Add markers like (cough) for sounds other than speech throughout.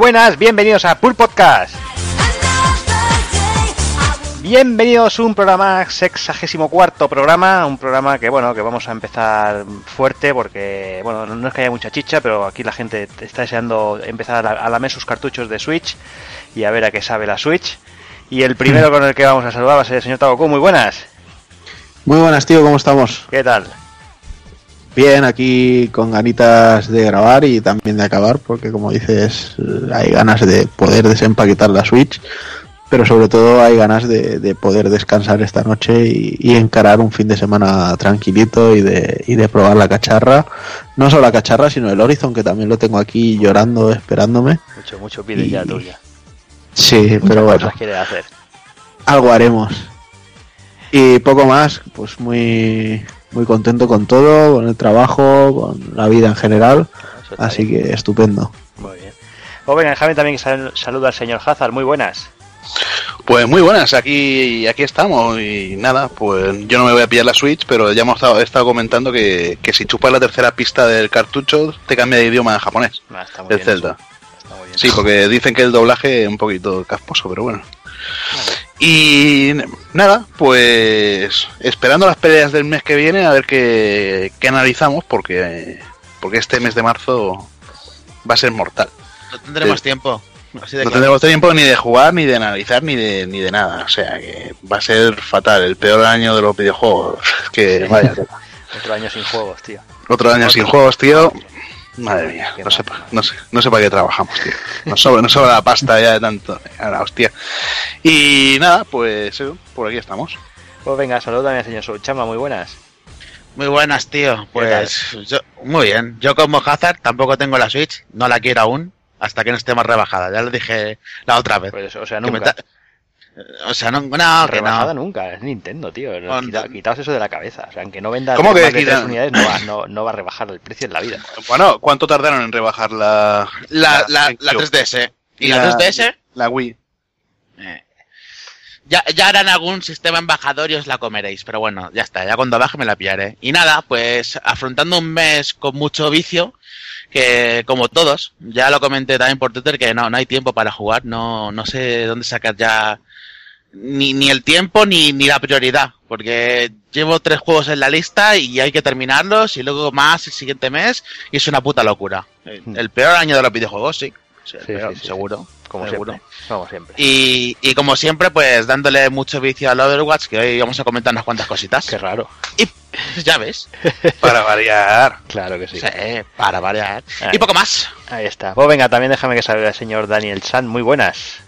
Buenas, bienvenidos a Pool Podcast. Bienvenidos a un programa sexagésimo cuarto programa, un programa que bueno que vamos a empezar fuerte porque bueno no es que haya mucha chicha, pero aquí la gente está deseando empezar a, lamer sus cartuchos de Switch y a ver a qué sabe la Switch. Y el primero (clears throat) con el que vamos a saludar va a ser el señor Tagoku. Muy buenas. Muy buenas, tío, ¿cómo estamos? ¿Qué tal? Bien, aquí con ganitas de grabar y también de acabar, porque como dices, hay ganas de poder desempaquetar la Switch, pero sobre todo hay ganas de, poder descansar esta noche y, encarar un fin de semana tranquilito y de, y de probar la cacharra. No solo la cacharra, sino el Horizon, que también lo tengo aquí llorando, esperándome. Mucho, mucho pide ya tuya. Sí, pero bueno. hacer. Algo haremos. Y poco más, pues muy muy contento con todo, con el trabajo, con la vida en general. Así que estupendo. Muy bien. Pues venga, déjame también saluda al señor Hazard. Muy buenas. Pues muy buenas, aquí aquí estamos y nada, pues yo no me voy a pillar la Switch, pero ya hemos estado, estado comentando que, si chupas la tercera pista del cartucho te cambia de idioma en japonés, ah, el Zelda. Sí, porque dicen que el doblaje es un poquito casposo, pero bueno. Y nada, pues esperando las peleas del mes que viene a ver qué, analizamos, porque, porque este mes de marzo va a ser mortal. No tendremos tiempo. no tendremos tiempo ni de jugar, ni de analizar, ni de, ni de nada. O sea que va a ser fatal, el peor año de los videojuegos. (laughs) Que vaya. Otro año sin juegos, tío. Otro año sin juegos, tío. Madre mía, no sé, no, sé, no sé para qué trabajamos, tío. No sobra, no sobra la pasta ya de tanto. Ahora, hostia. Y nada, pues por aquí estamos. Pues venga, saludos al señor Chama, muy buenas. Muy buenas, tío. Pues yo, muy bien. Yo como Hazard tampoco tengo la Switch, no la quiero aún, hasta que no esté más rebajada. Ya lo dije la otra vez. Pues, o sea, nunca. O sea, no, no que no. nunca, es Nintendo, tío. quitaos eso de la cabeza. O sea, aunque no venda ¿Cómo que unidades, no va, no, no va, a rebajar el precio en la vida. Bueno, ¿cuánto tardaron en rebajar la. La, la, 3DS. ¿Y la, 3DS? La Wii. Eh. Ya, ya harán algún sistema embajador y os la comeréis, pero bueno, ya está, ya cuando baje me la pillaré. Y nada, pues afrontando un mes con mucho vicio, que como todos, ya lo comenté también por Twitter que no, no hay tiempo para jugar, no, no sé dónde sacar ya ni, ni el tiempo ni, ni la prioridad, porque llevo tres juegos en la lista y hay que terminarlos y luego más el siguiente mes y es una puta locura. El, peor año de los videojuegos, sí. seguro. Como seguro. siempre. Como siempre. Y, y como siempre, pues dándole mucho vicio al Overwatch, que hoy vamos a comentar unas cuantas cositas. Qué raro. Y ya ves. (laughs) para variar. Claro que sí. sí para variar. Y poco más. Ahí está. Pues venga, también déjame que salga el señor Daniel San. Muy buenas.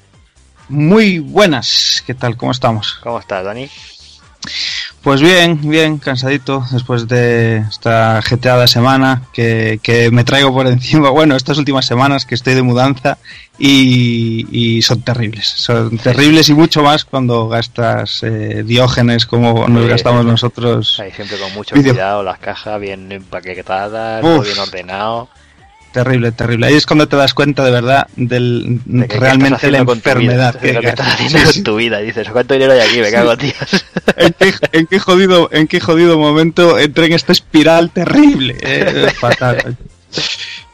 Muy buenas, ¿qué tal? ¿Cómo estamos? ¿Cómo estás, Dani? Pues bien, bien, cansadito después de esta jeteada semana que, me traigo por encima, bueno, estas últimas semanas que estoy de mudanza y, son terribles, son terribles y mucho más cuando gastas eh, diógenes como nos gastamos nosotros. Ahí siempre con mucho cuidado, las cajas bien empaquetadas, bien ordenado. Terrible, terrible. Ahí es cuando te das cuenta de verdad del realmente la enfermedad que, estás haciendo con tu vida. Y dices, ¿cuánto dinero hay aquí? Me cago, tío. (laughs) ¿En qué, jodido, ¿En qué jodido momento entré en esta espiral terrible? (laughs) Eh, fatal.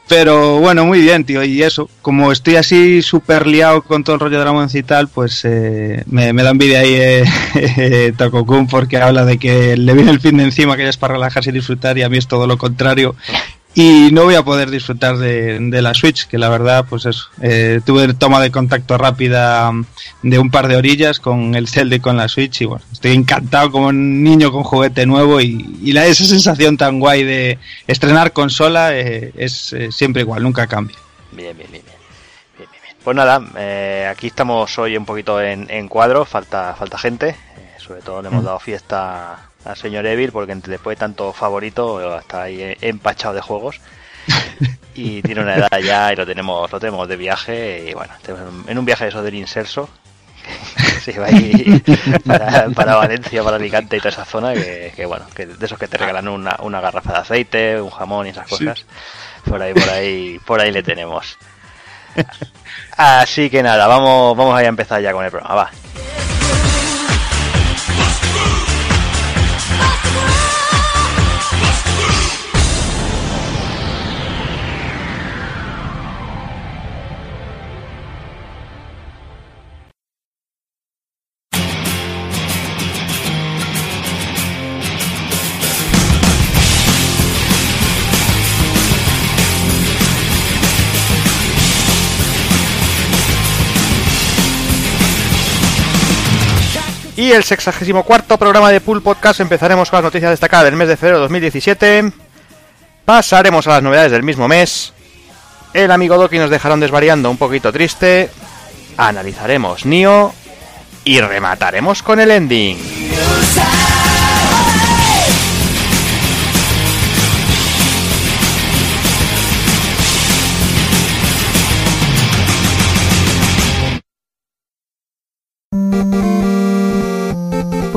Pero bueno, muy bien, tío. Y eso, como estoy así súper liado con todo el rollo de la y tal, pues eh, me, da envidia ahí eh, (laughs) eh Tokokun porque habla de que le viene el fin de encima, que ya es para relajarse y disfrutar, y a mí es todo lo contrario y no voy a poder disfrutar de, la Switch, que la verdad, pues eso, eh, tuve toma de contacto rápida mm, de un par de orillas con el Zelda y con la Switch y bueno, estoy encantado como un niño con juguete nuevo y, la, esa sensación tan guay de estrenar consola eh, es eh, siempre igual, nunca cambia. Bien, bien, bien. bien. Pues nada, aquí estamos hoy un poquito en, en cuadro, falta, falta gente, sobre todo le hemos mm. dado fiesta al señor Evil porque después de tanto favorito está ahí empachado de juegos. (laughs) Y tiene una edad ya y lo tenemos lo tenemos de viaje y bueno en un viaje de eso del inserso (laughs) se va ahí (laughs) para, Valencia para Alicante y toda esa zona que, bueno que de esos que te regalan una, una garrafa de aceite un jamón y esas cosas. Por ahí por ahí por ahí le tenemos. Así que nada vamos vamos a empezar ya con el programa va Y el 64 programa de Pool Podcast empezaremos con las noticias destacadas del mes de febrero de 2017. Pasaremos a las novedades del mismo mes. El amigo Doki nos dejaron desvariando un poquito triste. Analizaremos Nio. Y remataremos con el ending.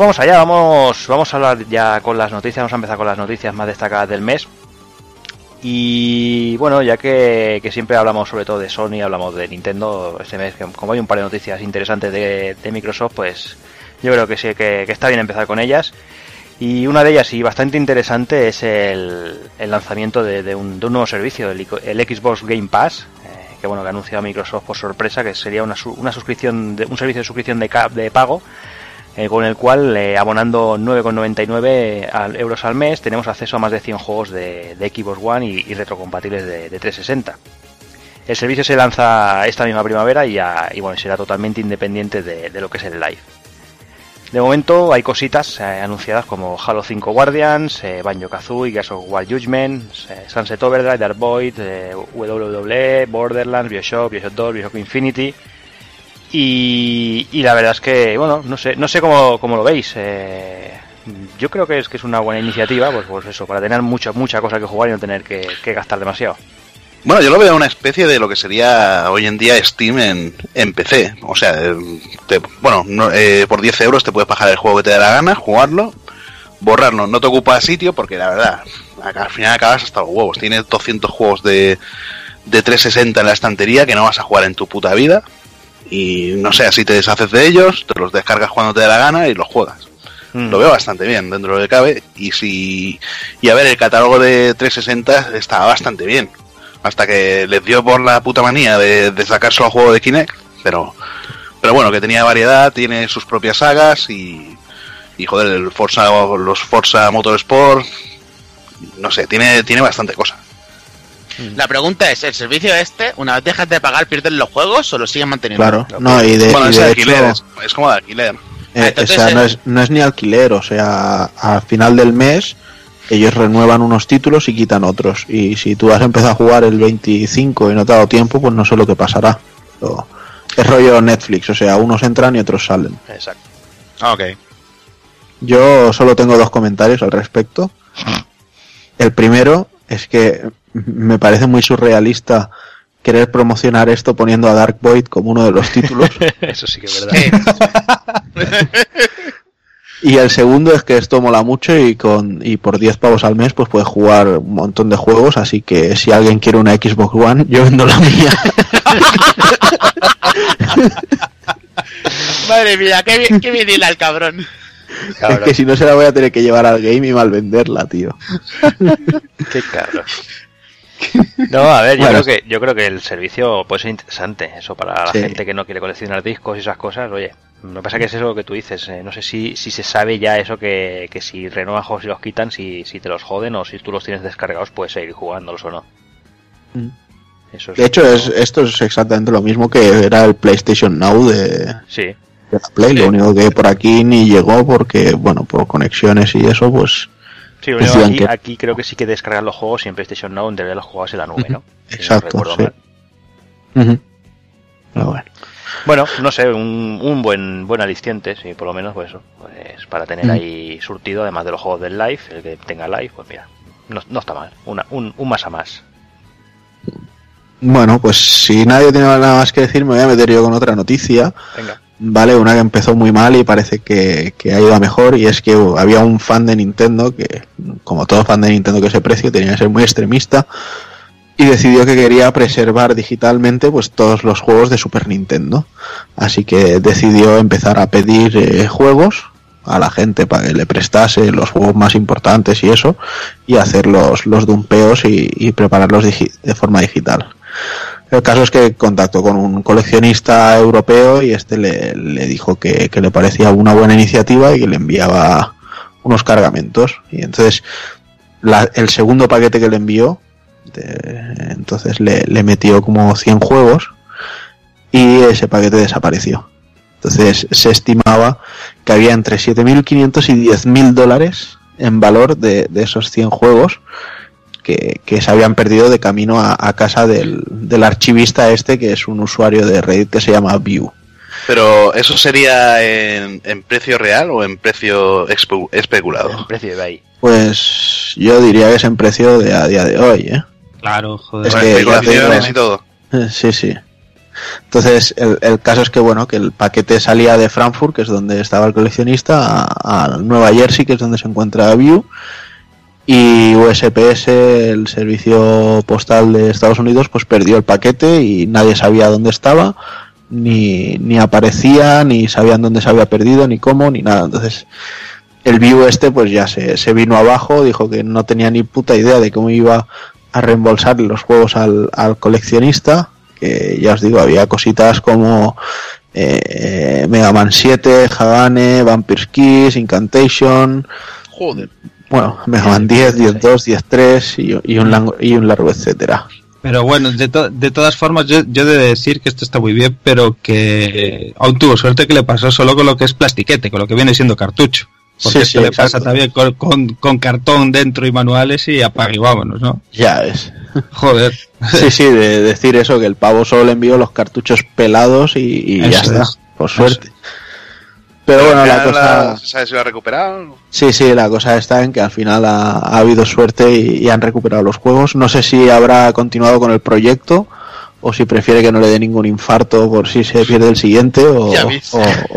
Vamos allá, vamos, vamos a hablar ya con las noticias, vamos a empezar con las noticias más destacadas del mes. Y bueno, ya que, siempre hablamos sobre todo de Sony, hablamos de Nintendo, este mes, como hay un par de noticias interesantes de, Microsoft, pues yo creo que sí, que, está bien empezar con ellas. Y una de ellas, y bastante interesante, es el, lanzamiento de, un, de, un, nuevo servicio, el, Xbox Game Pass, eh, que bueno, que ha anunciado Microsoft por sorpresa, que sería una, una suscripción, de, un servicio de suscripción de pago, eh, con el cual, eh, abonando 9,99 euros al mes, tenemos acceso a más de 100 juegos de, Xbox One y, retrocompatibles de, de, 360. El servicio se lanza esta misma primavera y, bueno, será totalmente independiente de, lo que es el live. De momento hay cositas eh, anunciadas como Halo 5 Guardians, eh, Banjo Kazooie, Gears of War Judgment, Sunset Overdrive, Dark Void, WWE, Borderlands, Bioshock, Bioshock 2, Bioshock Infinity. Y, la verdad es que, bueno, no sé, no sé cómo, cómo lo veis. yo creo que es que es una buena iniciativa, pues, pues eso, para tener mucha, mucha cosa que jugar y no tener que, gastar demasiado. Bueno, yo lo veo una especie de lo que sería hoy en día Steam en, PC. O sea, te, bueno, no, eh, por 10 euros te puedes bajar el juego que te dé la gana, jugarlo, borrarlo. No te ocupa sitio porque la verdad, al final acabas hasta los huevos. Tienes 200 juegos de, de 360 en la estantería que no vas a jugar en tu puta vida. Y no sé, así te deshaces de ellos, te los descargas cuando te dé la gana y los juegas. Mm. Lo veo bastante bien dentro de lo que cabe. Y si. Y a ver, el catálogo de 360 está bastante bien hasta que les dio por la puta manía de, de sacar solo juego de Kinect, pero pero bueno, que tenía variedad, tiene sus propias sagas y, y joder, el Forza, los Forza Motorsport, no sé, tiene, tiene bastante cosa. La pregunta es, ¿el servicio este, una vez dejas de pagar, pierden los juegos o lo siguen manteniendo? Claro, no, y de, bueno, y es, de alquiler, hecho, es, es, como de alquiler. Eh, Entonces, o sea, no es, no es ni alquiler, o sea, al final del mes ellos renuevan unos títulos y quitan otros. Y si tú has empezado a jugar el 25 y no te ha dado tiempo, pues no sé lo que pasará. Pero es rollo Netflix, o sea, unos entran y otros salen. Exacto. Ah, ok. Yo solo tengo dos comentarios al respecto. El primero es que me parece muy surrealista querer promocionar esto poniendo a Dark Void como uno de los títulos. (laughs) Eso sí que es verdad. Y el segundo es que esto mola mucho y con y por 10 pavos al mes pues puedes jugar un montón de juegos, así que si alguien quiere una Xbox One, yo vendo la mía. (laughs) Madre mía, qué bien, qué bien hila el cabrón. cabrón. Es que si no se la voy a tener que llevar al game y mal venderla, tío. qué cabrón. (laughs) No, a ver, yo, bueno, creo que, yo creo que el servicio puede ser interesante, eso para la sí. gente que no quiere coleccionar discos y esas cosas, oye, lo que pasa que es eso lo que tú dices, eh, no sé si, si se sabe ya eso que, que si renuevan juegos y los quitan, si, si te los joden o si tú los tienes descargados puedes seguir jugándolos o no. Mm. Eso es de hecho, es, esto es exactamente lo mismo que era el PlayStation Now de, sí. de la Play, sí. lo único que por aquí ni llegó porque, bueno, por conexiones y eso, pues... Sí, bueno, aquí, que... aquí, creo que sí que descargan los juegos y en PlayStation Now debería los juegos en la nube, ¿no? Exacto, si no sí. Uh -huh. Bueno. Bueno, no sé, un, un, buen buen aliciente, sí, por lo menos, pues eso, pues para tener ahí surtido, además de los juegos del live, el que tenga live, pues mira, no, no está mal, una, un, un, más a más. Bueno, pues si nadie tiene nada más que decir, me voy a meter yo con otra noticia. Venga. Vale, una que empezó muy mal y parece que, que, ha ido mejor, y es que había un fan de Nintendo que, como todo fan de Nintendo que se precio, tenía que ser muy extremista y decidió que quería preservar digitalmente pues todos los juegos de Super Nintendo. Así que decidió empezar a pedir eh, juegos a la gente para que le prestase los juegos más importantes y eso, y hacer los, los dumpeos y, prepararlos de forma digital. El caso es que contactó con un coleccionista europeo y este le, dijo que, le parecía una buena iniciativa y que le enviaba unos cargamentos. Y entonces la- el segundo paquete que le envió, entonces le, le metió como 100 juegos y ese paquete desapareció. Entonces se estimaba que había entre 7.500 y 10.000 dólares en valor de, de esos 100 juegos que, que se habían perdido de camino a, a casa del, del archivista este, que es un usuario de Reddit que se llama View. Pero eso sería en, en precio real o en precio especulado. El precio de ahí. Pues yo diría que es en precio de a día de hoy, ¿eh? Claro, joder. Es que especulaciones y todo. (laughs) Sí, sí. Entonces, el, el caso es que, bueno, que el paquete salía de Frankfurt, que es donde estaba el coleccionista, a, a Nueva Jersey, que es donde se encuentra View, y USPS, el servicio postal de Estados Unidos, pues perdió el paquete y nadie sabía dónde estaba, ni, ni aparecía, ni sabían dónde se había perdido, ni cómo, ni nada. Entonces, el View este, pues ya se, se vino abajo, dijo que no tenía ni puta idea de cómo iba a reembolsar los juegos al, al coleccionista, que ya os digo, había cositas como eh, Mega Man 7, Hagane, Vampire's Kiss, Incantation, Joder. Bueno, Mega Man 10, 10-2, 10-3 y, y, un largo, y un largo etcétera. Pero bueno, de, to- de todas formas, yo, yo he de decir que esto está muy bien, pero que aún tuvo suerte que le pasó solo con lo que es plastiquete, con lo que viene siendo cartucho. Porque Sí, sí, le pasa también con, con, con cartón dentro y manuales y apague y vámonos, ¿no? Ya es. Joder. Sí, sí, de decir eso, que el pavo solo le envió los cartuchos pelados y, y ya está, es. por suerte. Pero bueno, la cosa... ¿Sabes si lo ha recuperado? Sí, sí, la cosa está en que al final ha, ha habido suerte y, y han recuperado los juegos. No sé si habrá continuado con el proyecto o si prefiere que no le dé ningún infarto por si se pierde el siguiente o,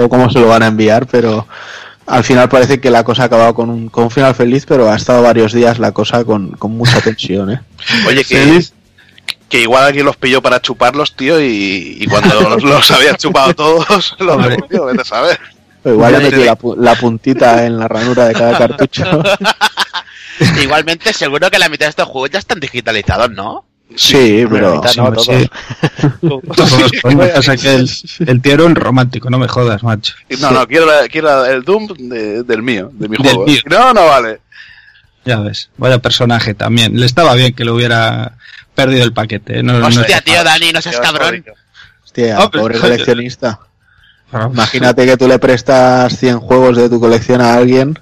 cómo se lo van a enviar, pero al final parece que la cosa ha acabado con un, con un final feliz, pero ha estado varios días la cosa con, con mucha tensión. ¿eh? (laughs) Oye, que, que igual alguien los pilló para chuparlos, tío, y, y cuando los, los habían chupado todos, (laughs) los devolvió, vete a saber. Igual le metió digo. la, pu- la puntita en la ranura de cada cartucho. (laughs) Igualmente, seguro que la mitad de estos juegos ya están digitalizados, ¿no? sí, pero... no, todos. (laughs) Todos, coño, o sea que el, el tío era un romántico, no me jodas, macho. No, no, quiero, la- quiero la- el Doom de- del mío, de mi Del juego. mío. No, no vale. Ya ves, vaya personaje también. Le estaba bien que le hubiera perdido el paquete. ¿eh? No, no Hostia, es- tío, Dani, no seas cabrón. Hostia, pero- pobre coleccionista. Imagínate que tú le prestas 100 juegos de tu colección a alguien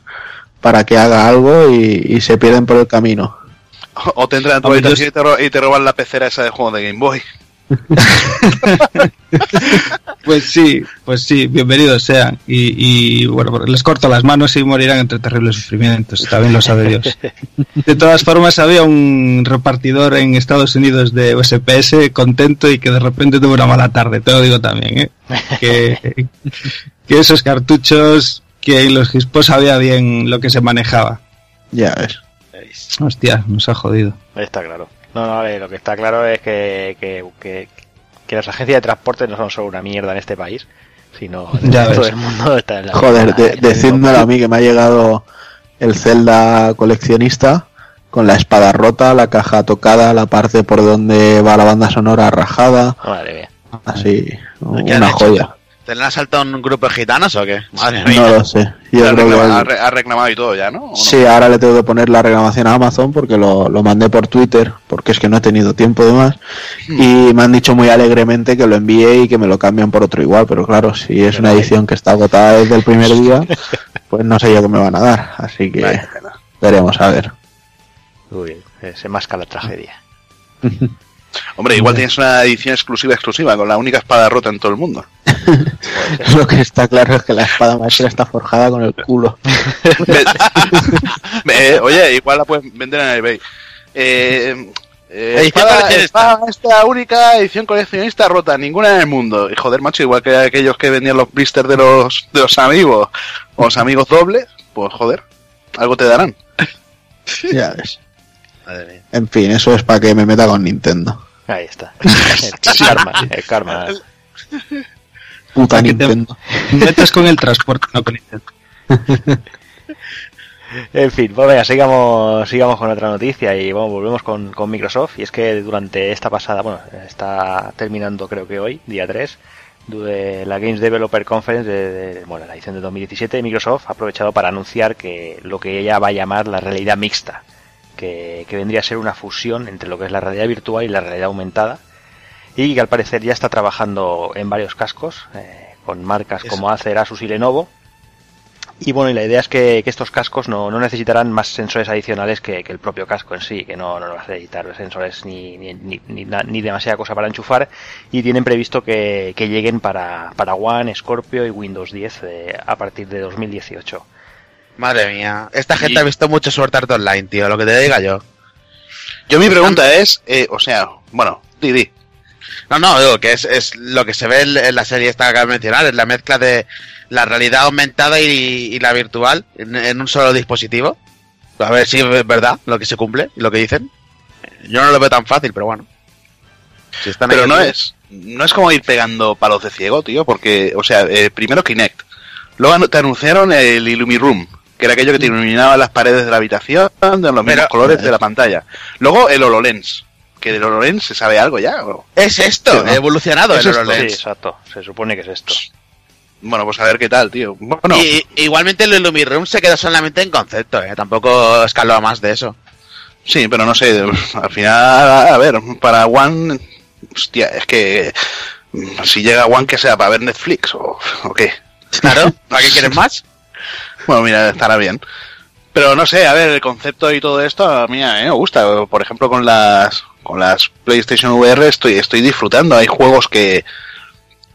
para que haga algo y, y se pierden por el camino. O te entran en tu habitación y te, ro- y te roban la pecera esa de juego de Game Boy. (laughs) Pues sí, pues sí, bienvenidos sean. Y, y, bueno, les corto las manos y morirán entre terribles sufrimientos. También lo sabe Dios. De todas formas, había un repartidor en Estados Unidos de USPS contento y que de repente tuvo una mala tarde. Te lo digo también, ¿eh? Que, que esos cartuchos, que en los Gispos sabía bien lo que se manejaba. Ya ves. Hostia, nos ha jodido. Está claro. No, no, vale, lo que está claro es que, que, que, que las agencias de transporte no son solo una mierda en este país, sino en Ya todo ves. el mundo está en la Joder, de, decídmelo a mí que me ha llegado el Zelda coleccionista con la espada rota, la caja tocada, la parte por donde va la banda sonora rajada, Madre mía. así, ¿Qué han una hecho? joya. ¿Te le han asaltado un grupo de gitanos o qué? Madre mía. No lo sé. Yo ha, creo reclamado, ha y todo ya, ¿no? Sí, ahora le tengo que poner la reclamación a Amazon porque lo, lo mandé por Twitter, porque es que no he tenido tiempo de más. Y me han dicho muy alegremente que lo envíe y que me lo cambian por otro igual, pero claro, si es una edición que está agotada desde el primer día, (laughs) pues no sé yo qué me van a dar. Así que veremos a ver. Uy, eh, se masca la tragedia. (laughs) Hombre, igual tienes una edición exclusiva exclusiva con la única espada rota en todo el mundo. (laughs) Lo que está claro es que la espada maestra está forjada con el culo. (laughs) Eh, oye, igual la puedes vender en eBay. Eh, eh, espada, espada maestra única, edición coleccionista rota, ninguna en el mundo. Y joder, macho, igual que aquellos que vendían los blisters de los, de los amigos, o los amigos dobles, pues joder, algo te darán. (laughs) Ya ves. Madre mía. En fin, eso es para que me meta con Nintendo. Ahí está. El karma, el karma. Puta que te Nintendo. metas con el transporte, no con Nintendo. En fin, pues venga, sigamos, sigamos con otra noticia y bueno, volvemos con, con Microsoft. Y es que durante esta pasada, bueno, está terminando creo que hoy, día 3, de la Games Developer Conference de, de- bueno, la edición de 2017, Microsoft ha aprovechado para anunciar que lo que ella va a llamar la realidad mixta, que, que vendría a ser una fusión entre lo que es la realidad virtual y la realidad aumentada, y que al parecer ya está trabajando en varios cascos, eh, con marcas Eso. como Acer, Asus y Lenovo, y bueno, y la idea es que, que estos cascos no, no necesitarán más sensores adicionales que, que el propio casco en sí, que no, no va a necesitar sensores ni, ni, ni, ni, ni demasiada cosa para enchufar. Y tienen previsto que, que lleguen para, para One, Scorpio y Windows 10 eh, a partir de 2018. Madre mía. Esta gente Y- ha visto mucho Sword Art Online, tío, lo que te diga yo. Yo mi pregunta es, eh, o sea, bueno, di, di. No, no, digo que es, es lo que se ve en, la serie esta que acabo de mencionar, es la mezcla de la realidad aumentada y, y la virtual en, en un solo dispositivo. A ver si es verdad lo que se cumple y lo que dicen. Yo no lo veo tan fácil, pero bueno. Si están Pero no es, no es como ir pegando palos de ciego, tío, porque, o sea, eh, primero Kinect, luego te anunciaron el Illumiroom, que era aquello que te iluminaba las paredes de la habitación de los mismos Pero- colores de la pantalla. Luego el HoloLens, que del HoloLens se sabe algo ya. ¿o? Es esto, Sí, evolucionado Es el esto, Sí, exacto. Se supone que es esto. Bueno, pues a ver qué tal, tío. Bueno, Y igualmente el Illumiroom se queda solamente en concepto, ¿eh? tampoco escaló a más de eso. sí, pero no sé, al final, a ver, para One, hostia, es que si llega One que sea para ver Netflix o, o qué. Claro, (laughs) ¿para qué quieres más? Bueno, mira, estará bien. Pero no sé, a ver, el concepto y todo esto a mí, a mí me gusta. Por ejemplo, con las con las PlayStation VR estoy estoy disfrutando. Hay juegos que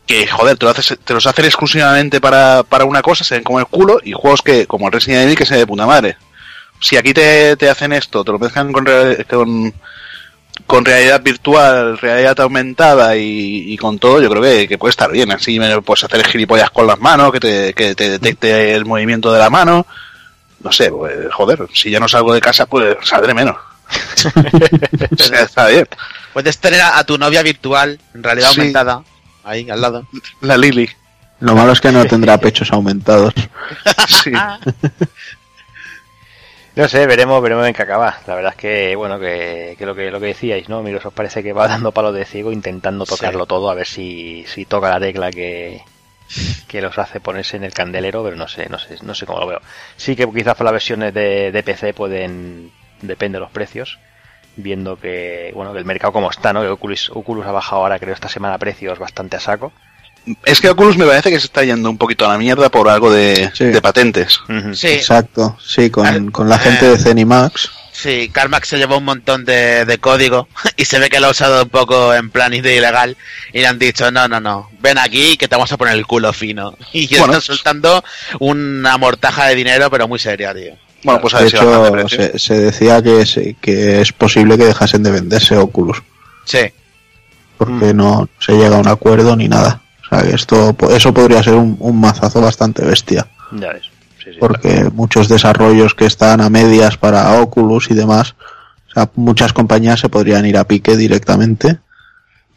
que joder, te, lo haces, te los hacen exclusivamente para, para una cosa, se ven como el culo, y juegos que, como el Resident Evil, que se ve de puta madre. Si aquí te, te hacen esto, te lo mezclan con, con, realidad virtual, realidad aumentada y, con todo, yo creo que, que puede estar bien. Así puedes hacer gilipollas con las manos, que te, que te detecte el movimiento de la mano. No sé, pues, joder, si ya no salgo de casa, pues saldré menos. (laughs) Está bien. Puedes tener a, a tu novia virtual, en realidad Sí. aumentada, ahí al lado. La Lily. Lo malo es que no tendrá pechos aumentados. (laughs) Sí. No sé, veremos, veremos en qué acaba. La verdad es que, bueno, que, que lo que lo que decíais, ¿no? Microsoft parece que va dando palos de ciego intentando tocarlo todo, a ver si, si toca la tecla que, que los hace ponerse en el candelero, pero no sé, no sé, no sé cómo lo veo. Sí que quizás para las versiones de, de PC pueden, depende de los precios, viendo que, bueno, que el mercado como está, ¿no? Que Oculus, Oculus ha bajado ahora, creo, esta semana precios bastante a saco. Es que Oculus me parece que se está yendo un poquito a la mierda por algo de, Sí. de patentes. Sí, Exacto, sí, con, Al- con la gente eh. de Zenimax. sí, Carmack se llevó un montón de, de código (laughs) y se ve que lo ha usado un poco en plan de ilegal y le han dicho, no, no, no, ven aquí que te vamos a poner el culo fino. (laughs) Y Bueno. están soltando una mortaja de dinero pero muy seria, tío. Bueno, pues a De hecho, se, se decía que, se- que es posible que dejasen de venderse Oculus, Sí, porque Mm. no se llega a un acuerdo ni nada. O sea, que esto, eso podría ser un, un mazazo bastante bestia, Ya ves. Sí, sí. porque muchos desarrollos que están a medias para Oculus y demás, o sea, muchas compañías se podrían ir a pique directamente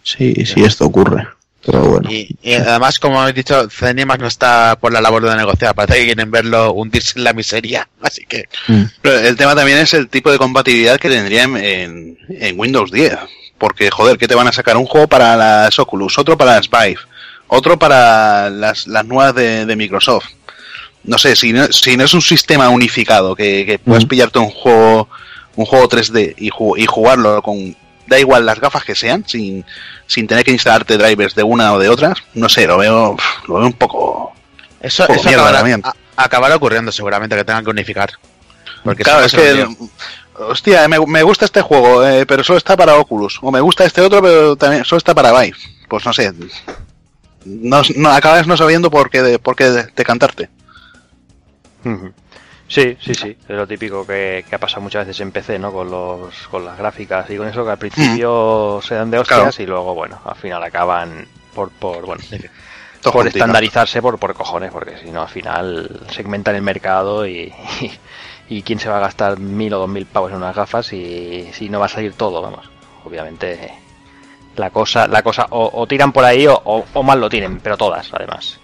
si, si esto ocurre. Pero bueno, y, y además, como habéis dicho, Zenimax no está por la labor de negociar, parece que quieren verlo hundirse en la miseria, (laughs) así que... mm, Pero el tema también es el tipo de compatibilidad que tendría en, en- en Windows 10. Porque, joder, que te van a sacar un juego para las Oculus, otro para las Vive, otro para las, las nuevas de, de Microsoft. No sé, si no, si no es un sistema unificado, que, que puedas Mm. pillarte un juego un juego 3D y, y jugarlo con... Da igual las gafas que sean, sin, sin tener que instalarte drivers de una o de otras, no sé, lo veo, lo veo un poco... Eso, Poco eso acabará, a- acabará ocurriendo seguramente, que tengan que unificar. Porque Claro, es que, hostia, me, me gusta este juego, eh, pero solo está para Oculus. O me gusta este otro, pero también solo está para Vive. Pues no sé. No, no- acabas no sabiendo por qué, de, por qué de- decantarte. Sí, sí, sí, es lo típico que, que ha pasado muchas veces en PC, ¿no? Con los con las gráficas y con eso que al principio se dan de hostias Claro. y luego, bueno, al final acaban por, por bueno, por estandarizarse por, por cojones, porque si no al final segmentan el mercado y, y, ¿Y quién se va a gastar mil o dos mil pavos en unas gafas si, si no va a salir todo? Vamos, obviamente la cosa, la cosa o, tiran por ahí o, o, mal lo tienen, pero todas, además.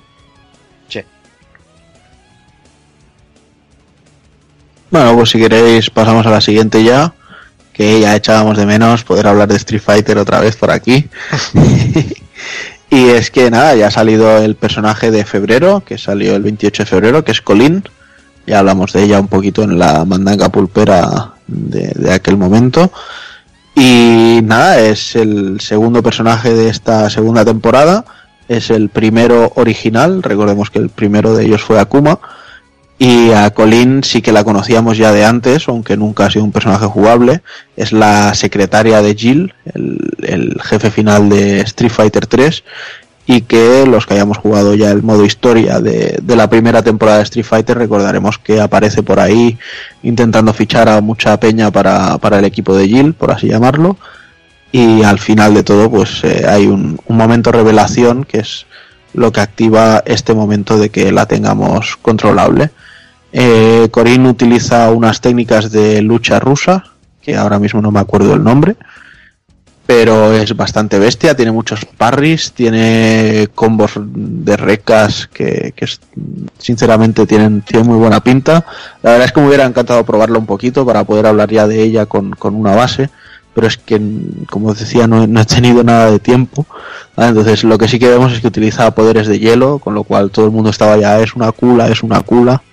Bueno, pues si queréis pasamos a la siguiente ya, que ya echábamos de menos poder hablar de Street Fighter otra vez por aquí. (laughs) y es que nada, ya ha salido el personaje de febrero, que salió el 28 de febrero, que es Colin. Ya hablamos de ella un poquito en la mandanga pulpera de, de aquel momento. Y nada, es el segundo personaje de esta segunda temporada. Es el primero original. Recordemos que el primero de ellos fue Akuma. Y a Colin sí que la conocíamos ya de antes, aunque nunca ha sido un personaje jugable. Es la secretaria de Jill, el, jefe final de Street Fighter 3 y que los que hayamos jugado ya el modo historia de, de, la primera temporada de Street Fighter recordaremos que aparece por ahí intentando fichar a mucha peña para, para el equipo de Jill, por así llamarlo, y al final de todo pues eh, hay un, momento revelación que es lo que activa este momento de que la tengamos controlable. Eh, utiliza unas técnicas de lucha rusa, que ahora mismo no me acuerdo el nombre, pero es bastante bestia, tiene muchos parries, tiene combos de recas que, que sinceramente tienen, tienen, muy buena pinta. La verdad es que me hubiera encantado probarlo un poquito para poder hablar ya de ella con, con una base, pero es que, como os decía, no, no, he tenido nada de tiempo. Entonces lo que sí que vemos es que utiliza poderes de hielo, con lo cual todo el mundo estaba ya, es una cula, es una cula.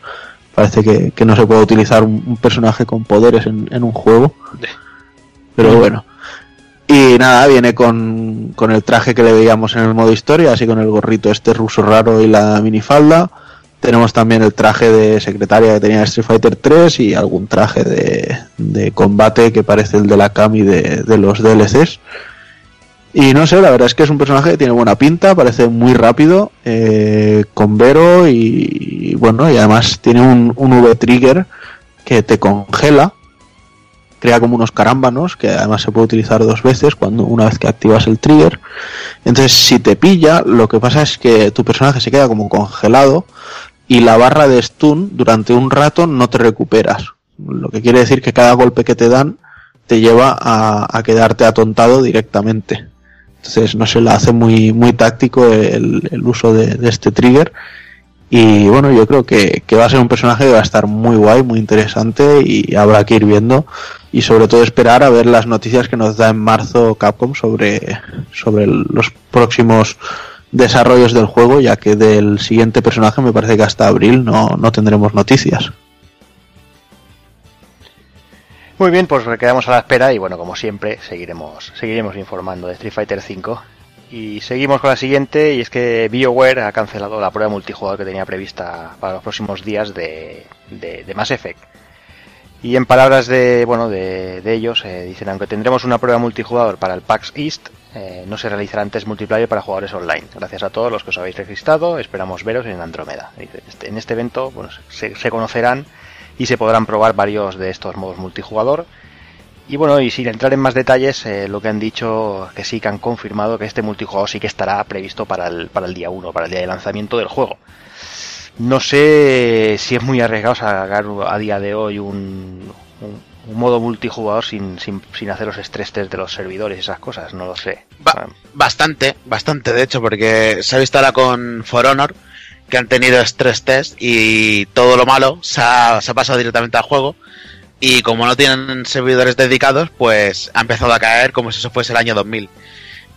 Parece que, que no se puede utilizar un, un personaje con poderes en, en un juego. Pero bueno. Y nada, viene con, con, el traje que le veíamos en el modo historia, así con el gorrito este ruso raro y la minifalda. Tenemos también el traje de secretaria que tenía Street Fighter 3 y algún traje de, de combate que parece el de la Kami de, de, los DLCs. Y no sé, la verdad es que es un personaje que tiene buena pinta, parece muy rápido, eh, con Vero y, bueno, y además tiene un, un V-Trigger que te congela crea como unos carámbanos que además se puede utilizar dos veces cuando una vez que activas el trigger. Entonces si te pilla lo que pasa es que tu personaje se queda como congelado y la barra de stun durante un rato no te recuperas. Lo que quiere decir que cada golpe que te dan te lleva a, a quedarte atontado directamente entonces no se le hace muy muy táctico el, el uso de, de este trigger y bueno, yo creo que, que, va a ser un personaje que va a estar muy guay, muy interesante y habrá que ir viendo y sobre todo esperar a ver las noticias que nos da en marzo Capcom sobre, sobre los próximos desarrollos del juego, ya que del siguiente personaje me parece que hasta abril no, no tendremos noticias. Muy bien, pues quedamos a la espera y bueno, como siempre, seguiremos, seguiremos informando de Street Fighter V y seguimos con la siguiente, y es que BioWare ha cancelado la prueba multijugador que tenía prevista para los próximos días de, de, Mass Effect. Y en palabras de, bueno, de, de ellos, eh, dicen, aunque tendremos una prueba multijugador para el PAX East, eh, no se realizará antes multiplayer para jugadores online. Gracias a todos los que os habéis registrado, esperamos veros en Andrómeda. Este, en este evento bueno, se, se conocerán y se podrán probar varios de estos modos multijugador y bueno, y sin entrar en más detalles, eh, lo que han dicho, que sí que han confirmado que este multijugador sí que estará previsto para el, para el día 1, para el día de lanzamiento del juego. No sé si es muy arriesgado sacar a día de hoy un, modo multijugador sin, sin, sin, hacer los estrés test de los servidores y esas cosas, no lo sé. Ba bastante, bastante de hecho, porque se ha visto ahora con For Honor que han tenido estrés test y todo lo malo se ha, se ha pasado directamente al juego y como no tienen servidores dedicados, pues ha empezado a caer como si eso fuese el año 2000.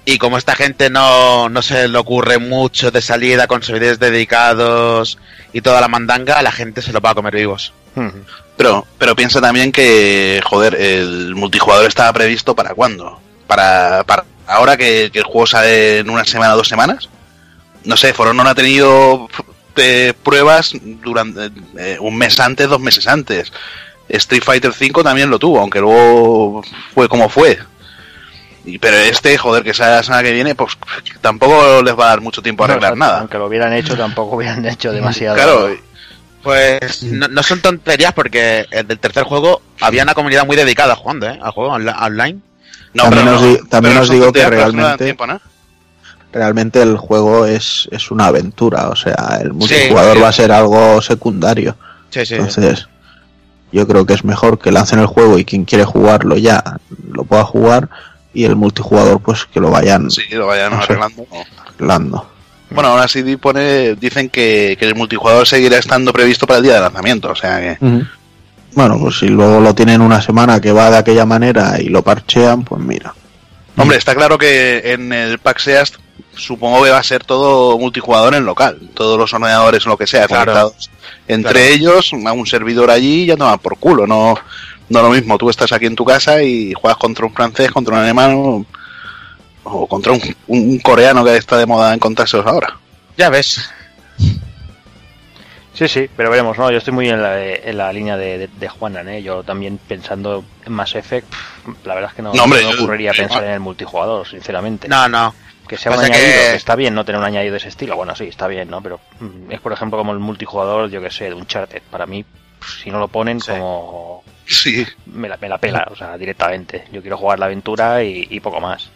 Y como esta gente no, no se le ocurre mucho de salida con servidores dedicados y toda la mandanga, la gente se lo va a comer vivos. Pero, pero piensa también que, joder, el multijugador estaba previsto para cuándo? Para, para ahora que, que el juego sale en una semana o dos semanas. No sé, Foro no ha tenido eh, pruebas durante eh, un mes antes, dos meses antes. Street Fighter V también lo tuvo, aunque luego fue como fue. Y, pero este, joder, que sea la semana que viene, pues tampoco les va a dar mucho tiempo a arreglar no, nada. Aunque lo hubieran hecho, tampoco hubieran (laughs) hecho demasiado. Claro. Pues no, no, son tonterías porque el del tercer juego había una comunidad muy dedicada jugando, ¿eh? Al juego online. No, también os, no, también os digo que realmente... Tiempo, ¿no? Realmente el juego es, es una aventura, o sea, el multijugador sí, va a ser algo secundario. Sí, sí. Entonces, yo creo que es mejor que lancen el juego y quien quiere jugarlo ya lo pueda jugar y el multijugador pues que lo vayan Sí, lo vayan No sé. arreglando. arreglando. Bueno, ahora sí pone, dicen que, que el multijugador seguirá estando previsto para el día de lanzamiento, o sea que... Bueno, pues si luego lo tienen una semana que va de aquella manera y lo parchean, pues mira. Hombre, está claro que en el Pack Seast supongo que va a ser todo multijugador en local, todos los ordenadores, lo que sea, Claro. conectados entre Claro. ellos, a un servidor allí y ya toman por culo, no, no lo mismo, tú estás aquí en tu casa y juegas contra un francés, contra un alemán o, o contra un, un coreano que está de moda encontrárselos ahora. Ya ves. Sí, sí, pero veremos, ¿no? Yo estoy muy en la, en la línea de, de, de Juanan, ¿eh? Yo también pensando en Mass Effect, pff, la verdad es que no, No, hombre, no me yo- ocurriría yo pensar en el multijugador, sinceramente. No, no. Que sea un que- añadido, que... está bien no tener un añadido de ese estilo. Bueno, sí, está bien, ¿no? Pero mm, es, por ejemplo, como el multijugador, yo que sé, de Uncharted. Para mí, si no lo ponen, Sí. como Sí, me la, me la pela, o sea, directamente. Yo quiero jugar la aventura y, y poco más.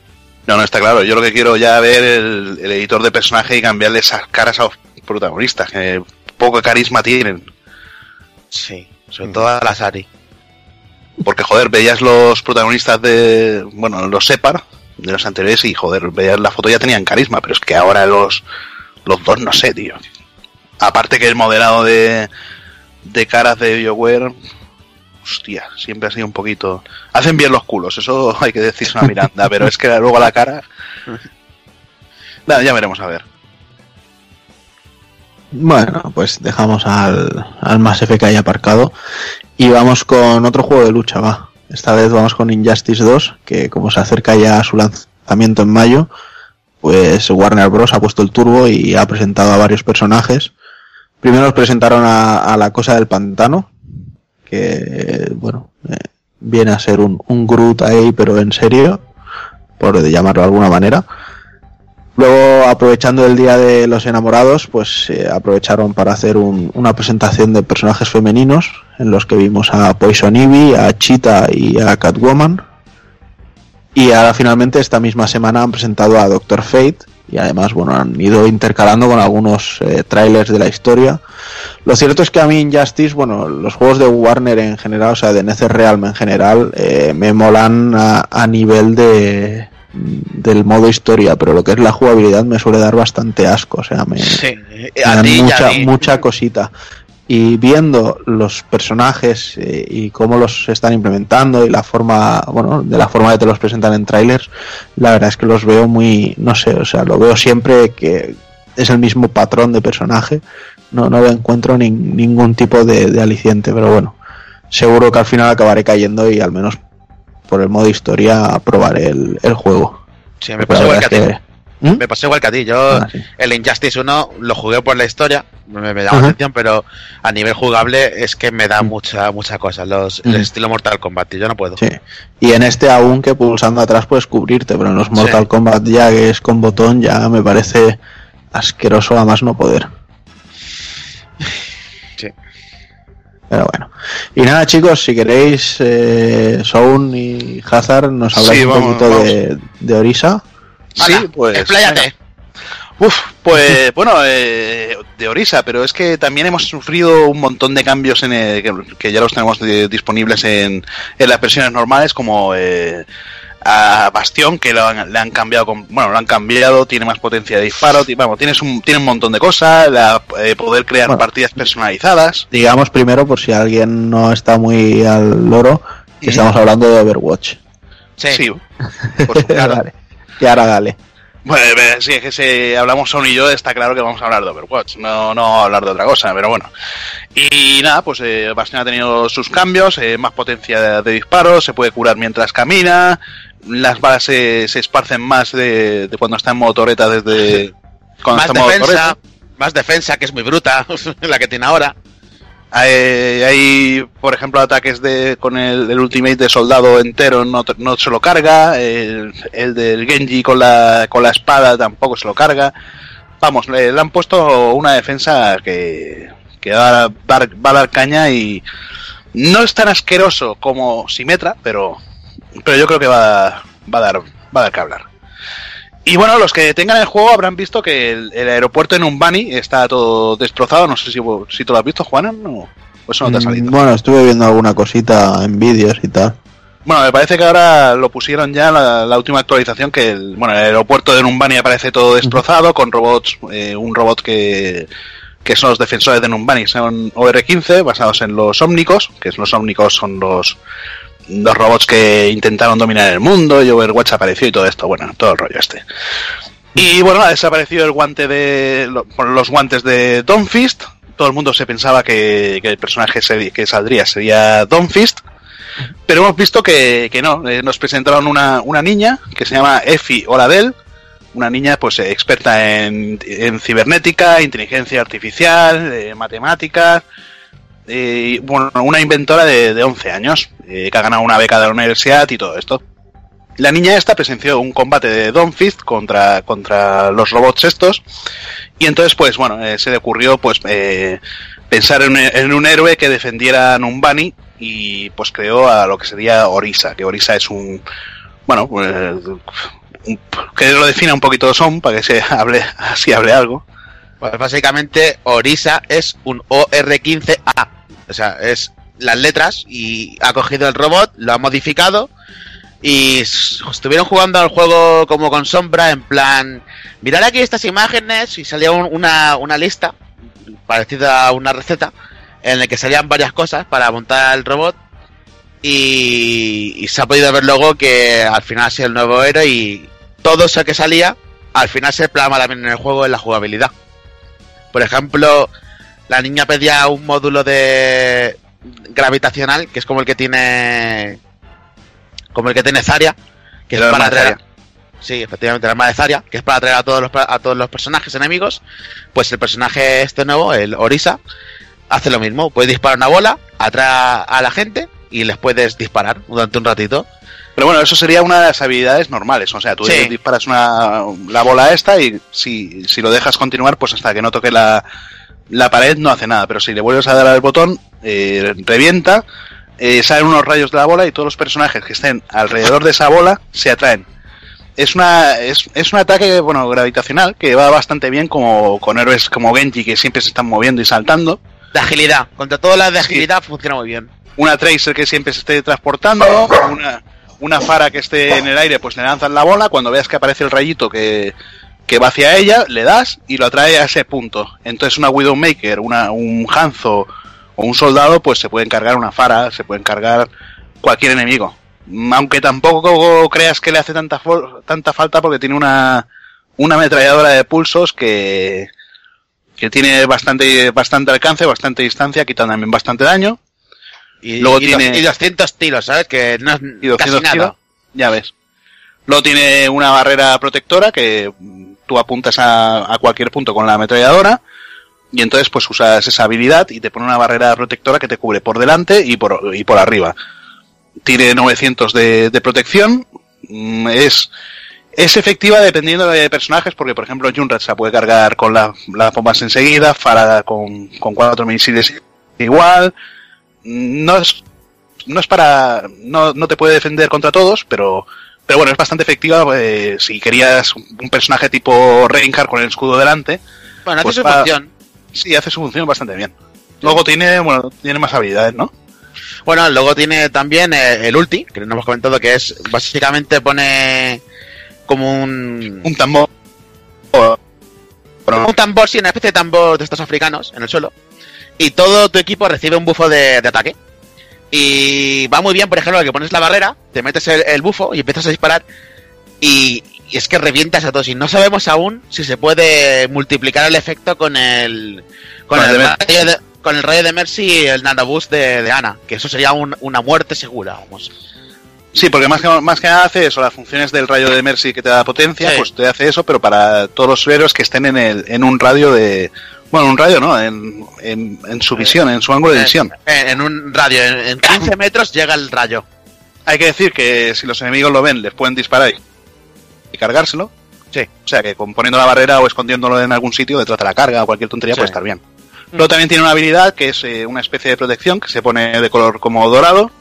no, no está claro, yo lo que quiero ya ver el, el editor de personaje y cambiarle esas caras a los protagonistas, que poco carisma tienen. Sí. Sobre todo a la Sari. Porque, joder, veías los protagonistas de. Bueno, los Separ, de los anteriores, y, joder, veías la foto ya tenían carisma, pero es que ahora los. Los dos no sé, tío. Aparte que el modelado de. De caras de BioWare. Hostia, siempre ha sido un poquito. Hacen bien los culos, eso (laughs) hay que decirse una Miranda, pero es que luego la cara. (laughs) Nada, ya veremos a ver. Bueno, pues dejamos al, al Mass Effect ahí aparcado y vamos con otro juego de lucha, va. Esta vez vamos con Injustice 2, que como se acerca ya a su lanzamiento en mayo, pues Warner Bros. ha puesto el turbo y ha presentado a varios personajes. Primero nos presentaron a, a la cosa del pantano, que, bueno, eh, viene a ser un, un Groot ahí, pero en serio, por llamarlo de alguna manera. Luego, aprovechando el Día de los Enamorados, pues eh, aprovecharon para hacer un- una presentación de personajes femeninos, en los que vimos a Poison Ivy, a Cheetah y a Catwoman. Y ahora finalmente esta misma semana han presentado a Doctor Fate y además bueno han ido intercalando con algunos eh, trailers de la historia. Lo cierto es que a mí Injustice, bueno, los juegos de Warner en general, o sea, de NetherRealm en general, eh, me molan a, a nivel de del modo historia, pero lo que es la jugabilidad me suele dar bastante asco, o sea, me, Sí. me dan ti a mucha, mucha cosita. Y viendo los personajes eh, y cómo los están implementando y la forma, bueno, de la forma que te los presentan en trailers, la verdad es que los veo muy, no sé, o sea, lo veo siempre que es el mismo patrón de personaje, no, no le encuentro nin- ningún tipo de, de aliciente, pero bueno, seguro que al final acabaré cayendo y al menos por el modo historia probaré el, el juego. Sí, me pasó igual que a ti. ¿Mm? Me pasó igual que a ti. Yo, Ah, sí. el Injustice 1 lo jugué por la historia, me, me llama atención, pero a nivel jugable es que me da Mm. mucha mucha cosa. Los, Mm. El estilo Mortal Kombat, yo no puedo. Sí. Y en este aún que pulsando atrás puedes cubrirte, pero en los Mortal Sí. Kombat ya que es con botón ya me parece asqueroso a más no poder. Pero bueno. Y nada chicos, si queréis, eh, Soun y Hazard nos habláis Sí, un vamos, poquito vamos. de, de Orisa. Sí, pues. expláyate. Uf, pues (laughs) bueno, eh, de Orisa, pero es que también hemos sufrido un montón de cambios en el- que, que ya los tenemos eh, disponibles en, en las versiones normales, como eh, a Bastión, que lo han- le han cambiado, con- bueno, lo han cambiado, tiene más potencia de disparo, vamos, tienes un, tiene un montón de cosas, la- eh, poder crear Bueno. partidas personalizadas. Digamos primero, por si alguien no está muy al loro, que estamos hablando de Overwatch. Sí. Sí, (laughs) por supuesto. Vale. Y ahora dale. Bueno, eh, si es que si hablamos Sony y yo, está claro que vamos a hablar de Overwatch, no, no hablar de otra cosa, pero bueno. Y nada, pues eh, Bastion ha tenido sus cambios, eh, más potencia de, de disparo, se puede curar mientras camina, las balas se, se esparcen más de, de cuando está en modo torreta desde... (laughs) Cuando Más está defensa, más defensa, que es muy bruta, (laughs) la que tiene ahora. Eh, hay, por ejemplo, ataques de con el, el ultimate de soldado entero no, no se lo carga. El, el del Genji con la, con la espada tampoco se lo carga. Vamos, le, le han puesto una defensa que, que va, a dar- va a dar caña y no es tan asqueroso como Simetra, pero, pero yo creo que va, va, a dar, va a dar que hablar. Y bueno, los que tengan el juego habrán visto que el, el aeropuerto en Umbani está todo destrozado. No sé si, si tú lo has visto, Juana. No. Pues eso no te ha salido. Mm, Bueno, estuve viendo alguna cosita en vídeos y tal. Bueno, me parece que ahora lo pusieron ya la, la última actualización que el, bueno, el aeropuerto de Numbani aparece todo destrozado con robots, eh, un robot que, que son los defensores de Numbani, son OR-15 basados en los ómnicos, que los ómnicos son los, los robots que intentaron dominar el mundo y Overwatch apareció y todo esto, bueno, todo el rollo este. Y bueno, ha desaparecido el guante de los guantes de Dawnfist. Todo el mundo se pensaba que, que el personaje que saldría sería Dawnfist. Pero hemos visto que, que no. Eh, nos presentaron una, una niña que se llama Effie Oladel. Una niña pues eh, experta en, en cibernética, inteligencia artificial, eh, matemáticas. Eh, bueno, una inventora de, de 11 años eh, que ha ganado una beca de la universidad y todo esto. La niña esta presenció un combate de Dawnfist contra, contra los robots estos. Y entonces, pues bueno, eh, se le ocurrió pues pensar en, un héroe que defendiera a Numbani y pues creó a lo que sería Orisa, que Orisa es un, bueno, pues, que lo defina un poquito Son para que se (laughs) hable, así hable algo. Pues básicamente Orisa es un OR15A. O sea, es las letras y ha cogido el robot, lo ha modificado y estuvieron jugando al juego como con sombra en plan, mirar aquí estas imágenes y salía un- una, una lista parecida a una receta en la que salían varias cosas para montar el robot y, y se ha podido ver luego que al final ha sido el nuevo héroe y todo eso que salía al final se plasma también en el juego en la jugabilidad. Por ejemplo, la niña pedía un módulo de gravitacional, que es como el que tiene como el que tiene Zarya, que es para traer. Sí, efectivamente, el arma de Zarya, que es para atraer a todos los a todos los personajes enemigos, pues el personaje este nuevo, el Orisa, hace lo mismo, puede disparar una bola, atrae a la gente y les puedes disparar durante un ratito. Pero bueno, eso sería una de las habilidades normales. O sea, tú Sí. disparas una, la bola esta y si, si lo dejas continuar, pues hasta que no toque la, la pared no hace nada. Pero si le vuelves a dar al botón, eh, revienta, eh, salen unos rayos de la bola y todos los personajes que estén alrededor de esa bola se atraen. Es una es, es un ataque bueno gravitacional que va bastante bien como con héroes como Genji que siempre se están moviendo y saltando. De agilidad, contra todas las de Sí. agilidad funciona muy bien. una Tracer que siempre se esté transportando, una, una Fara que esté en el aire, pues le lanzan la bola, cuando veas que aparece el rayito que, que va hacia ella, le das y lo atrae a ese punto. Entonces una Widowmaker, una, un Hanzo o un soldado, pues se pueden cargar una Fara, se pueden cargar cualquier enemigo. Aunque tampoco creas que le hace tanta, tanta falta porque tiene una, una ametralladora de pulsos que, que tiene bastante, bastante alcance, bastante distancia, quita también bastante daño. Y, Luego y tiene- dos- y 200 tiros, ¿sabes? Que no es y 200 casi nada. ya ves. Luego tiene una barrera protectora que tú apuntas a, a cualquier punto con la ametralladora y entonces pues usas esa habilidad y te pone una barrera protectora que te cubre por delante y por, y por arriba. Tiene 900 de, de protección, mm, es, es efectiva dependiendo de personajes porque por ejemplo Junrat se puede cargar con la- las bombas enseguida, Farah con, con cuatro misiles igual, no es no es para no, no te puede defender contra todos pero pero bueno es bastante efectiva eh, si querías un personaje tipo Reinhardt con el escudo delante Bueno, hace Pues su va- función. sí hace su función bastante bien luego tiene bueno tiene más habilidades no Bueno, luego tiene también eh, el ulti, que no hemos comentado, que es básicamente pone como un, un tambor como un tambor, sí, una especie de tambor de estos africanos en el suelo. Y todo tu equipo recibe un bufo de, de ataque. Y va muy bien, por ejemplo, que pones la barrera, te metes el, el bufo y empiezas a disparar. Y, y es que revientas a todos. Y no sabemos aún si se puede multiplicar el efecto con el. Con, Con el rayo de, con el rayo de Mercy y el nanoboost de, de Ana. Que eso sería un- una muerte segura, vamos. sí porque más que más que nada hace eso las funciones del rayo de Mercy que te da potencia Sí. pues te hace eso pero para todos los héroes que estén en el en un radio de bueno un radio no en, en, en su visión en su ángulo de visión En, en un radio, en, en 15 (coughs) metros llega el rayo. Hay que decir que si los enemigos lo ven, les pueden disparar y, y cargárselo. Sí. O sea que con poniendo la barrera o escondiéndolo en algún sitio detrás de la carga o cualquier tontería Sí. puede estar bien. Luego también tiene una habilidad que es eh, una especie de protección que se pone de color como dorado,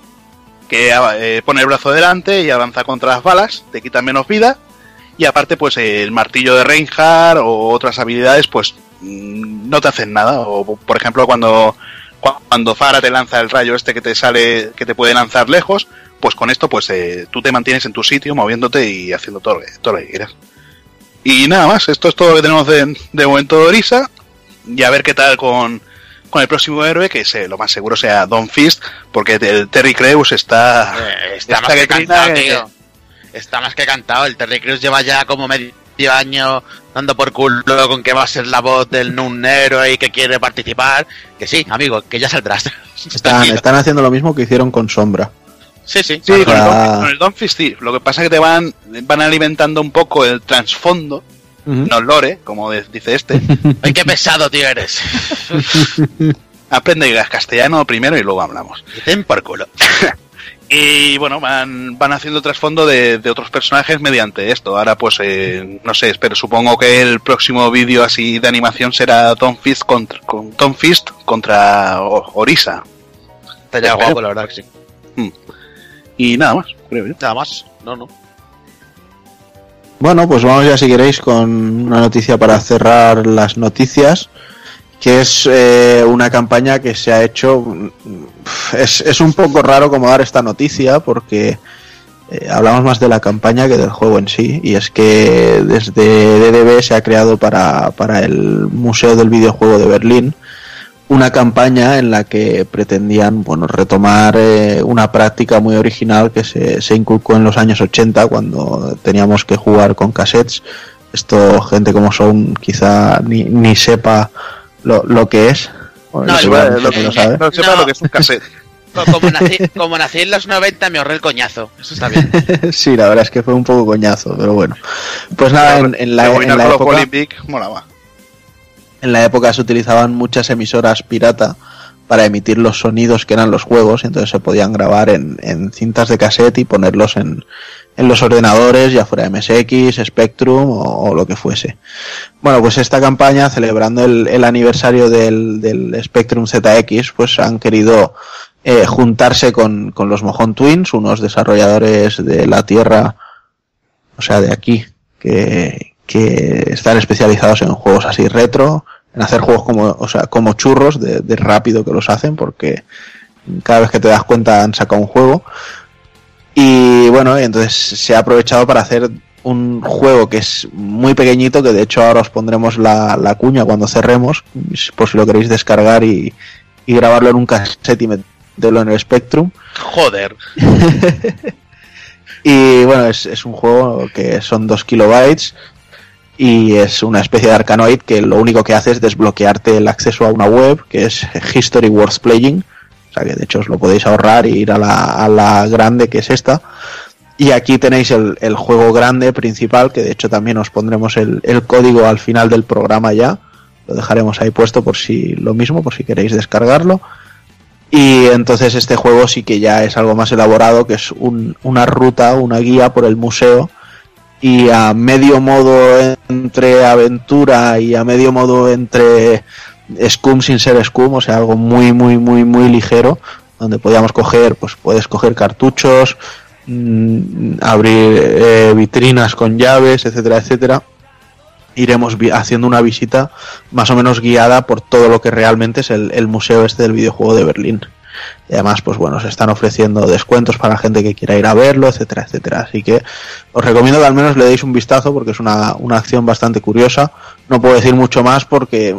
que eh, pone el brazo delante y avanza contra las balas, te quita menos vida. Y aparte, pues eh, el martillo de Reinhardt o otras habilidades, pues mm, no te hacen nada. O por ejemplo, cuando cuando Fara te lanza el rayo este que te sale, que te puede lanzar lejos, pues con esto pues eh, tú te mantienes en tu sitio moviéndote y haciendo todo, lo que- todo lo que quieras. Y nada más, esto es todo lo que tenemos de, de momento de Orisa. Y a ver qué tal con, con el próximo héroe, que se, lo más seguro sea Don Fist, porque el Terry Creus está... Eh, está está más que cantado, tío. Está más que cantado. El Terry Crews lleva ya como medio año dando por culo con que va a ser la voz del Nun héroe y que quiere participar. Que sí, amigo, que ya saldrás. (laughs) Están, están haciendo lo mismo que hicieron con Sombra. Sí, sí. Sí, con el. Don, con el Don Fist sí. Lo que pasa es que te van, van alimentando un poco el trasfondo, no el lore, como de- dice este. (laughs) Ay, qué pesado, tío, eres. (laughs) Aprende castellano primero y luego hablamos. Y ten por culo. Y bueno, van, van haciendo trasfondo de, de otros personajes mediante esto. Ahora pues, eh, no sé, pero supongo que el próximo vídeo así de animación será Tom Fist contra, con, Tom Fist contra Orisa. Estaría guapo, la verdad que sí. Y nada más, creo yo. Nada más. No, no. Bueno, pues vamos ya si queréis con una noticia para cerrar las noticias, que es eh, una campaña que se ha hecho... mm, Es, es un poco raro como dar esta noticia porque eh, hablamos más de la campaña que del juego en sí, y es que desde DDB se ha creado para, para el Museo del Videojuego de Berlín una campaña en la que pretendían bueno retomar eh, una práctica muy original que se, se inculcó en los años 80 cuando teníamos que jugar con cassettes. Esto gente como son quizá ni, ni sepa lo, lo que es Bueno, No, seguramente lo, que lo sabe. no sepa No. lo que es un (laughs) cassette. Co- Como nací, como nací en los 90 me ahorré el coñazo. Eso está bien. (laughs) sí la verdad es que fue un poco coñazo pero bueno pues nada en, en la, en la época Olympic molaba. en la época se utilizaban muchas emisoras pirata para emitir los sonidos que eran los juegos, entonces se podían grabar en, en cintas de cassette y ponerlos en, en los ordenadores, ya fuera MSX, Spectrum o, lo que fuese. Bueno, pues esta campaña, celebrando el, el aniversario del, del Spectrum ZX, pues han querido eh, juntarse con, con los Mojón Twins, unos desarrolladores de la Tierra, o sea, de aquí, que, que están especializados en juegos así retro, en hacer juegos como, o sea, como churros de, de rápido que los hacen, porque cada vez que te das cuenta han sacado un juego. Y bueno, entonces se ha aprovechado para hacer un juego que es muy pequeñito, que de hecho ahora os pondremos la, la cuña cuando cerremos, por si lo queréis descargar y, y grabarlo en un cassette y meterlo en el Spectrum. Joder. (laughs) Y bueno, es, es un juego que son 2 kilobytes y es una especie de Arkanoid que lo único que hace es desbloquearte el acceso a una web que es History Worth Playing. Que de hecho os lo podéis ahorrar y ir a la, grande que es esta. Y aquí tenéis el, juego grande principal, que de hecho también os pondremos el, código al final del programa ya. Lo dejaremos ahí puesto por si lo mismo, por si queréis descargarlo. Y entonces este juego sí que ya es algo más elaborado, que es un- una ruta, una guía por el museo. Y a medio modo entre aventura y a medio modo entre Scum sin ser Scum, o sea, algo muy, muy, muy, muy ligero, donde podíamos coger, pues puedes coger cartuchos, mm, abrir eh, vitrinas con llaves, etcétera, etcétera. Iremos haciendo una visita más o menos guiada por todo lo que realmente es el, el museo este del videojuego de Berlín. Y además, pues bueno, se están ofreciendo descuentos para la gente que quiera ir a verlo, etcétera, etcétera. Así que os recomiendo que al menos le deis un vistazo porque es una, una acción bastante curiosa. No puedo decir mucho más porque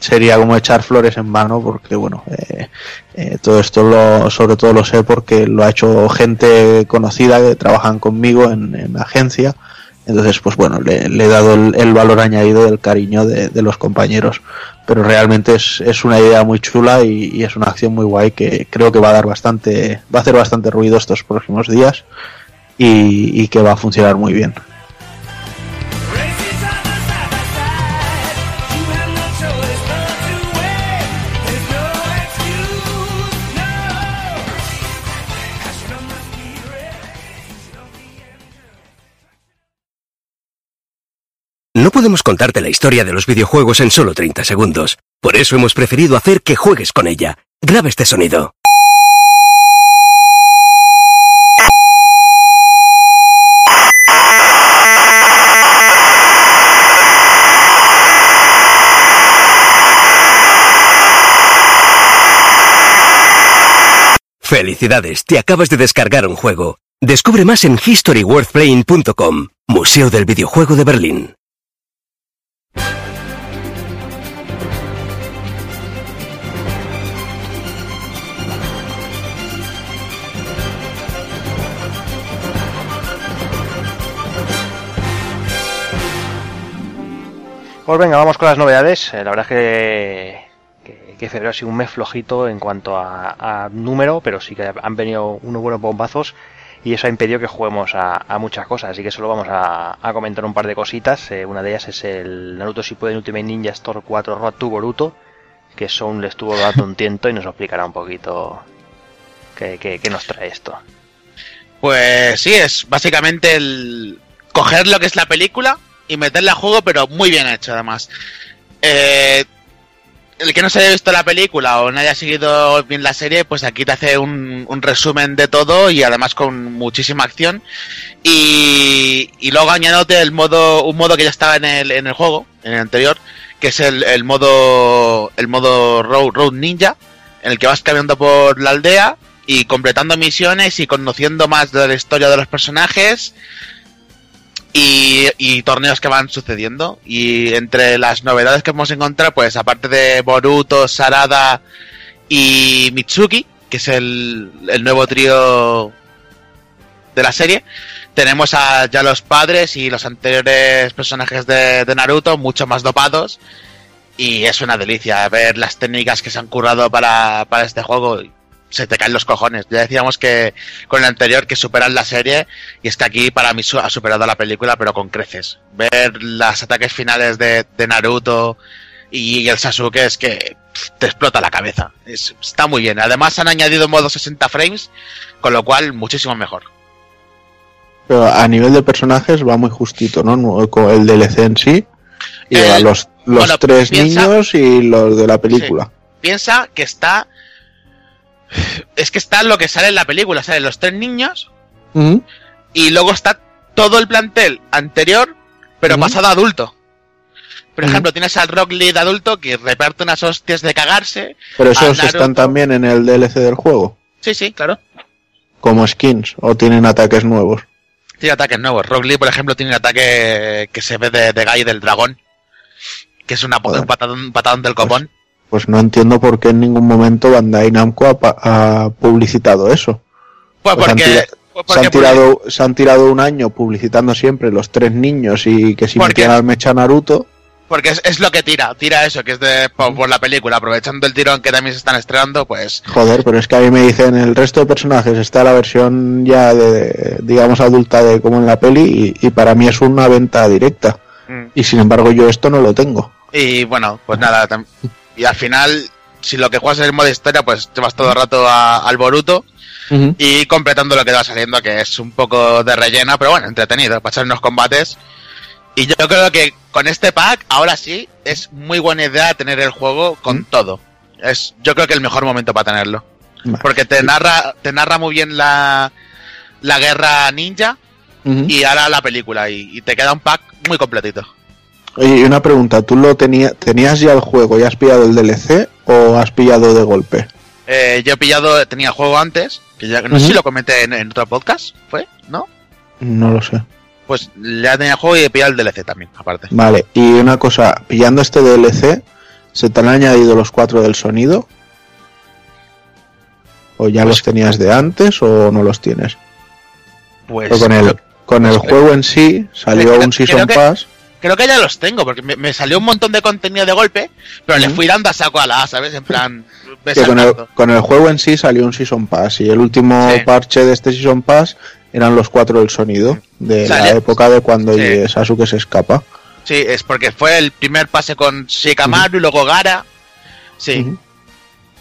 sería como echar flores en vano porque bueno, eh, eh, todo esto lo, sobre todo lo sé porque lo ha hecho gente conocida que trabajan conmigo en, la agencia. Entonces, pues bueno, le, he dado el, valor añadido del cariño de, los compañeros. Pero realmente es, es una idea muy chula y, es una acción muy guay que creo que va a dar bastante, va a hacer bastante ruido estos próximos días y que va a funcionar muy bien. No podemos contarte la historia de los videojuegos en solo 30 segundos. Por eso hemos preferido hacer que juegues con ella. Graba este sonido. Felicidades, te acabas de descargar un juego. Descubre más en historyworthplaying.com, Museo del Videojuego de Berlín. Pues venga, vamos con las novedades. Eh, la verdad es que, que, febrero ha sido un mes flojito en cuanto a, número, pero sí que han venido unos buenos bombazos y eso ha impedido que juguemos a, muchas cosas. Así que solo vamos a, comentar un par de cositas. Eh, una de ellas es el Naruto Shippuden Ultimate Ninja Store 4 Road to Boruto, que Son le estuvo dando un tiento y nos explicará un poquito qué- qué nos trae esto. Pues sí, es básicamente el coger lo que es la película y meterla a juego, pero muy bien hecho además. Eh, el que no se haya visto la película o no haya seguido bien la serie, pues aquí te hace un, un resumen de todo y además con muchísima acción. Y, luego añadiéndote el modo, un modo que ya estaba en el, en el juego, en el anterior, que es el, el modo, el modo road, road ninja, en el que vas caminando por la aldea y completando misiones y conociendo más de la historia de los personajes y, y torneos que van sucediendo. Y entre las novedades que hemos encontrado, pues aparte de Boruto, Sarada y Mitsuki, que es el, el nuevo trío de la serie, tenemos a ya los padres y los anteriores personajes de, de Naruto, mucho más dopados. Y es una delicia ver las técnicas que se han currado para, para este juego. Se te caen los cojones. Ya decíamos que con el anterior que superan la serie. Y es que aquí para mí ha superado la película, pero con creces. Ver los ataques finales de, de Naruto y el Sasuke es que te explota la cabeza. Es- está muy bien. Además han añadido modo 60 frames, con lo cual muchísimo mejor. Pero a nivel de personajes va muy justito, ¿no? Con El DLC en sí. Y El- a los, los bueno, tres piensa- niños y los de la película. Piensa que está... Es que está lo que sale en la película. Salen los tres niños y luego está todo el plantel anterior, pero pasado a adulto. Por ejemplo, tienes al Rock Lead adulto que reparte unas hostias de cagarse. Pero esos Naruto. están también en el DLC del juego. Sí, sí, claro. Como skins. O tienen ataques nuevos. Tiene ataques nuevos. Rock Lee, por ejemplo, tiene un ataque que se ve de, de Guy del dragón. Que es una, Joder. un, patadón, un patadón del copón. Pues no entiendo por qué en ningún momento Bandai Namco ha, publicitado eso. Pues pues porque, pues Se han, porque- tirado, se han tirado un año publicitando siempre los tres niños y que si ¿Por metían al mecha Naruto. porque es, es lo que tira. Tira eso, que es de, por, por la película. Aprovechando el tirón que también se están estrenando, pues Joder, pero es que a mí me dicen el resto de personajes está la versión ya de, digamos, adulta de como en la peli y, y para mí es una venta directa. Mm. Y sin embargo yo esto no lo tengo. Y bueno, pues nada. tam- Y al final, si lo que juegas es el modo historia, pues te vas todo el rato a- al Boruto y completando lo que va saliendo, que es un poco de relleno, pero bueno, entretenido, para echar unos combates. Y yo creo que con este pack, ahora sí, es muy buena idea tener el juego con todo. Es, yo creo que el mejor momento para tenerlo. Vale. Porque te narra, te narra muy bien la, la guerra ninja y ahora la película. Y, y te queda un pack muy completito. Oye, y una pregunta, ¿tú lo tenía, tenías ya el juego y has pillado el DLC o has pillado de golpe? Eh, yo he pillado, tenía el juego antes, que ya no sé si lo comenté en, en otro podcast, ¿fue? ¿No? No lo sé. Pues ya tenía el juego y he pillado el DLC también, aparte. Vale, y una cosa, pillando este DLC, ¿se te han añadido los cuatro del sonido? ¿O ya Pues- los tenías de antes o no los tienes? Pues Pero con el, con el juego en sí salió un Season que- Pass. Creo que ya los tengo, porque me, me salió un montón de contenido de golpe, pero le fui dando a saco a la A, ¿sabes? En plan, que con el, saltando. con el juego en sí salió un Season Pass y el último Sí. parche de este Season Pass eran los cuatro del sonido de la época de cuando Sí. Sasuke se escapa. Sí, es porque fue el primer pase con Shikamaru y luego Gara. Sí,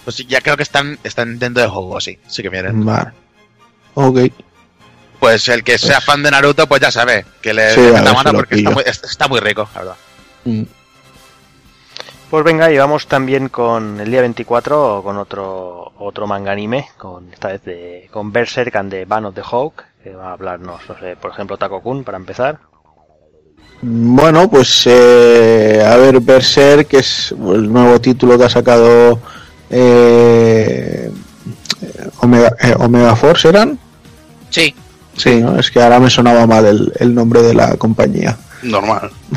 pues ya creo que están, están dentro del juego, sí, sí que vienen. Vale. Ok. Pues el que sea fan de Naruto, pues ya sabe que le, Sí, meta mano porque está muy, es- está muy rico, la verdad. Mm. Pues venga, y vamos también con el día 24 con otro otro manga anime, con esta vez de, con Berserk and the Ban of the Hawk, que va a hablarnos, no sé, por ejemplo, Tako-kun para empezar. Bueno, pues eh, a ver, Berserk, que es el nuevo título que ha sacado eh, Omega, eh, Omega Force eran. Sí. Sí, ¿no? es que ahora me sonaba mal el, el nombre de la compañía. Normal. (laughs)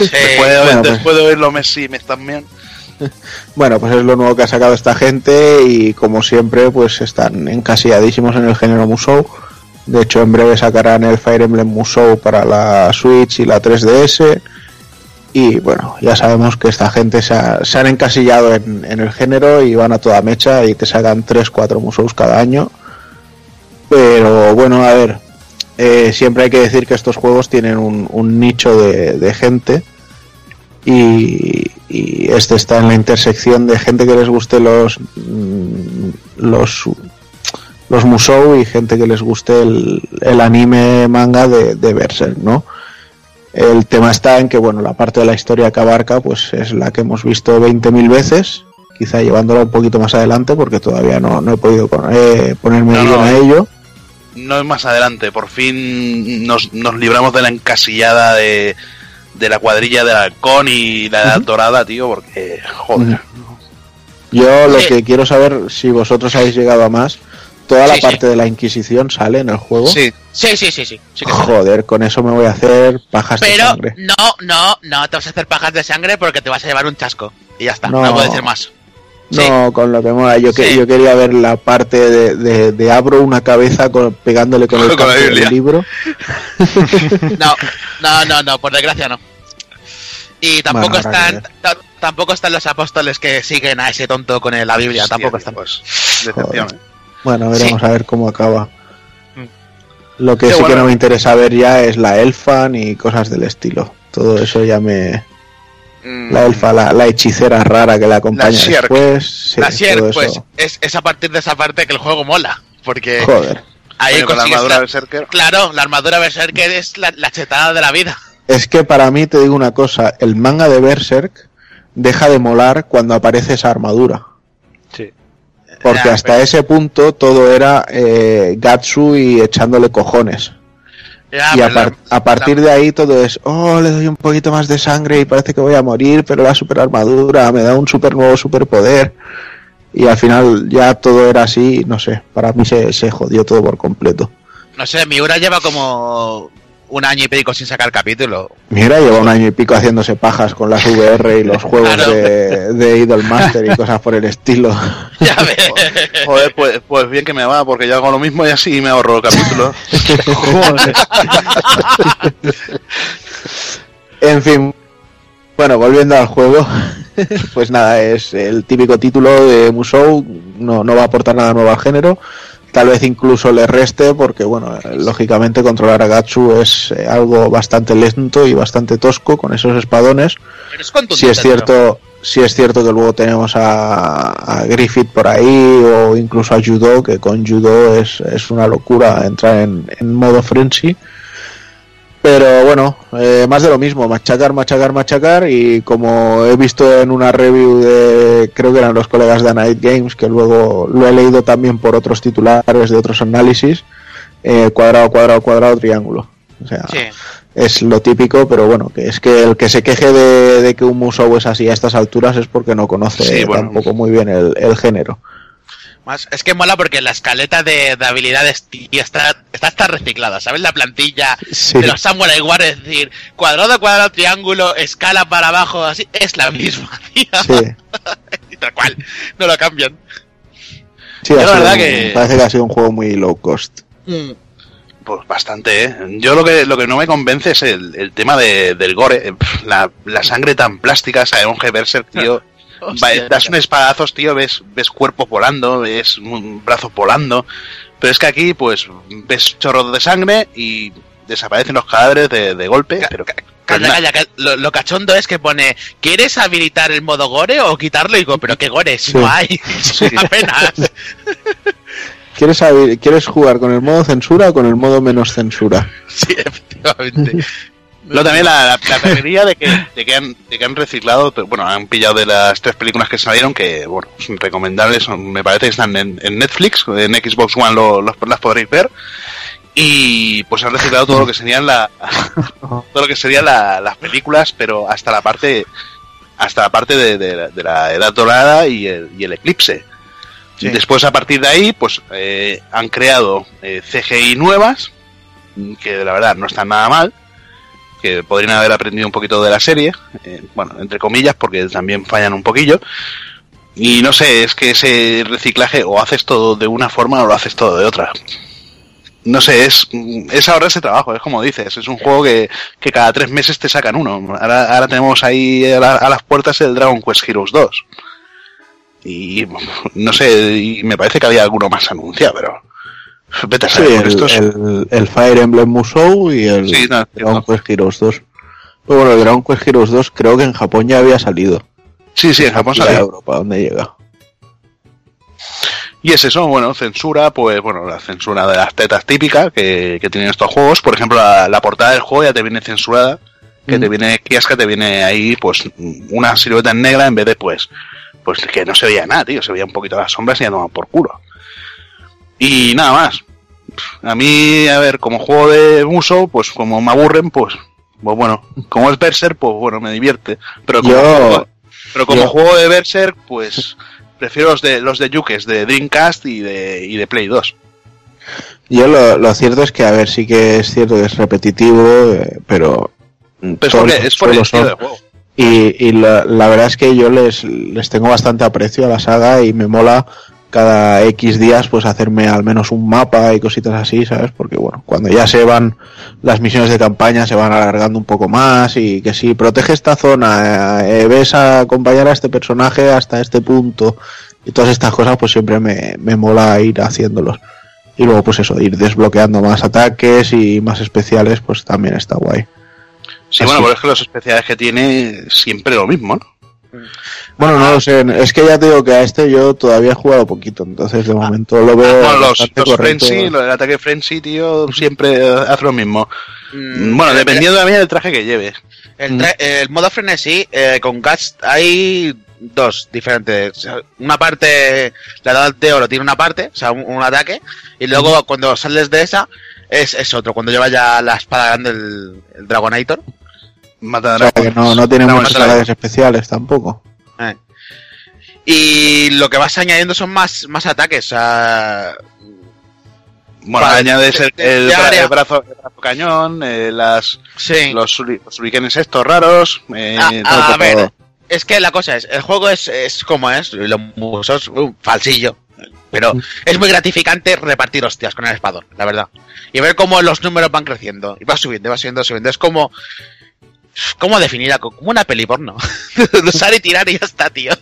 sí. Después, de, bueno, pues- después de oírlo Messi me están bien. (laughs) Bueno, pues es lo nuevo que ha sacado esta gente y como siempre, pues están encasilladísimos en el género Musou. De hecho, en breve sacarán el Fire Emblem Musou para la Switch y la 3DS. Y bueno, ya sabemos que esta gente se, ha- se han encasillado en, en el género y van a toda mecha y te sacan 3-4 Musous cada año. Pero bueno, a ver, eh, siempre hay que decir que estos juegos tienen un, un nicho de, de gente y, y este está en la intersección de gente que les guste los mm, los los musou y gente que les guste el, el anime manga de, de Berserk, ¿no? El tema está en que, bueno, la parte de la historia que abarca, pues es la que hemos visto 20.000 veces, quizá llevándola un poquito más adelante, porque todavía no, no he podido eh, ponerme No, bien a ello. No es más adelante, por fin nos, nos libramos de la encasillada de, de la cuadrilla del halcón y la edad dorada, tío, porque, joder. Yo lo Sí. que quiero saber, si vosotros habéis llegado a más, toda la sí. parte de la Inquisición sale en el juego. Sí, Sí, sí, sí, sí. sí que sí. Joder, con eso me voy a hacer pajas de Pero sangre. no, no, no te vas a hacer pajas de sangre porque te vas a llevar un chasco. Y ya está, no, No. puedo decir más. Sí. No, con lo que mola. Yo, que, Sí. yo quería ver la parte de, de, de abro una cabeza con- pegándole con (laughs) el Con la canto Biblia. del libro. No, (laughs) no, no, no, por desgracia no. Y tampoco Bueno, están ta- tampoco están los apóstoles que siguen a ese tonto con la Biblia, Hostia, tampoco están. Pues, decepción. Joder. Bueno, veremos a ver cómo acaba. Mm. Lo que Qué sí que no me interesa ver ya es la elfan y cosas del estilo. Todo eso ya me... Mm, La elfa, la, la hechicera rara que la acompaña La después. sí, la pues es, es a partir de esa parte que el juego mola. Porque Joder. ahí con la armadura la- Berserker. Claro, la armadura Berserker es la, la chetada de la vida. Es que para mí, te digo una cosa, el manga de Berserk deja de molar cuando aparece esa armadura. Sí. Porque Ya, hasta pero- ese punto todo era eh, Gatsu y echándole cojones. Ya, y a, la- a partir de ahí todo es, oh, le doy un poquito más de sangre y parece que voy a morir, pero la super armadura me da un super nuevo superpoder. Y al final ya todo era así, no sé, para mí se, se jodió todo por completo. No sé, Miura lleva como un año y pico sin sacar capítulo. Mira, lleva un año y pico haciéndose pajas con las VR y los juegos Claro. de, de Idol Master y (laughs) cosas por el estilo. Ya ves. (laughs) Joder, pues, pues bien que me va, porque yo hago lo mismo y así me ahorro el capítulo. Joder. (laughs) En fin, bueno, volviendo al juego, pues nada, es el típico título de Musou, no, no va a aportar nada nuevo al género, tal vez incluso le reste, porque bueno, eh, lógicamente controlar a Gatsu es eh, algo bastante lento y bastante tosco con esos espadones. Pero es. Si es cierto, si es cierto que luego tenemos a, a Griffith por ahí o incluso a Judo, que con Judo es, es una locura entrar en, en modo frenzy. Pero bueno, eh, más de lo mismo, machacar, machacar, machacar y como he visto en una review de, creo que eran los colegas de Night Games, que luego lo he leído también por otros titulares de otros análisis, eh, cuadrado, cuadrado, cuadrado, triángulo. O sea, Sí. es lo típico, pero bueno, que es que el que se queje de, de que un Musou es así a estas alturas es porque no conoce Sí, bueno. tampoco muy bien el, el género. Más, es que mola porque la escaleta de, de habilidades tío, está, está hasta reciclada, ¿sabes? La plantilla Sí. de los Samurai Warriors, es decir, cuadrado, cuadrado, triángulo, escala para abajo, así, es la misma, (laughs) tío. Sí, Y tal cual, no lo cambian. sí, la verdad un- que- parece que ha sido un juego muy low cost. Pues bastante, ¿eh? Yo lo que, lo que no me convence es el, el tema de, del gore. eh, la sangre tan plástica, sabemos que Berserk, tío. (laughs) Hostia, das un espadazos, tío, ves, ves cuerpos volando, ves un brazo volando. Pero es que aquí, pues, ves chorros de sangre y desaparecen los cadáveres de, de golpe. Pero, pero Calla, calla, lo, lo cachondo es que pone, ¿quieres habilitar el modo gore o quitarlo? Y digo, pero qué gore, si Sí. no hay, (laughs) (laughs) apenas. (laughs) ¿Quieres, ¿Quieres jugar con el modo censura o con el modo menos censura? Sí, efectivamente. Luego también la, la, la (laughs) de que, de, que han, de que han reciclado, bueno, han pillado de las tres películas que salieron, que, bueno, son recomendables, son- me parece que están en, en Netflix, en Xbox One lo- las podréis ver, y pues han reciclado todo lo que serían la, (laughs) todo lo que serían la- las películas, pero hasta la parte, hasta la parte de, de la- de la Edad Dorada y el, y el Eclipse. Después, a partir de ahí, pues eh, han creado eh, CGI nuevas, que la verdad no están nada mal, que podrían haber aprendido un poquito de la serie, eh, bueno, entre comillas, porque también fallan un poquillo. Y no sé, es que ese reciclaje o haces todo de una forma o lo haces todo de otra. No sé, es, es ahora ese trabajo, es como dices, es un juego que, que cada tres meses te sacan uno. Ahora, ahora tenemos ahí a, a las puertas el Dragon Quest Heroes 2. Y (laughs) no sé, y me parece que había alguno más anunciado, pero vete a Sí, el, estos- el- el Fire Emblem Musou y el Sí, no, Dragon. Quest Heroes 2. Pero bueno, el Dragon Quest Heroes 2 creo que en Japón ya había salido. Sí, sí, en Japón salió. Europa, ¿dónde llega? Y es eso, bueno, censura, pues bueno, la censura de las tetas típica que, que tienen estos juegos. Por ejemplo, la, la portada del juego ya te viene censurada, que te viene kiosca, te viene ahí pues una silueta en negra en vez de pues pues que no se veía nada, tío, se veía un poquito las sombras y ya tomaban por culo. Y nada más. A mí, a ver, como juego de uso, pues como me aburren, pues pues bueno, como es Berserk, pues bueno, me divierte. Pero como, Yo- juego, pero como yo- juego de Berserk, pues (laughs) prefiero los de los de Yukes, de Dreamcast y de, y de Play 2. Yo lo, lo cierto es que, a ver, sí que es cierto que es repetitivo, eh, pero... Pero es, todos porque- los es por el estilo de juego. Y, y la, la verdad es que yo les, les tengo bastante aprecio a la saga y me mola cada X días pues hacerme al menos un mapa y cositas así, ¿sabes? Porque bueno, cuando ya se van las misiones de campaña se van alargando un poco más y que si protege esta zona, eh, ves a acompañar a este personaje hasta este punto y todas estas cosas pues siempre me, me mola ir haciéndolos. Y luego pues eso, ir desbloqueando más ataques y más especiales pues también está guay. Sí, Así. bueno, pero es que los especiales que tiene siempre lo mismo, ¿no? Bueno, no lo sé, es que ya te digo que a este yo todavía he jugado poquito, entonces de momento lo veo Ah, bueno, los, los. Frenzy, lo del ataque Frenzy, tío, siempre hace lo mismo. Mm, Bueno, el- dependiendo también del traje que lleves. El, tra- el modo frenesí, eh, con Guts hay dos diferentes. Una parte, la edad de oro tiene una parte, o sea, un, un ataque, y luego cuando sales de esa, es, es otro. Cuando lleva ya la espada grande, el, el Dragonator. Mata O sea, que no, no tiene mata- ataques especiales tampoco. eh. Y lo que vas añadiendo son más, más ataques. O sea, Bueno, Vale, añades el, bra- brazo, el brazo cañón, eh, las, sí. los, los estos raros. eh, Ah, a todo. ver, es que la cosa es, el juego es, es como es, los musos, un falsillo. Pero es muy gratificante repartir hostias con el espadón, la verdad. Y ver cómo los números van creciendo. Y va subiendo, va subiendo, subiendo. Es como. ¿Cómo definirla? Como una peli porno. (laughs) Usar y tirar y ya está, tío.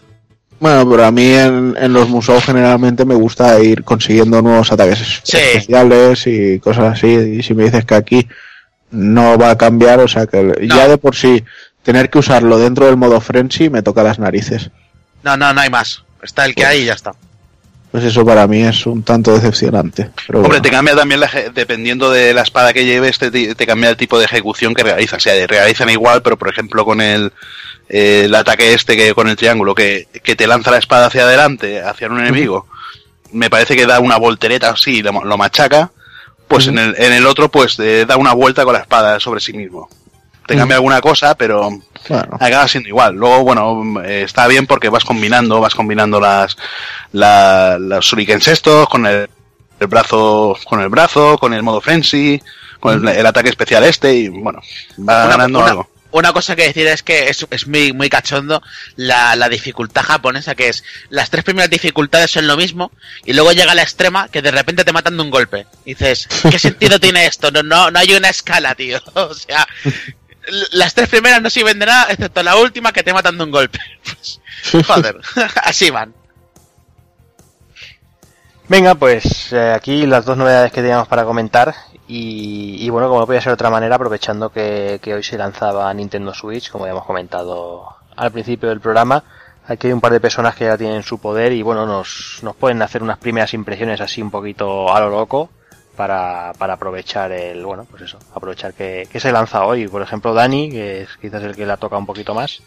Bueno, pero a mí en, en los museos generalmente me gusta ir consiguiendo nuevos ataques Sí. especiales y cosas así. Y si me dices que aquí no va a cambiar, o sea que No. ya de por sí tener que usarlo dentro del modo frenzy me toca las narices. No, no, no hay más. Está el que hay y ya está. Pues eso para mí es un tanto decepcionante. Pero Hombre, bueno. te cambia también, la dependiendo de la espada que lleves, te, te cambia el tipo de ejecución que realizas. O sea, realizan igual, pero por ejemplo con el, eh, el ataque este que con el triángulo, que, que te lanza la espada hacia adelante, hacia un enemigo, me parece que da una voltereta así, y lo, lo machaca, pues en, el, en el otro pues eh, da una vuelta con la espada sobre sí mismo. Te cambia alguna cosa, pero Bueno, acaba siendo igual. Luego, bueno, eh, está bien porque vas combinando, vas combinando las, la, los shurikens estos con el, el brazo, con el brazo, con el modo frenzy, con el, el ataque especial este y bueno, va Una- ganando una- algo. Una cosa que decir es que es, es muy, muy cachondo la, la dificultad japonesa, que es las tres primeras dificultades son lo mismo, y luego llega la extrema que de repente te matan de un golpe. Y dices, ¿qué (laughs) sentido tiene esto? No, no, no hay una escala, tío. (laughs) O sea, las tres primeras no sirven de nada, excepto la última que te matan de un golpe. Pues, (laughs) joder, (laughs) así van. Venga, pues eh, aquí las dos novedades que teníamos para comentar. Y, y bueno, como no podía ser de otra manera, aprovechando que, que hoy se lanzaba Nintendo Switch, como ya hemos comentado al principio del programa, aquí hay un par de personas que ya tienen su poder y bueno, nos, nos pueden hacer unas primeras impresiones así un poquito a lo loco para, para aprovechar el, bueno, pues eso, aprovechar que, que se lanza hoy. Por ejemplo, Dani, que es quizás el que la toca un poquito más,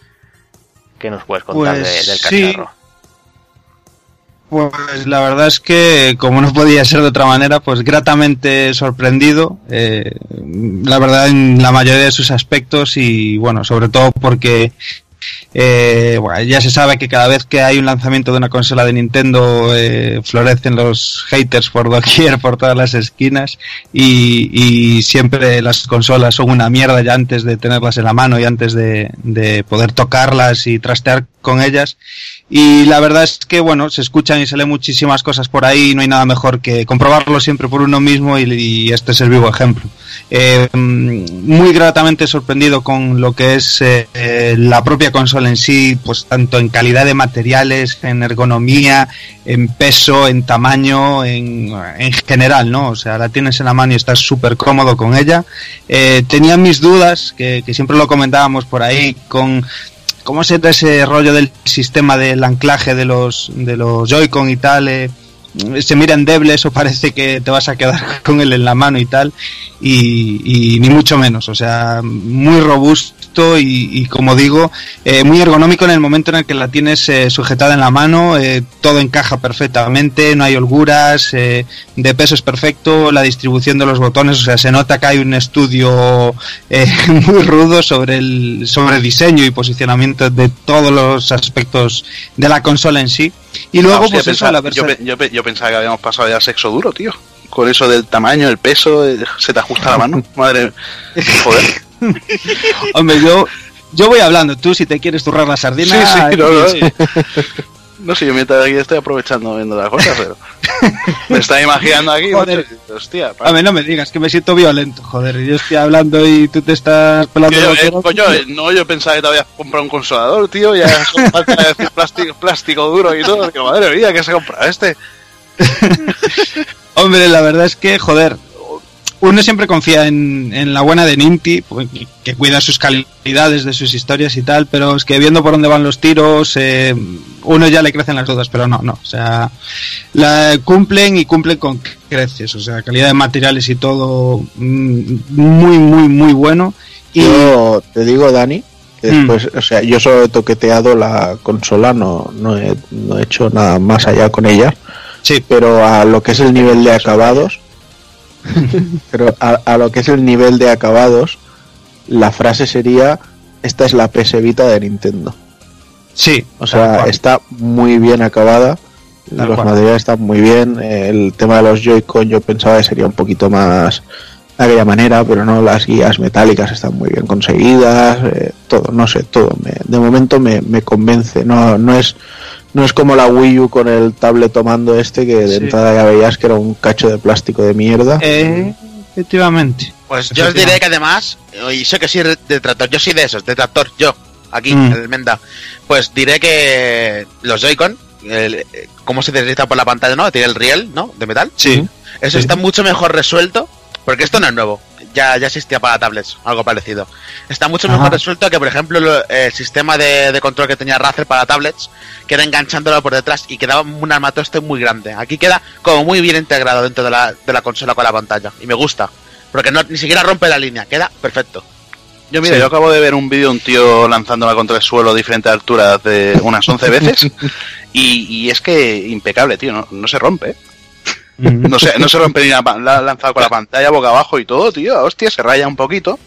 ¿qué nos puedes contar Pues de- del sí. cacharro? Pues la verdad es que, como no podía ser de otra manera, pues gratamente sorprendido. eh, la verdad, en la mayoría de sus aspectos y, bueno, sobre todo porque Eh, bueno, ya se sabe que cada vez que hay un lanzamiento de una consola de Nintendo eh, florecen los haters por doquier, (laughs) por todas las esquinas y, y, siempre las consolas son una mierda ya antes de tenerlas en la mano y antes de, de poder tocarlas y trastear con ellas. Y la verdad es que, bueno, se escuchan y se leen muchísimas cosas por ahí, no hay nada mejor que comprobarlo siempre por uno mismo y, y este es el vivo ejemplo. Eh, muy gratamente sorprendido con lo que es eh, la propia consola en sí, pues tanto en calidad de materiales, en ergonomía, en peso, en tamaño, en, en general, ¿no? O sea, la tienes en la mano y estás súper cómodo con ella. Eh, tenía mis dudas, que, siempre lo comentábamos por ahí, con cómo se ese rollo del sistema del anclaje de los de los Joy-Con y tal. Eh, se mira endeble, eso parece que te vas a quedar (laughs) con él en la mano y tal, y, ni mucho menos, o sea, muy robusto y, como digo, eh, muy ergonómico en el momento en el que la tienes eh, sujetada en la mano, eh, todo encaja perfectamente, no hay holguras, de peso es perfecto, la distribución de los botones, o sea, se nota que hay un estudio (laughs) muy rudo sobre el, sobre diseño y posicionamiento de todos los aspectos de la consola en sí. Y luego, pues yo, eso, pensaba, la versa- yo pe- yo pensaba que habíamos pasado ya al sexo duro, tío. Con eso del tamaño, el peso, eh, se te ajusta la mano. (laughs) Madre. Joder. Hombre, yo, yo voy hablando, tú si te quieres turrar la sardina. Sí, sí, (laughs) no, No sé, yo mientras aquí estoy aprovechando viendo las cosas, pero. (laughs) Me está imaginando aquí, Joder. macho, hostia. A ver, no me digas que me siento violento, joder. Yo estoy hablando y tú te estás pelando Yo, eh, coño, eh, no, yo pensaba que te habías comprado un consolador, tío. Ya (laughs) son falta de decir plástico, plástico duro y todo. Digo, madre mía, ¿qué se ha comprado este? (laughs) Hombre, la verdad es que, joder, uno siempre confía en, en la buena de Ninty, pues, que, cuida sus calidades, de sus historias y tal, pero es que viendo por dónde van los tiros, eh, uno ya le crecen las dudas, pero no, no. O sea, la cumplen y cumplen con creces, o sea, calidad de materiales y todo mm, muy, muy, muy bueno. Y Yo te digo, Dani, que Mm. después, o sea, yo solo he toqueteado la consola, no, no, he, no he hecho nada más allá con ella, sí, pero a lo que es el nivel de acabados, (laughs) pero a, a lo que es el nivel de acabados, la frase sería, esta es la PS Vita de Nintendo. sí, O sea, está muy bien acabada. Tal los cual. materiales están muy bien. El tema de los Joy-Con yo pensaba que sería un poquito más de aquella manera, pero no, las guías metálicas están muy bien conseguidas. eh, todo, no sé, todo. Me, de momento me, me convence. No, no es no es como la Wii U con el tablet tomando este que de Sí. entrada ya veías que era un cacho de plástico de mierda. Eh, efectivamente. Pues yo os diré que además, y sé que soy detractor, yo soy de esos, detractor, yo, aquí, Mm. en el Menda, pues diré que los Joy-Con, eh, cómo se desliza por la pantalla, ¿no? Tiene el riel, ¿no? De metal. Sí. Eso Sí. está mucho mejor resuelto, porque esto no es nuevo. Ya, ya existía para tablets, algo parecido. Está mucho Ajá. mejor resuelto que, por ejemplo, lo- el sistema de, de control que tenía Razer para tablets, que era enganchándolo por detrás y quedaba un armatoste muy grande. Aquí queda como muy bien integrado dentro de la, de la consola con la pantalla. Y me gusta. Porque no, ni siquiera rompe la línea, queda perfecto. Yo, mira, Sí. yo acabo de ver un vídeo de un tío lanzándola contra el suelo a diferentes alturas de unas 11 veces. (laughs) y, y es que impecable, tío, no, no se rompe. No se, no se rompe ni la, la ha lanzado con la pantalla boca abajo y todo, tío. Hostia, se raya un poquito.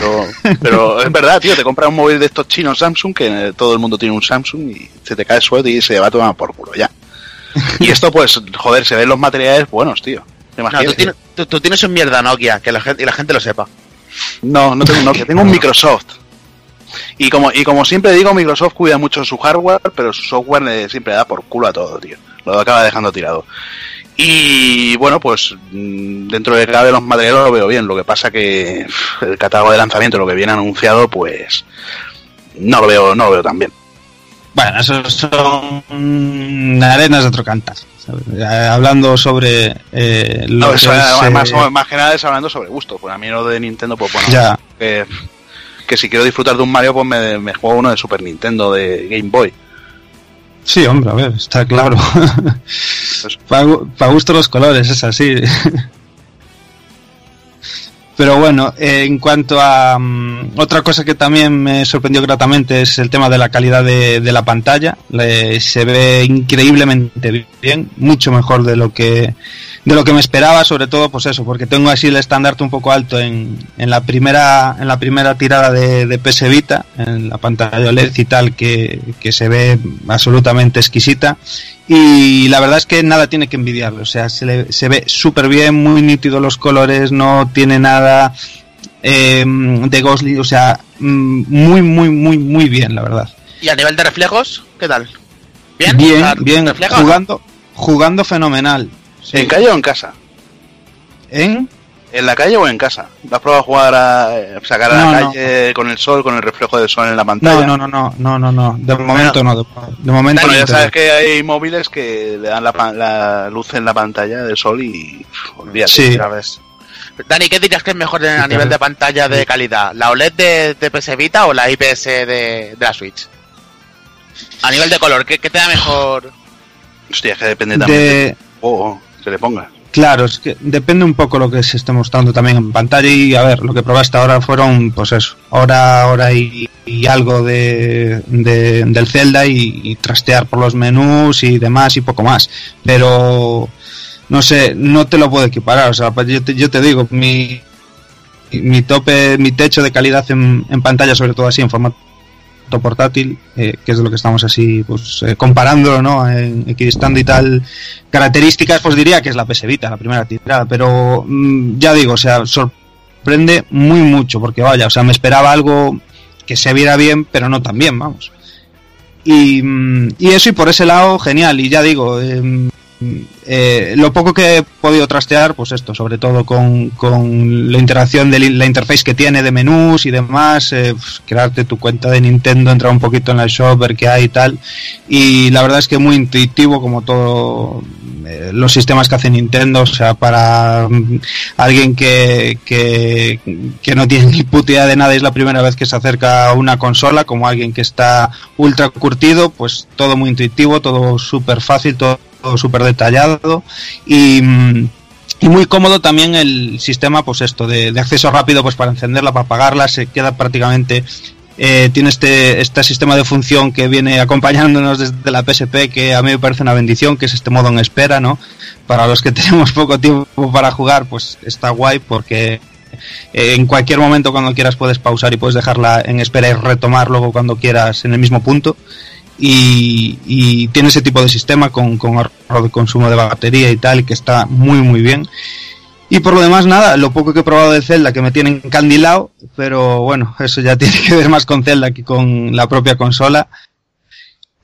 Pero, pero es verdad, tío, te compras un móvil de estos chinos Samsung, que todo el mundo tiene un Samsung, y se te cae el suelo y se va a tomar por culo ya. Y esto, pues, joder, se ven los materiales buenos, tío. ¿Te No, tú, tienes, tú- tú tienes un mierda Nokia, que la gente, y la gente lo sepa. No, no tengo un Nokia, tengo un Microsoft. Y como, y como siempre digo, Microsoft cuida mucho su hardware, pero su software le- siempre le da por culo a todo, tío. Lo acaba dejando tirado. Y bueno, pues mm, dentro de cabe los materiales lo veo bien. Lo que pasa que el catálogo de lanzamiento, lo que viene anunciado, pues no lo veo, no lo veo tan bien. Bueno, eso son arenas de otro cantar. Hablando sobre eh, lo No, que eso, es, eh, más que nada es hablando sobre gusto. Pues a mí lo de Nintendo, pues bueno, ya. que, que si quiero disfrutar de un Mario, pues me, me juego uno de Super Nintendo, de Game Boy. Sí, hombre, a ver, está claro. (laughs) Para gusto los colores, es así. Pero bueno, en cuanto a mm, otra cosa que también me sorprendió gratamente es el tema de la calidad de, de la pantalla. Le- se ve increíblemente bien, mucho mejor de lo que de lo que me esperaba, sobre todo pues eso, porque tengo así el estandarte un poco alto en, en la primera en la primera tirada de, de PS Vita, en la pantalla OLED y tal, que, que se ve absolutamente exquisita. Y la verdad es que nada tiene que envidiarle, o sea, se, le- se ve súper bien, muy nítido los colores, no tiene nada eh, de Ghostly, o sea, mm, muy, muy, muy, muy bien, la verdad. ¿Y a nivel de reflejos? ¿Qué tal? ¿Bien? Bien, ¿La- bien, no? jugando, jugando fenomenal. Sí. ¿En calle o en casa? ¿En? ¿En la calle o en casa? ¿Lo has probado a jugar a eh, sacar a No, la no. calle con el sol, con el reflejo del sol en la pantalla? No, no, no, no, no, no, no, de momento no, de, de momento Bueno, no ya sabes que hay móviles que le dan la, luz en la pantalla del sol y pff, olvídate. Sí. ves. Dani, ¿qué dirías que es mejor a Sí, nivel de pantalla de calidad? ¿La OLED de, de PS Vita o la IPS de, de la Switch? A nivel de color, ¿qué, qué te da mejor? Hostia, es que depende también del de, juego que le ponga. Claro, es que depende un poco lo que se esté mostrando también en pantalla y a ver, lo que probé hasta ahora fueron, pues eso, hora, hora y, algo de, de- del Zelda y, y trastear por los menús y demás y poco más. Pero, no sé, no te lo puedo equiparar, o sea, pues yo te, yo te digo, mi, mi tope, mi techo de calidad en, en pantalla, sobre todo así en formato portátil, eh, que es de lo que estamos así pues eh, comparándolo, ¿no? En equidistando y tal características, pues diría que es la PS Vita, la primera tirada, pero mm, ya digo, o sea, sorprende muy mucho, porque vaya, o sea, me esperaba algo que se viera bien, pero no tan bien, vamos. Y, mm, y eso y por ese lado, genial, y ya digo, em, eh, lo poco que he podido trastear, pues esto, sobre todo con, con la interacción de la interface que tiene de menús y demás, eh, pues, crearte tu cuenta de Nintendo, entrar un poquito en la shop, ver qué hay y tal. Y la verdad es que muy intuitivo, como todo eh, los sistemas que hace Nintendo, o sea, para mm, alguien que, que, no tiene (laughs) ni puta de nada, es la primera vez que se acerca a una consola, como alguien que está ultra curtido, pues todo muy intuitivo, todo súper fácil, todo súper detallado y, mm, y muy cómodo también el sistema pues esto de, de acceso rápido pues para encenderla para apagarla se queda prácticamente eh, tiene este este sistema de función que viene acompañándonos desde la PSP que a mí me parece una bendición que es este modo en espera no para los que (laughs) tenemos poco tiempo para jugar pues está guay porque eh, en cualquier momento cuando quieras puedes pausar y puedes dejarla en espera y retomar luego cuando quieras en el mismo punto y, tiene ese tipo de sistema con, con ahorro de consumo de batería y tal, que está muy muy bien. Y por lo demás, nada, lo poco que he probado de Zelda que me tienen candilado, pero bueno, eso ya (laughs) tiene que ver más con Zelda que con la propia consola.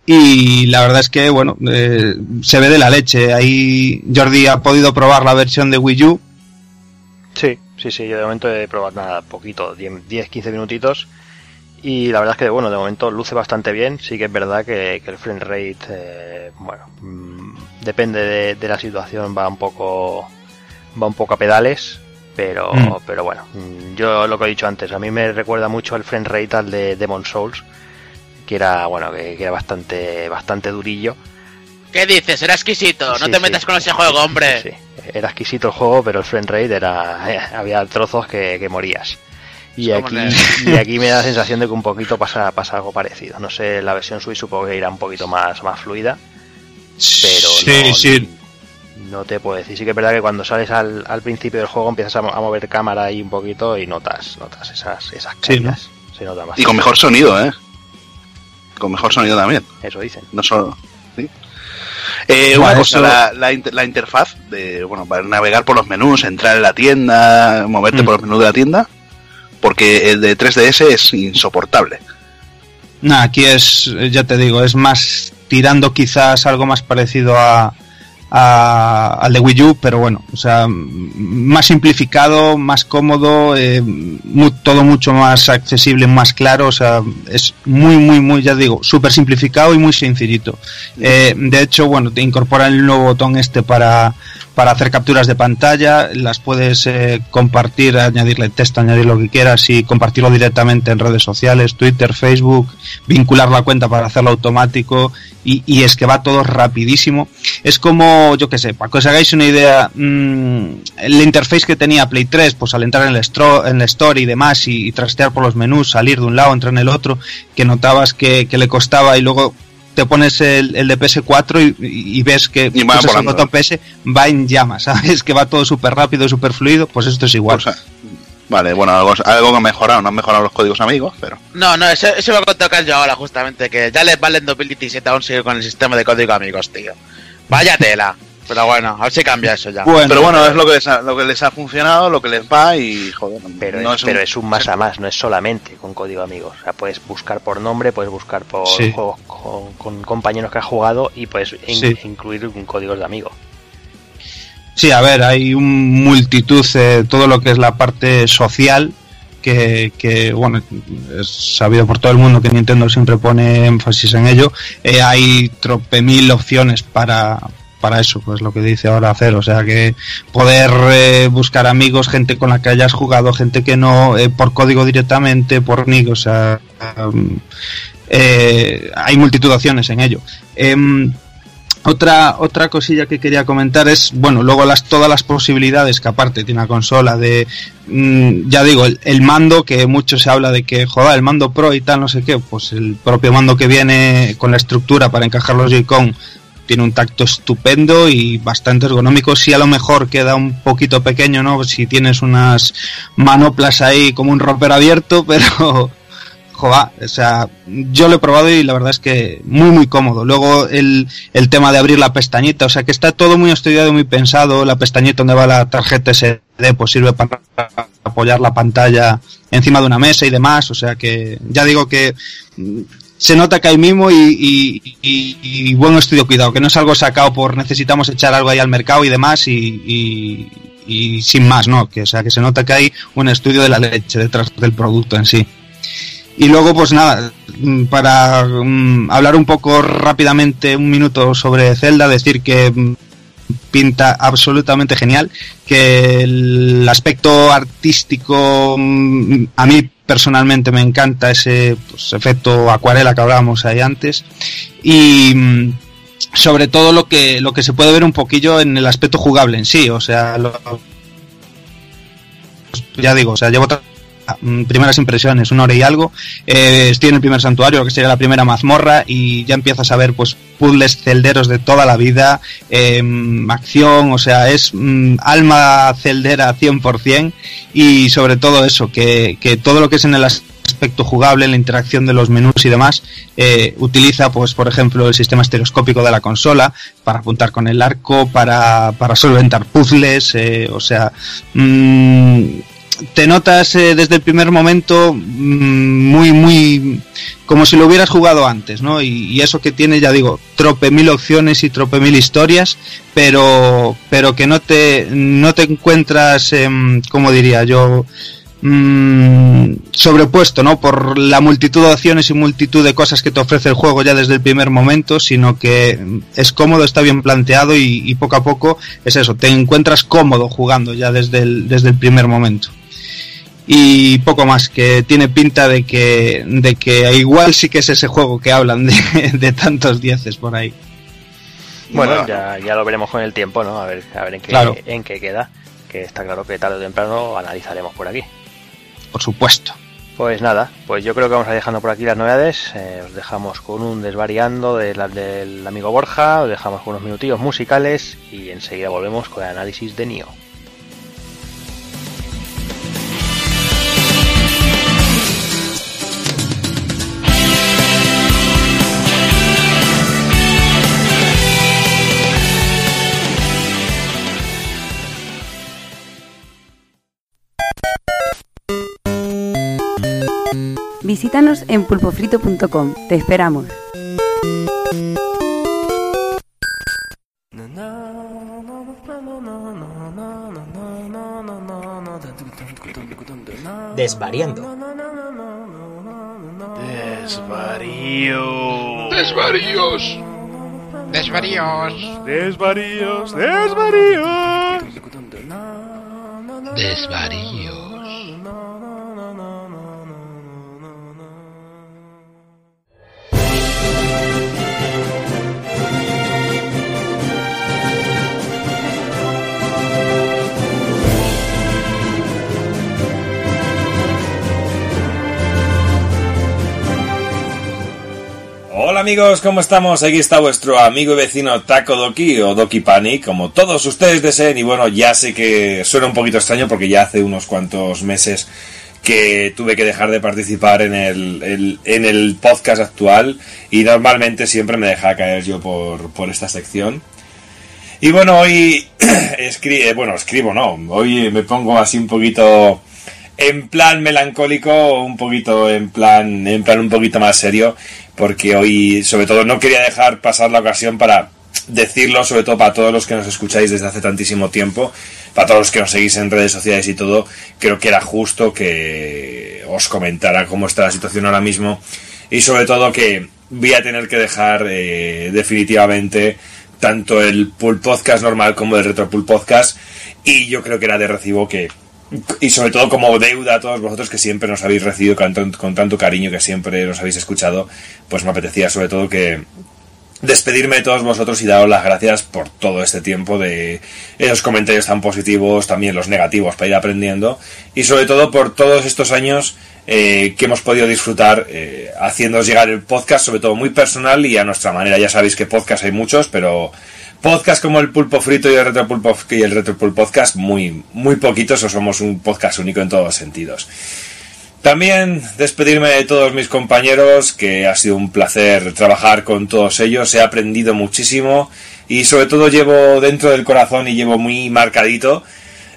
Y la verdad es que, bueno, eh, se ve de la leche. Ahí Jordi ha podido probar la versión de Wii U. Sí, sí, sí, yo de momento he probado nada, poquito, 10-15 minutitos. Y la verdad es que, bueno, de momento luce bastante bien. Sí que es verdad que, que el frame rate, eh, bueno, mmm, depende de, de, la situación, va un poco, va un poco a pedales. Pero, mm. pero bueno, yo lo que he dicho antes, a mí me recuerda mucho el frame rate al de Demon Souls, que era, bueno, que, que era bastante, bastante durillo. ¿Qué dices? Era exquisito. No Sí, te sí. metas con ese juego, hombre. Sí, era exquisito el juego, pero el frame rate era, (laughs) había trozos que, que morías. Y ¿Cómo aquí, y aquí me da la sensación de que un poquito pasa, pasa algo parecido. No sé, la versión Switch supongo que irá un poquito más, más fluida, pero sí, no, sí. no te puedo decir. Sí que es verdad que cuando sales al, al principio del juego empiezas a, mo- a mover cámara ahí un poquito y notas, notas esas, esas Sí, caídas. Se nota Y bastante. con mejor sonido, ¿eh? Con mejor sonido también. Eso dicen. No solo. ¿sí? Eh, una cosa, la, la inter- la interfaz de, bueno, para navegar por los menús, entrar en la tienda, moverte Mm. por los menús de la tienda, porque el de 3DS es insoportable. Nah, aquí es, ya te digo, es más tirando quizás algo más parecido a, a- al de Wii U, pero bueno, o sea, más simplificado, más cómodo, eh, todo mucho más accesible, más claro, o sea, es muy, muy, muy, ya digo, súper simplificado y muy sencillito. Eh, de hecho, bueno, te incorpora el nuevo botón este para, para hacer capturas de pantalla, las puedes eh, compartir, añadirle texto, añadir lo que quieras y compartirlo directamente en redes sociales, Twitter, Facebook, vincular la cuenta para hacerlo automático y, es que va todo rapidísimo. Es como, yo que sé, para que os hagáis una idea, mm, el interface que tenía Play 3, pues al entrar en el, en el store y demás y, trastear por los menús, salir de un lado, entrar en el otro, que notabas que, que le costaba y luego te pones el, el de PS4 y, ves que y va el botón PS va en llamas, (laughs) ¿sabes? Que va todo súper rápido, súper fluido, pues esto es igual. vale, bueno, algo, algo que ha mejorado, no han mejorado los códigos amigos, pero... No, no, eso, eso va a tocar yo ahora, justamente, que ya les vale en 2017 aún seguir con el sistema de código amigos, tío. Vaya tela. Pero bueno, a ver si cambia eso ya. pero bueno, es lo que, les ha, lo que les ha funcionado, lo que les va y joder. Pero, no es, un, pero es un más a más, no es solamente con código amigos. O sea, puedes buscar por nombre, puedes buscar por juegos con, compañeros que has jugado y puedes incluir un código de amigo. Sí, a ver, hay un multitud, de todo lo que es la parte social, que, que, bueno, es sabido por todo el mundo que Nintendo siempre pone énfasis en ello. Eh, hay trope mil opciones para, para eso, pues lo que dice ahora hacer, o sea que poder eh, buscar amigos, gente con la que hayas jugado, gente que no, eh, por código directamente, por nick, o sea, eh, hay multitud de opciones en ello. Em, otra, otra cosilla que quería comentar es, bueno, luego las, todas las posibilidades que aparte tiene la consola de, mm, ya digo, el, mando, que mucho se habla de que, joder, el mando Pro y tal, no sé qué, pues el propio mando que viene con la estructura para encajar los Joy-Con tiene un tacto estupendo y bastante ergonómico. Sí, a lo mejor queda un poquito pequeño, ¿no? Si tienes unas manoplas ahí como un romper abierto, (laughs) pero. Joder, o sea, yo lo he probado y la verdad es que muy, muy cómodo. Luego el, el tema de abrir la pestañita, o sea que está todo muy estudiado, muy pensado. La pestañita donde va la tarjeta SD, pues sirve para apoyar la pantalla encima de una mesa y demás. O sea que ya digo que se nota que hay mimo y, buen estudio cuidado, que no es algo sacado por necesitamos echar algo ahí al mercado y demás y, sin más, ¿no? Que, o sea, que se nota que hay un estudio de la leche detrás del producto en sí. Y luego, pues nada, mm, para mm, hablar un poco rápidamente, un minuto sobre Zelda, decir que mm, pinta absolutamente genial, que el aspecto artístico a mí personalmente me encanta ese pues, efecto acuarela que hablábamos ahí antes. Y mm, sobre todo lo que lo que se puede ver un poquillo en el aspecto jugable en sí o sea ya digo o sea llevo primeras impresiones, una hora y algo. Eh, estoy en el primer santuario, que sería la primera mazmorra, y ya empiezas a ver pues puzzles celderos de toda la vida, em, acción, o sea, es mm, alma celdera 100%, y sobre todo eso, que, que, todo lo que es en el aspecto jugable, la interacción de los menús y demás, eh, utiliza, pues, por ejemplo, el sistema estereoscópico de la consola para apuntar con el arco, para, para solventar puzzles, eh, o sea, mmm, te notas eh, desde el primer momento mm, muy, muy como si lo hubieras jugado antes, ¿no? Y, eso que tiene, ya digo, trope mil opciones y trope mil historias, pero, pero que no te, no te encuentras, como diría yo, mm, sobrepuesto, ¿no? Por la multitud de opciones y multitud de cosas que te ofrece el juego ya desde el primer momento, sino que es cómodo, está bien planteado y, poco a poco es eso, te encuentras cómodo jugando ya desde desde el primer momento y poco más, que tiene pinta de que, de que igual sí que es ese juego que hablan de, (laughs) tantos dieces por ahí. Bueno, ya, ya, lo veremos con el tiempo, ¿no? A ver, a ver en, qué, en qué queda, que está claro que tarde o temprano analizaremos por aquí. Por supuesto. Pues nada, pues yo creo que vamos a ir dejando por aquí las novedades. Eh, os dejamos con un desvariando de del amigo Borja, os dejamos con unos minutillos musicales y enseguida volvemos con el análisis de Nio. Visítanos en pulpofrito.com. Te esperamos. Desvariando. Desvarío. Desvaríos. Desvaríos. Desvaríos. Desvaríos. Desvaríos. Amigos, ¿cómo estamos? Aquí está vuestro amigo y vecino Taco Doki o Doki Panic, como todos ustedes deseen. Y bueno, ya sé que suena un poquito extraño porque ya hace unos cuantos meses que tuve que dejar de participar en el, en el podcast actual y normalmente siempre me deja caer yo por, por esta sección. Y bueno, hoy (clears throat) escri- bueno, escribo, no, hoy me pongo así un poquito en plan melancólico, un poquito en plan, en plan un poquito más serio, porque hoy, sobre todo, no quería dejar pasar la ocasión para decirlo, sobre todo para todos los que nos escucháis desde hace tantísimo tiempo, para todos los que nos seguís en redes sociales y todo, creo que era justo que os comentara cómo está la situación ahora mismo y sobre todo que voy a tener que dejar eh, definitivamente tanto el Pool Podcast normal como el Retro Podcast y yo creo que era de recibo que y sobre todo como deuda a todos vosotros que siempre nos habéis recibido con, tan- con tanto cariño que siempre nos habéis escuchado pues me apetecía sobre todo que despedirme de todos vosotros y daros las gracias por todo este tiempo de esos comentarios tan positivos, también los negativos para ir aprendiendo y sobre todo por todos estos años eh, que hemos podido disfrutar eh, llegar el podcast, sobre todo muy personal y a nuestra manera. Ya sabéis que podcast hay muchos, pero podcast como el Pulpo Frito y el Retro Pulpo y el Retro Pulp Podcast muy muy poquitos o somos un podcast único en todos los sentidos. También despedirme de todos mis compañeros, que ha sido un placer trabajar con todos ellos, he aprendido muchísimo y sobre todo llevo dentro del corazón y llevo muy marcadito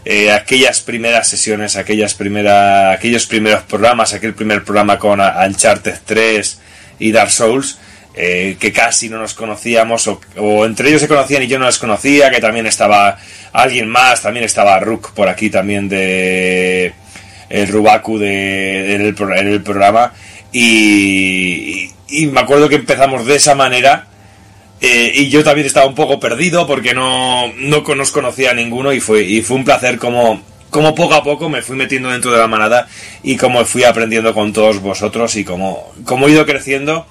eh, aquellas primeras sesiones, aquellas primera, aquellos primeros programas, aquel primer programa con Uncharted 3 y Dark Souls, eh, que casi no nos conocíamos, o, o entre ellos se conocían y yo no los conocía, que también estaba alguien más, también estaba Rook por aquí también de el Rubaku de, en, el, pro- en el programa. Y, y- me acuerdo que empezamos de esa manera eh, y yo también estaba un poco perdido porque no, no nos conocía a ninguno y fue, y fue un placer como, como poco a poco me fui metiendo dentro de la manada y como fui aprendiendo con todos vosotros y como, como he ido creciendo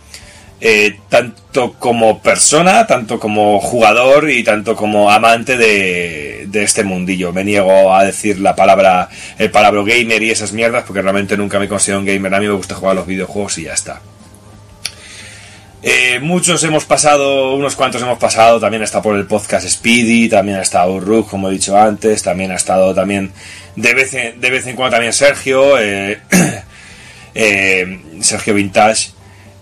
eh, tanto como persona, tanto como jugador y tanto como amante de, de este mundillo. Me niego a decir la palabra, el palabra gamer y esas mierdas porque realmente nunca me considero un gamer. A mí me gusta jugar a los videojuegos y ya está. Eh, muchos hemos pasado, unos cuantos hemos pasado, también está por el podcast Speedy, también ha estado Uruk, como he dicho antes, también ha estado también de vez en, de vez en cuando también Sergio, eh, (coughs) Sergio Vintage.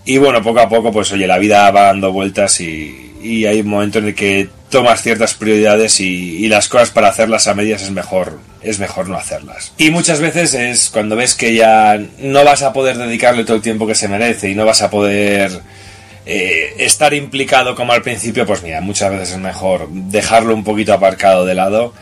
Y bueno, poco a poco, pues oye, la vida va dando vueltas y, hay un momento en el que tomas ciertas prioridades y, y las cosas para hacerlas a medias es mejor, es mejor no hacerlas. Y muchas veces es cuando ves que ya no vas a poder dedicarle todo el tiempo que se merece y no vas a poder eh, estar implicado como al principio, pues mira, muchas veces es mejor dejarlo un poquito aparcado de lado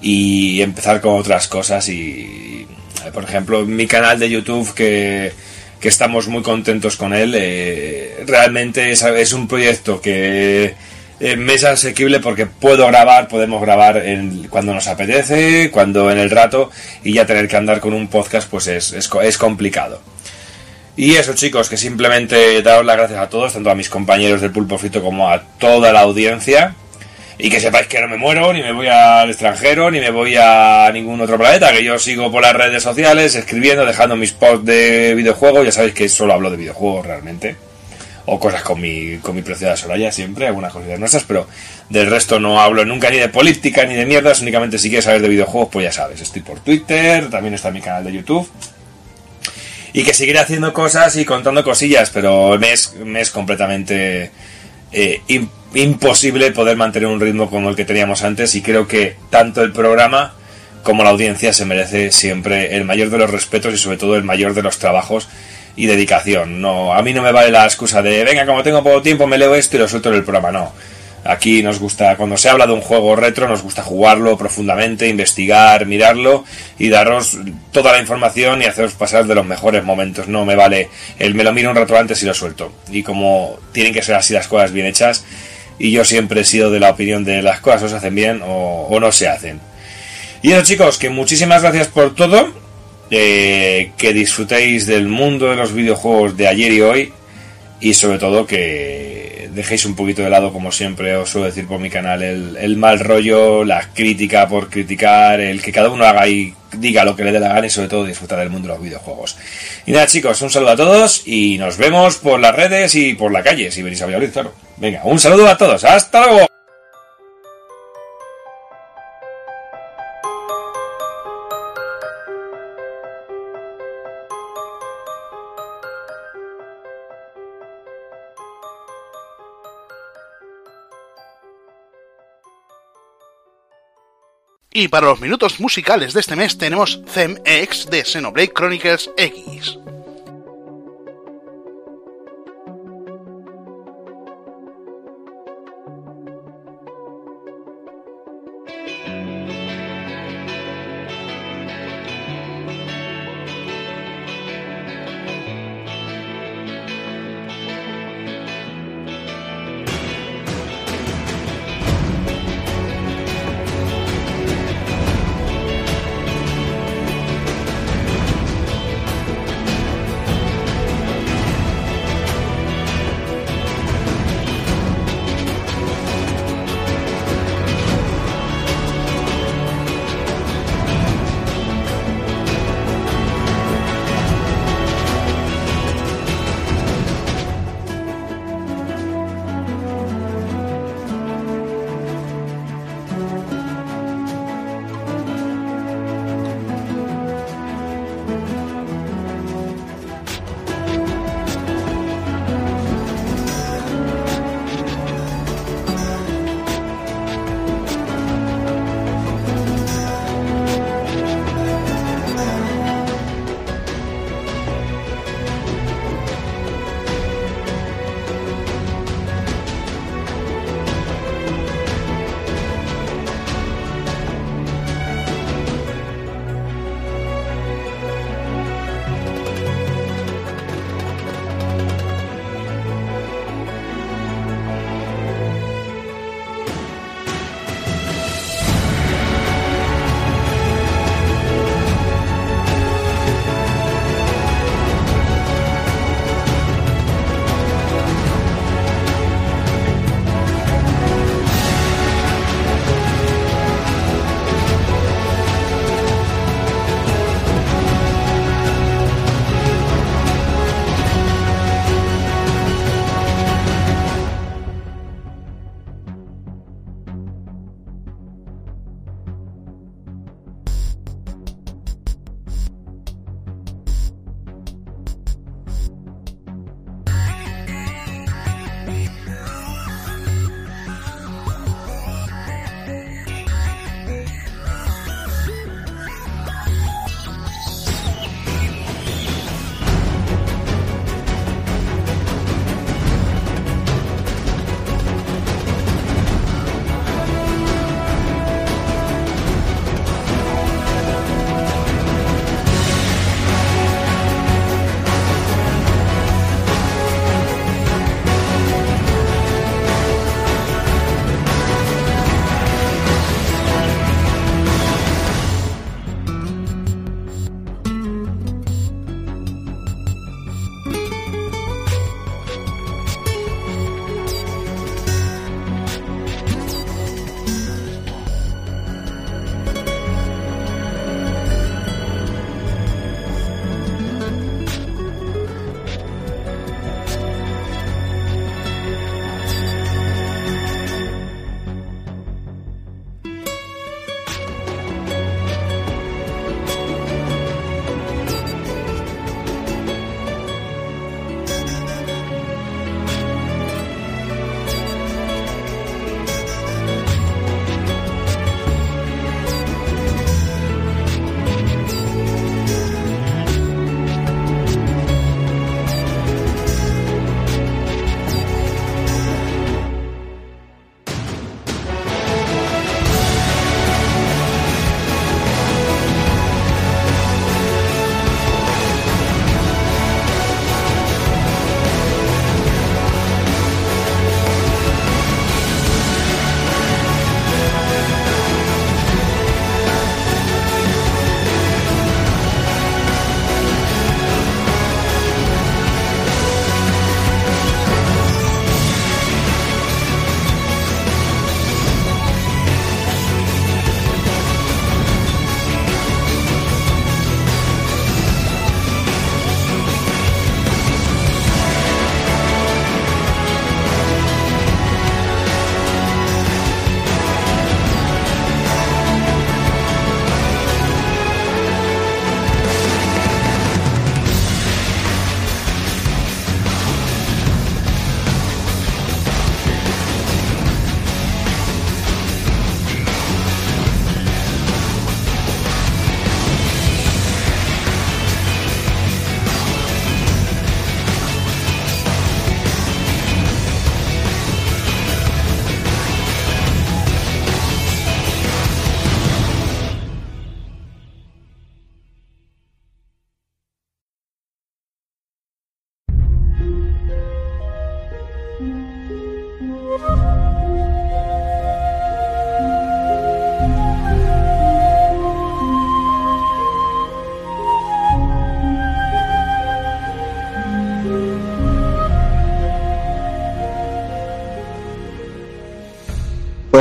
y empezar con otras cosas y, por ejemplo, mi canal de YouTube que, que estamos muy contentos con él, eh, realmente es, un proyecto que eh, me es asequible porque puedo grabar, podemos grabar en- cuando nos apetece, cuando en el rato y ya tener que andar con un podcast pues es, es, es complicado. Y eso chicos, que simplemente daros las gracias a todos, tanto a mis compañeros del Pulpo Frito como a toda la audiencia. Y que sepáis que no me muero, ni me voy al extranjero, ni me voy a ningún otro planeta, que yo sigo por las redes sociales, escribiendo, dejando mis posts de videojuegos, ya sabéis que solo hablo de videojuegos realmente. O cosas con mi, con mi preciosa Soraya siempre, algunas cosas nuestras, pero del resto no hablo nunca ni de política ni de mierdas, únicamente si quieres saber de videojuegos, pues ya sabes, estoy por Twitter, también está mi canal de YouTube. Y que seguiré haciendo cosas y contando cosillas, pero me es, me es completamente eh, im- imposible poder mantener un ritmo como el que teníamos antes y creo que tanto el programa como la audiencia se merece siempre el mayor de los respetos y sobre todo el mayor de los trabajos y dedicación. No, a mí no me vale la excusa de venga, como tengo poco tiempo me leo esto y lo suelto en el programa, no. Aquí nos gusta, cuando se habla de un juego retro, nos gusta jugarlo profundamente, investigar, mirarlo y daros toda la información y haceros pasar de los mejores momentos. No me vale el me lo miro un rato antes y lo suelto. Y como tienen que ser así las cosas bien hechas, y yo siempre he sido de la opinión de las cosas o se hacen bien o, no se hacen. Y eso chicos, que muchísimas gracias por todo. eh, que disfrutéis del mundo de los videojuegos de ayer y hoy. Y sobre todo que dejéis un poquito de lado, como siempre os suelo decir por mi canal, el, el mal rollo, la crítica por criticar, el que cada uno haga y diga lo que le dé la gana y sobre todo disfrutar del mundo de los videojuegos. Y nada chicos, un saludo a todos y nos vemos por las redes y por la calle, si venís a Valladolid, claro. Venga, un saludo a todos, hasta luego. Y para los minutos musicales de este mes tenemos Them X de Xenoblade Chronicles X.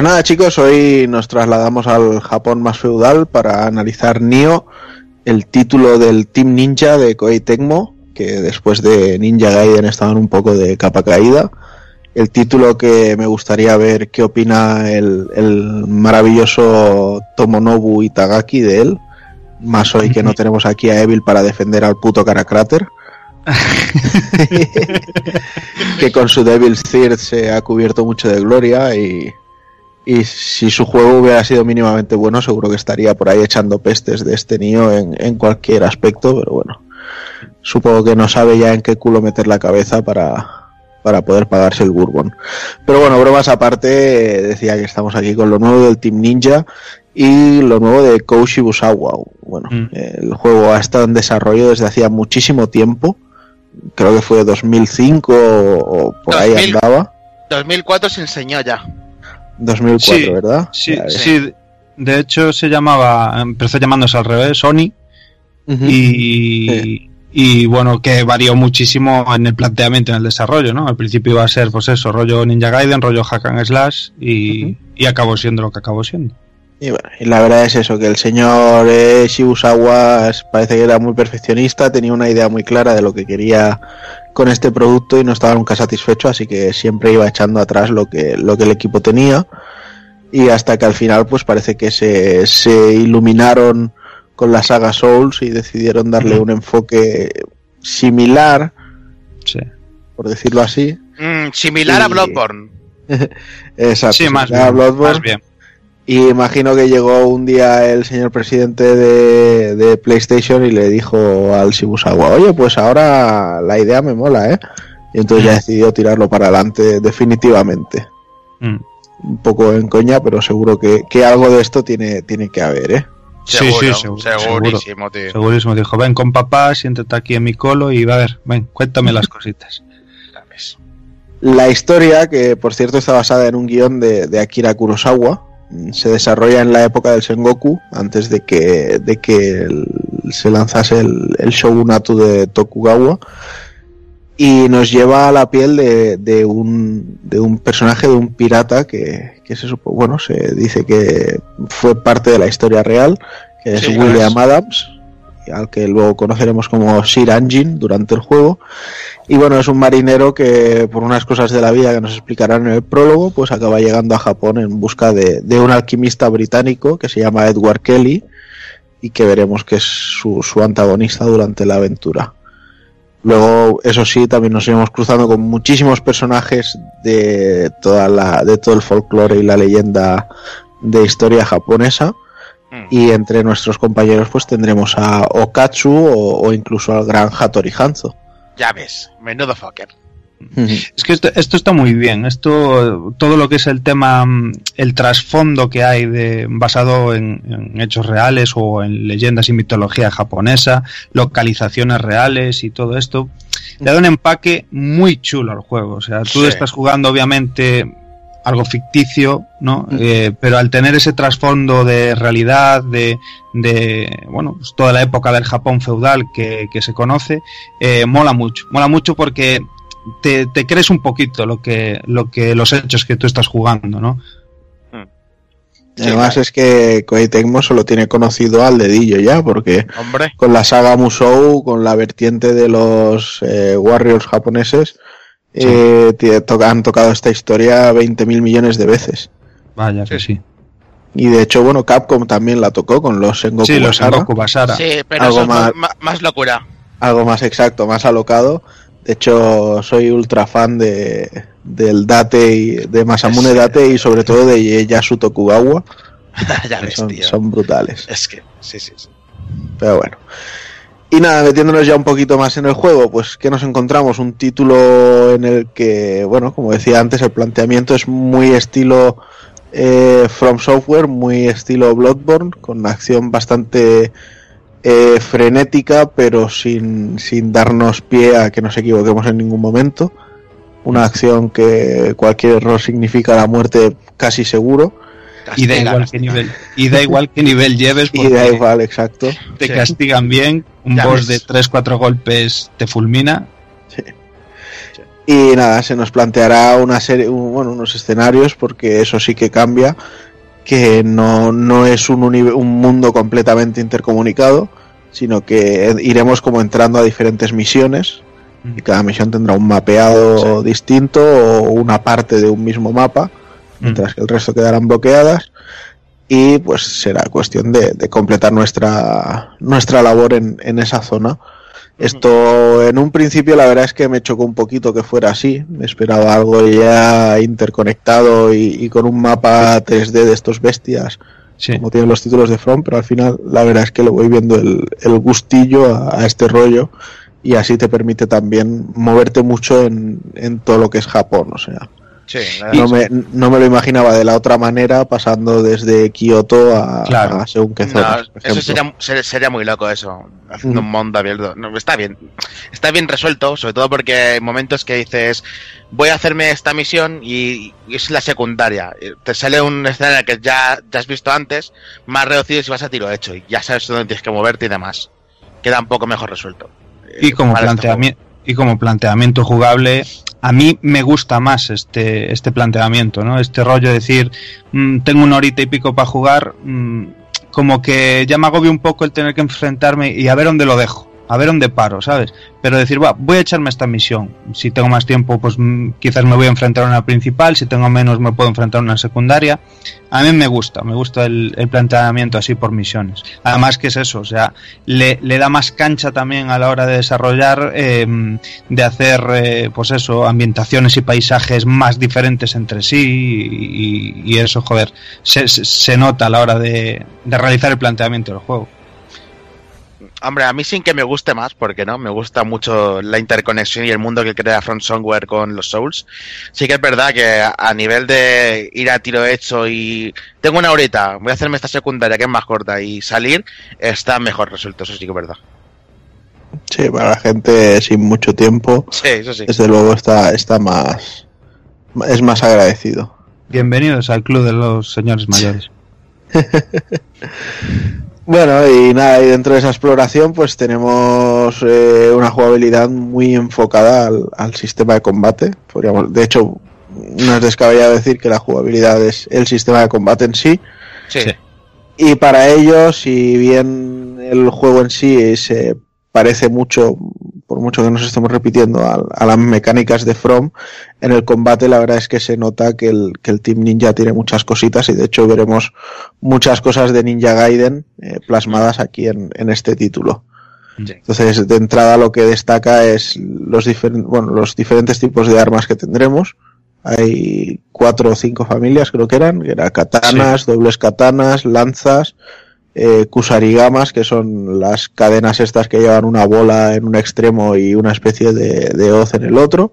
nada chicos, hoy nos trasladamos al Japón más feudal para analizar Nioh, el título del Team Ninja de Koei Tecmo, que después de Ninja Gaiden estaban un poco de capa caída. El título que me gustaría ver qué opina el, el maravilloso Tomonobu Itagaki de él. Más hoy que no (laughs) tenemos aquí a Evil para defender al puto Karacrater. (laughs) (laughs) que con su Devil Third se ha cubierto mucho de gloria y, y si su juego hubiera sido mínimamente bueno, seguro que estaría por ahí echando pestes de este niño en, en cualquier aspecto, pero bueno, supongo que no sabe ya en qué culo meter la cabeza para, para poder pagarse el Bourbon. Pero bueno, bromas aparte, eh, decía que estamos aquí con lo nuevo del Team Ninja y lo nuevo de Koushi Busawa. Bueno, Mm. el juego ha estado en desarrollo desde hacía muchísimo tiempo, creo que fue 2005 o, o por ahí 2000. andaba. 2004 se enseñó ya. 2004, Sí, ¿verdad? Sí, sí. De hecho, se llamaba, empezó llamándose al revés, Sony, y, y bueno, que varió muchísimo en el planteamiento, en el desarrollo, ¿no? Al principio iba a ser, pues eso, rollo Ninja Gaiden, rollo Hack and Slash, y, y acabó siendo lo que acabó siendo. Y, bueno, y la verdad es eso, que el señor eh, Shibusawa parece que era muy perfeccionista, tenía una idea muy clara de lo que quería con este producto y no estaba nunca satisfecho, así que siempre iba echando atrás lo que, lo que el equipo tenía. Y hasta que al final, pues parece que se, se iluminaron con la saga Souls y decidieron darle un enfoque similar, Sí. por decirlo así. Mm, similar a Bloodborne. (laughs) Exacto, Sí, más similar a bien, Bloodborne. más bien. Y imagino que llegó un día el señor presidente de, de PlayStation y le dijo al Shibusawa, oye, pues ahora la idea me mola, ¿eh? Y entonces ya decidió tirarlo para adelante definitivamente. Mm. Un poco en coña, pero seguro que, que algo de esto tiene, tiene que haber, ¿eh? Sí, Seguro, sí, seguro, segurísimo, tío. Segurísimo. Dijo, ven con papá, siéntate aquí en mi colo y va a ver, ven, cuéntame las cositas. La historia, que por cierto está basada en un guion de, de Akira Kurosawa, mm, se desarrolla en la época del Sengoku, antes de que, de que el- se lanzase el, el shogunato de Tokugawa, y nos lleva a la piel de, de un, de un personaje, de un pirata que, que se supo, bueno, se dice que fue parte de la historia real, que es William. Adams, al que luego conoceremos como Sir Anjin durante el juego. Y bueno, es un marinero que por unas cosas de la vida que nos explicarán en el prólogo, pues acaba llegando a Japón en busca de, de un alquimista británico que se llama Edward Kelly y que veremos que es su, su antagonista durante la aventura. Luego, eso sí, también nos iremos cruzando con muchísimos personajes de toda la, de todo el folclore y la leyenda de historia japonesa. Mm. Y entre nuestros compañeros, pues tendremos a Okatsu o, o incluso al gran Hattori Hanzo. Ya ves, menudo fucker. Es que esto, esto está muy bien. Esto, todo lo que es el tema, mm, el trasfondo que hay de, basado en, en hechos reales o en leyendas y mitología japonesa, localizaciones reales y todo esto, le da un empaque muy chulo al juego. O sea, tú Sí. estás jugando obviamente algo ficticio, ¿no? Eh, pero al tener ese trasfondo de realidad, de, de bueno, pues toda la época del Japón feudal que, que se conoce, eh, mola mucho. Mola mucho porque te, te crees un poquito lo que, lo que los hechos que tú estás jugando, ¿no? Además es que Koei Tecmo solo tiene conocido al dedillo ya, porque Hombre, con la saga Musou, con la vertiente de los eh, Warriors japoneses, eh, to- han tocado esta historia 20.000 millones de veces. Vaya que sí. Y de hecho, bueno, Capcom también la tocó con los Sengoku Sí, los Basara. Sengoku Basara. sí, pero Algo eso más- más, más locura. algo más exacto, más alocado. De hecho, soy ultra fan de, del Date y de Masamune Sí. Date y sobre todo de Ieyasu Tokugawa, (laughs) ya ves, son, tío. son brutales. Es que, sí, sí, sí. Pero bueno. Y nada, metiéndonos ya un poquito más en el juego, pues que nos encontramos un título en el que, bueno, como decía antes, el planteamiento es muy estilo eh, From Software, muy estilo Bloodborne, con una acción bastante eh, frenética, pero sin, sin darnos pie a que nos equivoquemos en ningún momento. una acción que cualquier error significa la muerte casi seguro. Y da igual qué nivel, y da igual qué nivel lleves, Y da igual, exacto. te Sí. castigan bien, un Ya boss ves. de 3-4 golpes te fulmina. Y nada, se nos planteará una serie, un- bueno, unos escenarios, porque eso sí que cambia, que no, no es un, un mundo completamente intercomunicado, sino que iremos como entrando a diferentes misiones, y cada misión tendrá un mapeado distinto o una parte de un mismo mapa, mientras que el resto quedarán bloqueadas. Y pues será cuestión de, de completar nuestra, nuestra labor en, en esa zona. Esto en un principio la verdad es que me chocó un poquito que fuera así. Me esperaba algo ya interconectado y, y con un mapa 3D de estos bestias, Sí. como tienen los títulos de From, pero al final la verdad es que le voy viendo el, el gustillo a, a este rollo y así te permite también moverte mucho en, en todo lo que es Japón. O sea, Sí, no me, no me lo imaginaba de la otra manera pasando desde Kioto a, Claro. a según qué No, zonas. por eso sería, ser- sería muy loco eso, haciendo Mm. un mundo abierto. No, está bien, está bien resuelto, sobre todo porque hay momentos que dices, voy a hacerme esta misión y, y es la secundaria. Y Te sale un escenario que ya, ya has visto antes, más reducido si vas a tiro hecho y ya sabes dónde tienes que moverte y demás. Queda un poco mejor resuelto. Y como, Para este planteamiento, y como planteamiento jugable, a mí me gusta más este, este planteamiento, ¿no? Este rollo de decir, mm, tengo una horita y pico para jugar, mm, como que ya me agobia un poco el tener que enfrentarme y a ver dónde lo dejo, a ver dónde paro, ¿sabes? Pero decir, va, voy a echarme esta misión. Si tengo más tiempo, pues mm, quizás me voy a enfrentar a una principal, si tengo menos, me puedo enfrentar a una secundaria. A mí me gusta, me gusta el, planteamiento así por misiones. Además que es eso, o sea, le, da más cancha también a la hora de desarrollar, eh, de hacer, eh, pues eso, ambientaciones y paisajes más diferentes entre sí y, eso, joder, se, se- nota a la hora de realizar el planteamiento del juego. Hombre, a mí sin que me guste más, porque no, me gusta mucho la interconexión y el mundo que crea Front Software con los Souls. Sí que es verdad que a- a nivel de ir a tiro hecho y tengo una horita, voy a hacerme esta secundaria que es más corta y salir, está mejor resuelto, eso sí que es verdad. Sí, para la gente sin mucho tiempo, Sí, eso sí. desde luego está, está más. es más agradecido. Bienvenidos al club de los señores mayores. (laughs) Bueno, y nada, y dentro de esa exploración, pues tenemos eh, una jugabilidad muy enfocada al, al sistema de combate. Podríamos, de hecho, no es descabellado decir que la jugabilidad es el sistema de combate en sí. Sí. Sí. Y para ello, si bien el juego en sí se parece mucho, por mucho que nos estemos repitiendo, a, a las mecánicas de From, en el combate la verdad es que se nota que el, que el Team Ninja tiene muchas cositas y de hecho veremos muchas cosas de Ninja Gaiden eh, plasmadas aquí en, en este título. Sí. Entonces, de entrada lo que destaca es los, diferen- bueno, los diferentes tipos de armas que tendremos. Hay cuatro o cinco familias, creo que eran, que eran katanas, dobles katanas, lanzas, eh, kusarigamas, que son las cadenas estas que llevan una bola en un extremo y una especie de, de hoz en el otro,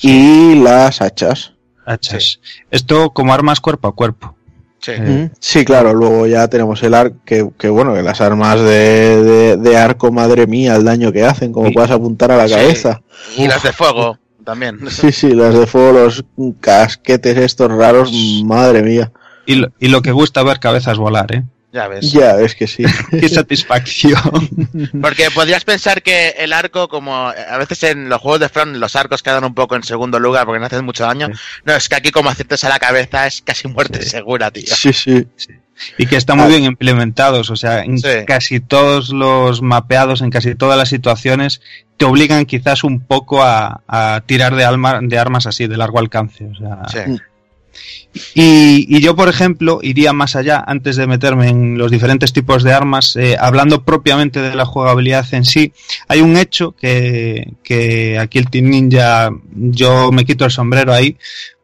y las hachas. Hachas. Esto como armas cuerpo a cuerpo. Sí. Eh, Sí, claro, luego ya tenemos el arco, que, que bueno, que las armas de, de, de arco, madre mía, el daño que hacen, como Sí. puedas apuntar a la Sí. cabeza. Y las de fuego (laughs) también. Sí, sí, las de fuego, los casquetes estos raros, madre mía. Y lo, y lo que gusta ver cabezas volar, ¿eh? Ya ves. Ya, es que sí. (laughs) Qué satisfacción. (laughs) Porque podrías pensar que el arco, como a veces en los juegos de Front, los arcos quedan un poco en segundo lugar porque no hacen mucho daño. No, es que aquí como aciertes a la cabeza es casi muerte segura, tío. Sí, sí. Y que están muy bien implementados, o sea, en Sí. casi todos los mapeados, en casi todas las situaciones, te obligan quizás un poco a, a tirar de, alma- de armas así, de largo alcance. O sea, Sí. Y, y yo, por ejemplo, iría más allá antes de meterme en los diferentes tipos de armas, eh, hablando propiamente de la jugabilidad en sí. Hay un hecho que, que aquí el Team Ninja, yo me quito el sombrero ahí,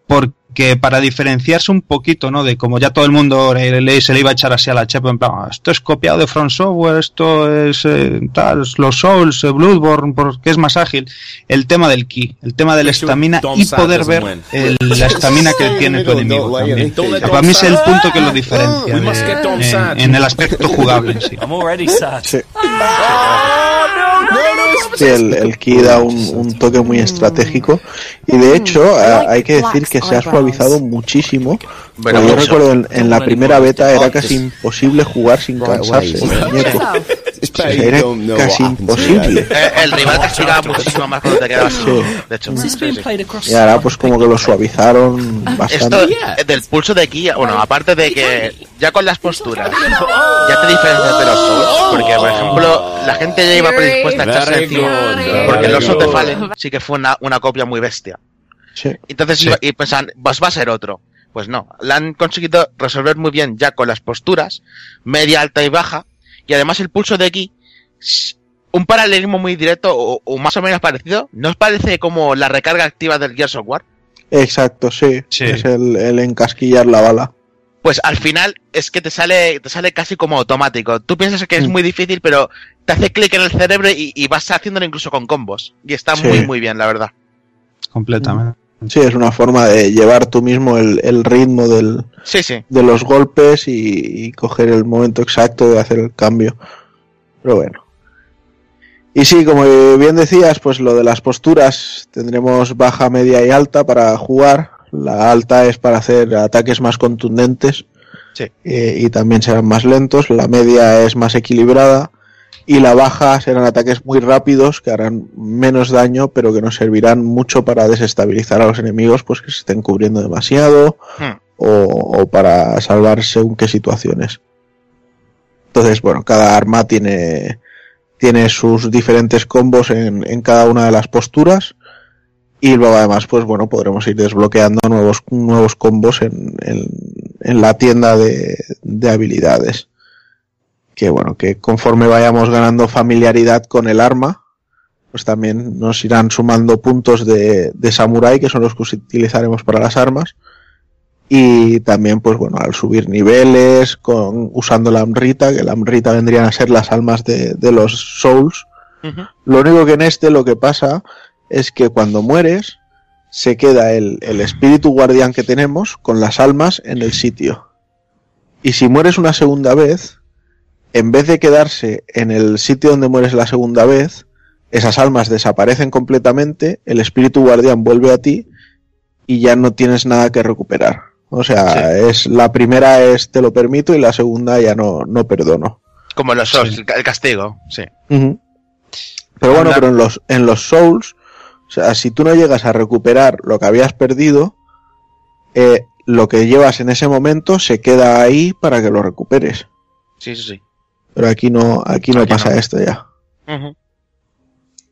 porque para diferenciarse un poquito, ¿no? De como ya todo el mundo le- le- se le iba a echar así a la chepa, en plan, "Ah, esto es copiado de Front Software, esto es eh, tal, los Souls, eh, Bloodborne, porque es más ágil. El tema del ki, el tema de la estamina y poder ver el- la estamina que (laughs) tiene tu enemigo también. Para mí es el punto que lo diferencia (laughs) en, en el aspecto jugable en. Sí. (laughs) Sí, el, el ki da un, un toque muy estratégico y de hecho a- hay que decir que se ha suavizado muchísimo. Porque yo recuerdo en, en la primera beta era casi imposible jugar sin cansarse. el muñeco. O sea, era casi imposible. Eh, el rival castigaba muchísimo más cuando te quedabas sin. De hecho, sí, sí. Y ahora pues como que lo suavizaron Esto bastante. eh, del pulso de ki, bueno, aparte de que ya con las posturas ya te diferencias de los porque por ejemplo la gente ya iba predispuesta a echarse porque los Souls de Fallen sí que fue una, una copia muy bestia. Sí. Entonces Sí. iba- y pensaban, pues va a ser otro. Pues no, la han conseguido resolver muy bien ya con las posturas, media, alta y baja, y además el pulso de s- un paralelismo muy directo o, o más o menos parecido, ¿no os parece como la recarga activa del Gears of War? Exacto, sí. Sí. Es el, el encasquillar la bala. Pues al final es que te sale, te sale casi como automático. Tú piensas que es Mm. muy difícil, pero te hace clic en el cerebro y, y vas haciéndolo incluso con combos. Y está Sí. muy, muy bien, la verdad. completamente. Sí, es una forma de llevar tú mismo el, el ritmo del, Sí, sí. de los golpes y, y coger el momento exacto de hacer el cambio. Pero bueno. Y sí, como bien decías, pues lo de las posturas tendremos baja, media y alta para jugar. La alta es para hacer ataques más contundentes Sí. eh, y también serán más lentos. La media es más equilibrada y la baja serán ataques muy rápidos que harán menos daño pero que nos servirán mucho para desestabilizar a los enemigos pues que se estén cubriendo demasiado Hmm. o, o para salvar según qué situaciones. Entonces, bueno, cada arma tiene, tiene sus diferentes combos en, en cada una de las posturas. Y luego además, pues bueno, podremos ir desbloqueando nuevos, nuevos combos en, en, en la tienda de, de habilidades. Que bueno, que conforme vayamos ganando familiaridad con el arma, pues también nos irán sumando puntos de, de samurai, que son los que utilizaremos para las armas. Y también, pues bueno, al subir niveles, con, usando la Amrita, que la Amrita vendrían a ser las almas de, de los Souls. Lo único que en este lo que pasa es que cuando mueres, se queda el, el espíritu guardián que tenemos con las almas en el sitio. Y si mueres una segunda vez, en vez de quedarse en el sitio donde mueres la segunda vez, esas almas desaparecen completamente, el espíritu guardián vuelve a ti y ya no tienes nada que recuperar. O sea, es la primera es te lo permito y la segunda ya no, no perdono. Como los Souls, Sí. el, castigo, sí. Pero bueno, Anda. pero en los, en los Souls, o sea, si tú no llegas a recuperar lo que habías perdido, eh, lo que llevas en ese momento se queda ahí para que lo recuperes. Sí, sí, sí. Pero aquí no, aquí no Aquí pasa no. esto ya.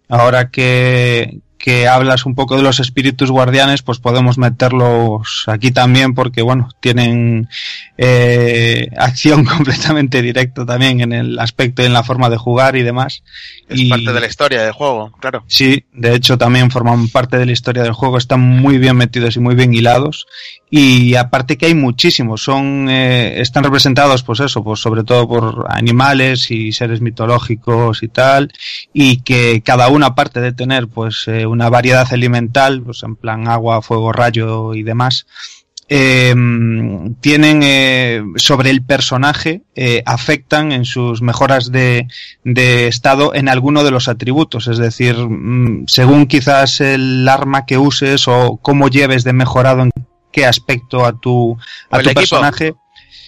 Ahora que, que hablas un poco de los espíritus guardianes, pues podemos meterlos aquí también porque, bueno, tienen eh, acción (laughs) completamente directa también en el aspecto y en la forma de jugar y demás. Es Y- parte de la historia del juego, claro. Sí, de hecho también forman parte de la historia del juego, están muy bien metidos y muy bien hilados. Y aparte que hay muchísimos, son eh, están representados pues eso, pues sobre todo por animales y seres mitológicos y tal, y que cada uno aparte de tener pues eh, una variedad elemental, pues en plan agua, fuego, rayo y demás, eh, tienen eh, sobre el personaje, eh, afectan en sus mejoras de, de estado en alguno de los atributos. Es decir, mm, según quizás el arma que uses o cómo lleves de mejorado en qué aspecto a tu, a tu equipo. personaje.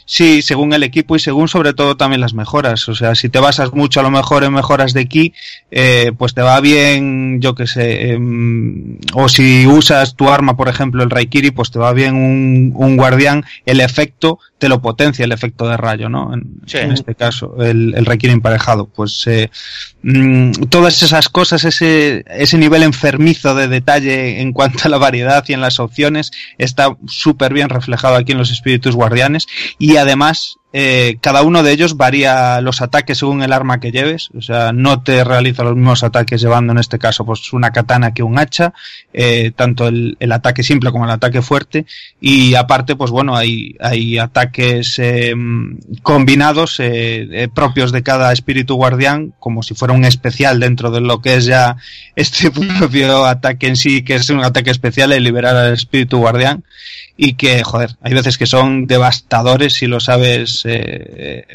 Sí, según el equipo y según sobre todo también las mejoras. O sea, si te basas mucho a lo mejor en mejoras de ki, eh, pues te va bien, yo que sé, em, o si usas tu arma, por ejemplo, el Raikiri, pues te va bien un, un guardián, el efecto te lo potencia el efecto de rayo, ¿no? En, Sí. en este caso, el, el Raikiri emparejado. Pues eh, mm, todas esas cosas, ese, ese nivel enfermizo de detalle en cuanto a la variedad y en las opciones, está súper bien reflejado aquí en los espíritus guardianes y además eh, cada uno de ellos varía los ataques según el arma que lleves, o sea, no te realiza los mismos ataques llevando en este caso pues una katana que un hacha, eh, tanto el, el ataque simple como el ataque fuerte. Y aparte pues bueno hay, hay ataques eh, combinados eh, propios de cada espíritu guardián como si fuera un especial dentro de lo que es ya este (laughs) propio ataque en sí que es un ataque especial el liberar al espíritu guardián. Y que, joder, hay veces que son devastadores si lo sabes pues eh,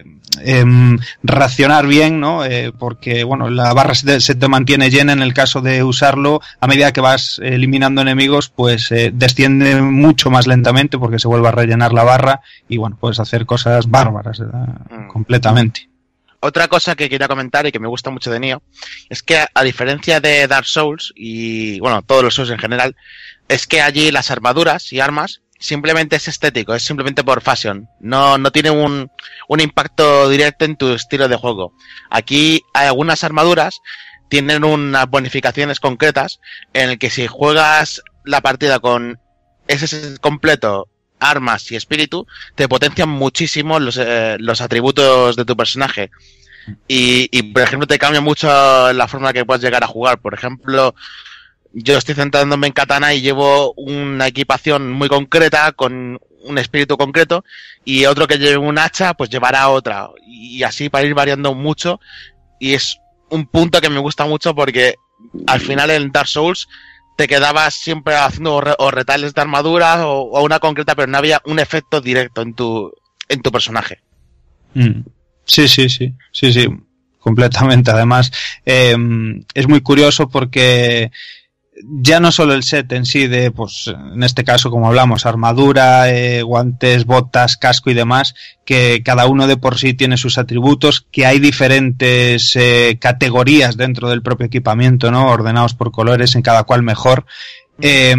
em, racionar bien, ¿no? Eh, porque, bueno, la barra se, se te mantiene llena en el caso de usarlo. A medida que vas eliminando enemigos, pues eh, desciende mucho más lentamente porque se vuelve a rellenar la barra y, bueno, puedes hacer cosas bárbaras Mm. completamente. Otra cosa que quería comentar y que me gusta mucho de Nioh es que a diferencia de Dark Souls y bueno, todos los Souls en general, es que allí las armaduras y armas simplemente es estético, es simplemente por fashion. No, no tiene un, un impacto directo en tu estilo de juego. Aquí hay algunas armaduras tienen unas bonificaciones concretas en el que si juegas la partida con ese completo armas y espíritu, te potencian muchísimo los, eh, los atributos de tu personaje. Y, y, por ejemplo, te cambia mucho la forma que puedes llegar a jugar. Por ejemplo, yo estoy centrándome en Katana y llevo una equipación muy concreta con un espíritu concreto y otro que lleve un hacha pues llevará otra. Y así para ir variando mucho y es un punto que me gusta mucho porque al final en Dark Souls te quedabas siempre haciendo o, re o retales de armadura o, una concreta pero no había un efecto directo en tu en tu personaje. Mm. sí sí sí sí sí completamente. Además eh, es muy curioso porque ya no solo el set en sí de, pues, en este caso, como hablamos, armadura, eh, guantes, botas, casco y demás, que cada uno de por sí tiene sus atributos, que hay diferentes eh, categorías dentro del propio equipamiento, ¿no? Ordenados por colores, en cada cual mejor. Eh,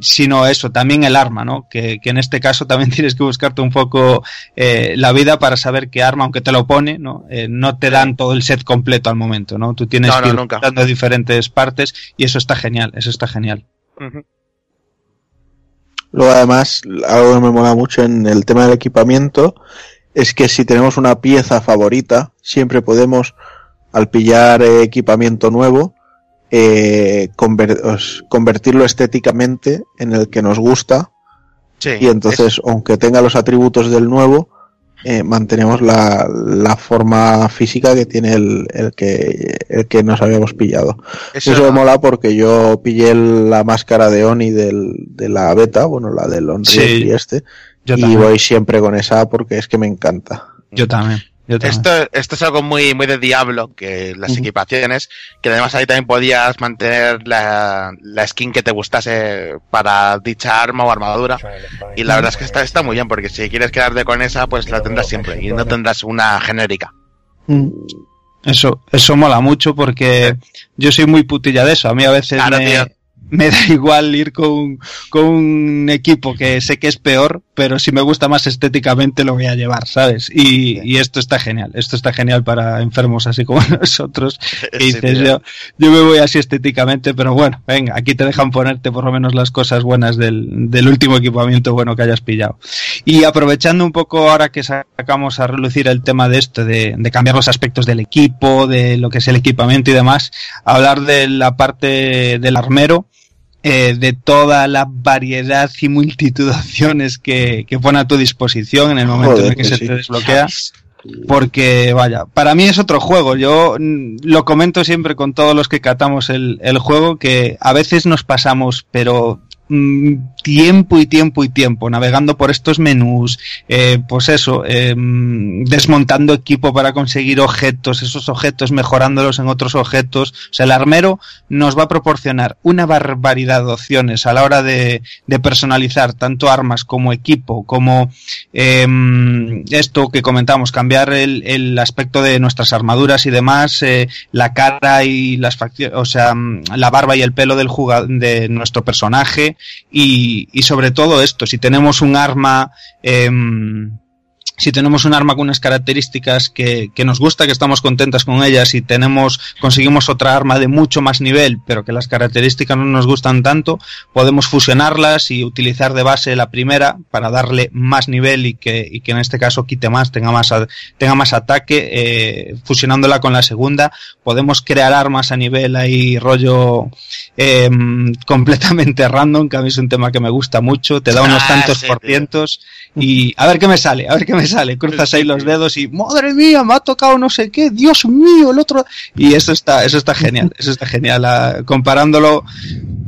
sino eso, también el arma, ¿no? Que, que, en este caso también (laughs) tienes que buscarte un poco eh, la vida para saber qué arma, aunque te lo pone, ¿no? Eh, no te dan todo el set completo al momento, ¿no? Tú tienes no, que ir dando diferentes partes y eso está genial, eso está genial. Uh -huh. Luego además, algo que me mola mucho en el tema del equipamiento es que si tenemos una pieza favorita, siempre podemos, al pillar eh, equipamiento nuevo, eh, conver convertirlo estéticamente en el que nos gusta. Sí, y entonces es... aunque tenga los atributos del nuevo eh, mantenemos la, la, forma física que tiene el, el, que el que nos habíamos pillado. Eso, eso me mola porque yo pillé la máscara de Oni del, de la beta bueno la del Unreal sí, y este y voy siempre con esa porque es que me encanta. Yo también esto, esto es algo muy, muy de Diablo, que las uh -huh. equipaciones, que además ahí también podías mantener la, la, skin que te gustase para dicha arma o armadura. Y la verdad es que está, está muy bien, porque si quieres quedarte con esa, pues la tendrás siempre y no tendrás una genérica. Mm. Eso, eso mola mucho porque yo soy muy putilla de eso. A mí a veces claro, me, tío me da (laughs) igual ir con, con, un equipo que sé que es peor, pero si me gusta más estéticamente lo voy a llevar, ¿sabes? Y, y esto está genial, esto está genial para enfermos así como (laughs) nosotros, (laughs) que sí, dices yo, yo me voy así estéticamente, pero bueno, venga, aquí te dejan ponerte por lo menos las cosas buenas del, del último equipamiento bueno que hayas pillado. Y aprovechando un poco ahora que sacamos a relucir el tema de esto, de, de cambiar los aspectos del equipo, de lo que es el equipamiento y demás, hablar de la parte del armero, eh, de toda la variedad y multitud de opciones que, que, pone a tu disposición en el momento Joder, en el que, que se sí. te desbloquea. Porque, vaya, para mí es otro juego. Yo mm, lo comento siempre con todos los que catamos el, el juego, que a veces nos pasamos, pero tiempo y tiempo y tiempo navegando por estos menús, eh, pues eso, eh, desmontando equipo para conseguir objetos, esos objetos mejorándolos en otros objetos. O sea, el armero nos va a proporcionar una barbaridad de opciones a la hora de, de personalizar tanto armas como equipo, como eh, esto que comentamos, cambiar el, el, aspecto de nuestras armaduras y demás, eh, la cara y las facciones, o sea, la barba y el pelo del de nuestro personaje y, y, sobre todo esto, si tenemos un arma, eh, si tenemos un arma con unas características que, que, nos gusta, que estamos contentas con ellas, y tenemos, conseguimos otra arma de mucho más nivel, pero que las características no nos gustan tanto, podemos fusionarlas y utilizar de base la primera para darle más nivel y que, y que en este caso quite más, tenga más, tenga más ataque, eh, fusionándola con la segunda, podemos crear armas a nivel ahí rollo eh, (laughs) completamente random, que a mí es un tema que me gusta mucho, te da unos ah, tantos sí, por cientos y a ver qué me sale, a ver qué me (laughs) sale, cruzas ahí los dedos y madre mía, me ha tocado no sé qué, Dios mío, el otro y eso está, eso está genial, eso está genial, comparándolo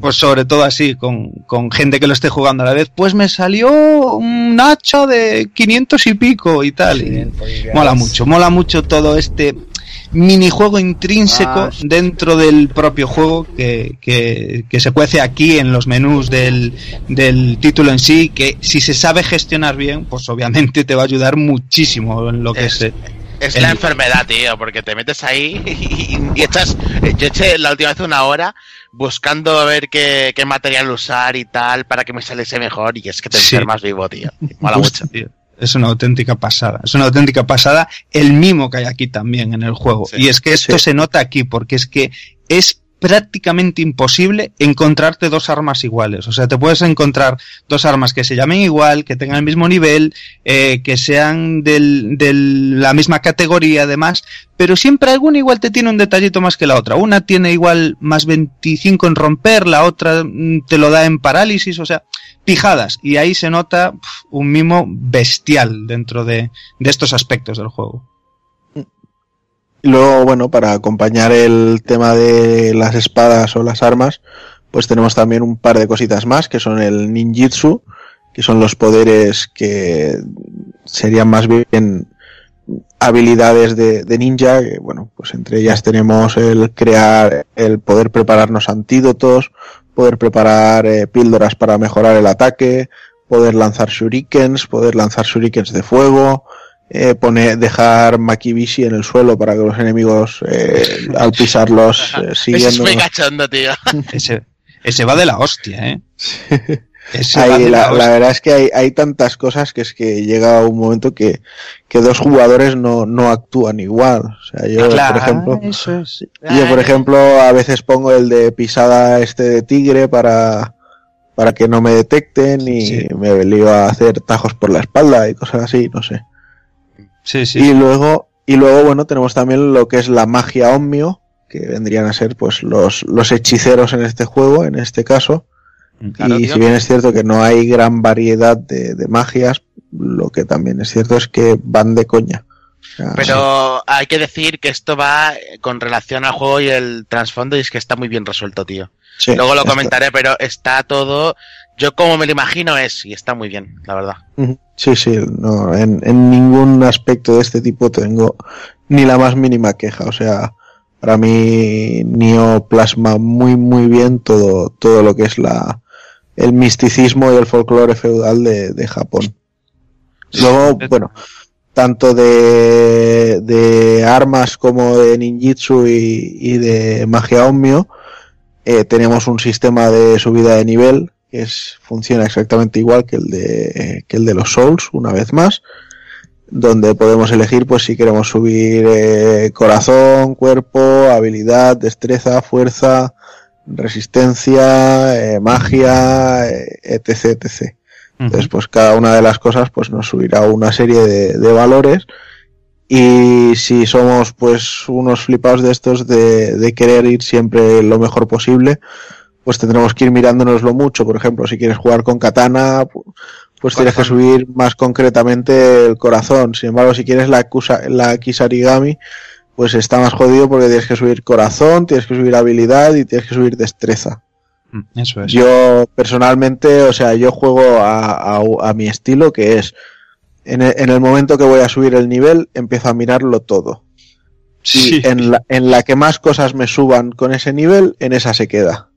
pues sobre todo así, con, con, gente que lo esté jugando a la vez, pues me salió un hacha de 500 y pico y tal. Y mola mucho, mola mucho todo este minijuego intrínseco Ah, dentro del propio juego que, que, que se cuece aquí en los menús del, del título en sí, que si se sabe gestionar bien, pues obviamente te va a ayudar muchísimo en lo que Es- es... Es el- la enfermedad, tío, porque te metes ahí (laughs) y, y echas. Yo eché la última vez una hora buscando a ver qué, qué material usar y tal para que me saliese mejor y es que te Sí. enfermas vivo, tío. Mola Hostia, mucho. tío, Es una auténtica pasada. Es una auténtica pasada el mimo que hay aquí también en el juego. Sí. y es que esto se nota aquí porque es que es prácticamente imposible encontrarte dos armas iguales. O sea, te puedes encontrar dos armas que se llamen igual, que tengan el mismo nivel, eh, que sean de la misma categoría además, pero siempre alguna igual te tiene un detallito más que la otra. Una tiene igual más 25 en romper, la otra mm, te lo da en parálisis, o sea, pijadas. Y ahí se nota un mimo bestial dentro de, de estos aspectos del juego. Y luego, bueno, para acompañar el tema de las espadas o las armas, pues tenemos también un par de cositas más, que son el ninjitsu, que son los poderes que serían más bien habilidades de, de ninja, que, bueno, pues entre ellas tenemos el crear, el poder prepararnos antídotos, poder preparar eh, píldoras para mejorar el ataque, poder lanzar shurikens, poder lanzar shurikens de fuego, eh, poner, dejar makibishi en el suelo para que los enemigos eh, (laughs) al pisarlos eh, Eso es siguiendo muy cachondo, tío. (laughs) Ese, ese va de la hostia, ¿eh? Ese va Ahí, de la, la la hostia. verdad es que hay, hay tantas cosas que es que llega un momento que, que dos jugadores no, no actúan igual. O sea, yo, Claro, por ejemplo, eso es. yo, por ejemplo, a veces pongo el de pisada este de tigre para, para que no me detecten y Sí. me lío a hacer tajos por la espalda y cosas así, no sé. Sí, sí. Y luego, y luego, bueno, tenemos también lo que es la magia omnio, que vendrían a ser pues los, los hechiceros en este juego, en este caso. Claro, y tío. si bien es cierto que no hay gran variedad de, de magias, lo que también es cierto es que van de coña. Pero hay que decir que esto va con relación al juego y el trasfondo y es que está muy bien resuelto, tío. sí, Luego lo comentaré, pero está todo. Yo como me lo imagino es y está muy bien, la verdad. Sí, sí, no, en, en ningún aspecto de este tipo tengo ni la más mínima queja. O sea, para mí Nio plasma muy, muy bien todo, todo lo que es la, el misticismo y el folclore feudal de, de Japón. Luego, bueno, tanto de, de armas como de ninjitsu y, y de magia omnio, eh, tenemos un sistema de subida de nivel es, funciona exactamente igual que el de, que el de los Souls, una vez más, donde podemos elegir pues si queremos subir eh, corazón, cuerpo, habilidad, destreza, fuerza, resistencia, eh, magia, eh, etc, etc. Entonces, pues cada una de las cosas pues nos subirá una serie de, de valores y si somos pues unos flipados de estos de, de querer ir siempre lo mejor posible, pues tendremos que ir mirándonoslo mucho. Por ejemplo, si quieres jugar con katana, pu- pues tienes que subir más concretamente el corazón. Sin embargo, si quieres la, kusa- la Kisarigami, pues está más jodido porque tienes que subir corazón, tienes que subir habilidad y tienes que subir destreza. Mm, Eso es. Yo personalmente, o sea, yo juego a, a- a mi estilo, que es en el, en el momento que voy a subir el nivel, empiezo a mirarlo todo. Sí. Y en la, en la que más cosas me suban con ese nivel, en esa se queda.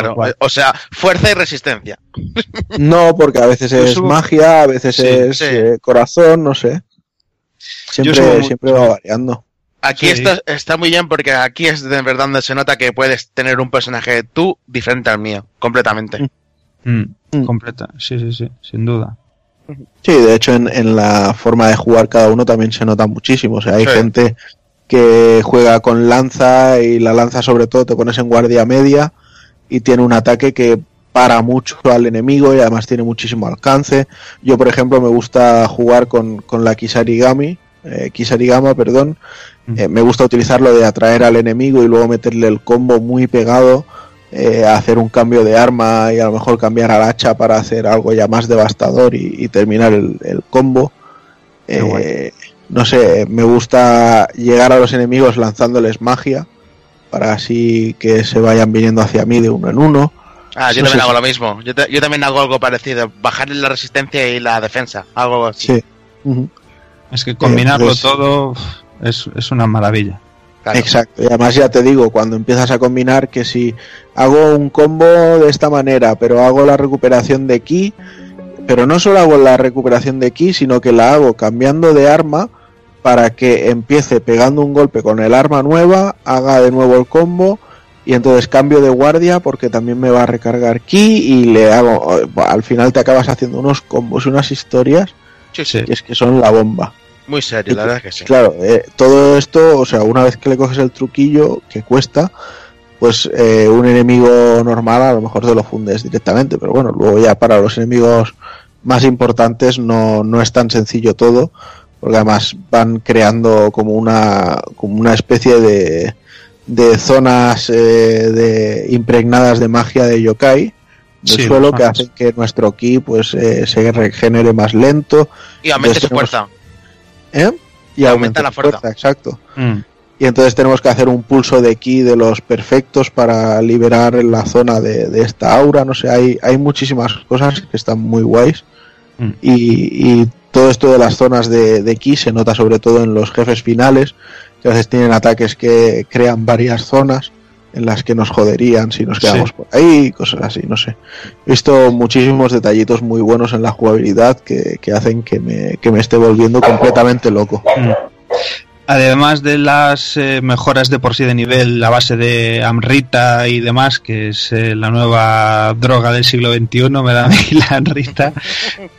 Claro, o sea, fuerza y resistencia. (laughs) No, porque a veces es subo- magia, a veces Sí, es sí. eh, corazón, no sé. Siempre, siempre va variando. Aquí Sí. está, está muy bien porque aquí es de verdad donde se nota que puedes tener un personaje tú diferente al mío, completamente. Mm, Mm. completa. Sí, sí, sí, sin duda. Sí, de hecho en, en la forma de jugar cada uno también se nota muchísimo. O sea, hay Sí. gente que juega con lanza y la lanza sobre todo te pones en guardia media y tiene un ataque que para mucho al enemigo y además tiene muchísimo alcance. Yo, por ejemplo, me gusta jugar con, con la Kisarigami, eh, Kisarigama, perdón. Mm. Eh, me gusta utilizarlo de atraer al enemigo y luego meterle el combo muy pegado, eh, hacer un cambio de arma y a lo mejor cambiar al hacha para hacer algo ya más devastador y, y terminar el, el combo. Eh, no sé, me gusta llegar a los enemigos lanzándoles magia para así que se vayan viniendo hacia mí de uno en uno. Ah, yo No también sé hago lo mismo. Yo, yo también hago algo parecido. Bajar la resistencia y la defensa. Algo así. Sí. Es que combinarlo todo es, es una maravilla. Claro. Exacto, y además ya te digo, cuando empiezas a combinar que si hago un combo de esta manera, pero hago la recuperación de ki, pero no solo hago la recuperación de ki, sino que la hago cambiando de arma para que empiece pegando un golpe con el arma nueva, haga de nuevo el combo y entonces cambio de guardia porque también me va a recargar ki y le hago, al final te acabas haciendo unos combos y unas historias Sí, sí. que es que son la bomba. Muy serio, la verdad que sí. Claro, eh, todo esto, o sea, una vez que le coges el truquillo que cuesta, pues eh, un enemigo normal a lo mejor te lo fundes directamente, pero bueno, luego ya para los enemigos más importantes no, no es tan sencillo todo, porque además van creando como una, como una especie de, de zonas eh, de, impregnadas de magia de yokai del Sí, suelo que hacen que nuestro ki pues eh, se regenere más lento Y aumente su fuerza. ¿eh? y Aumenta aumenta la fuerza. exacto Mm. y entonces tenemos que hacer un pulso de ki de los perfectos para liberar la zona de, de esta aura no sé hay hay muchísimas cosas que están muy guays Mm. y, y todo esto de las zonas de, de ki se nota sobre todo en los jefes finales que a veces tienen ataques que crean varias zonas en las que nos joderían si nos quedamos Sí. por ahí, cosas así, no sé. He visto muchísimos detallitos muy buenos en la jugabilidad que, que hacen que me, que me esté volviendo completamente loco. Mm. Además de las eh, mejoras de por sí de nivel, la base de Amrita y demás, que es eh, la nueva droga del siglo XXI, me da a mí (laughs) la Amrita,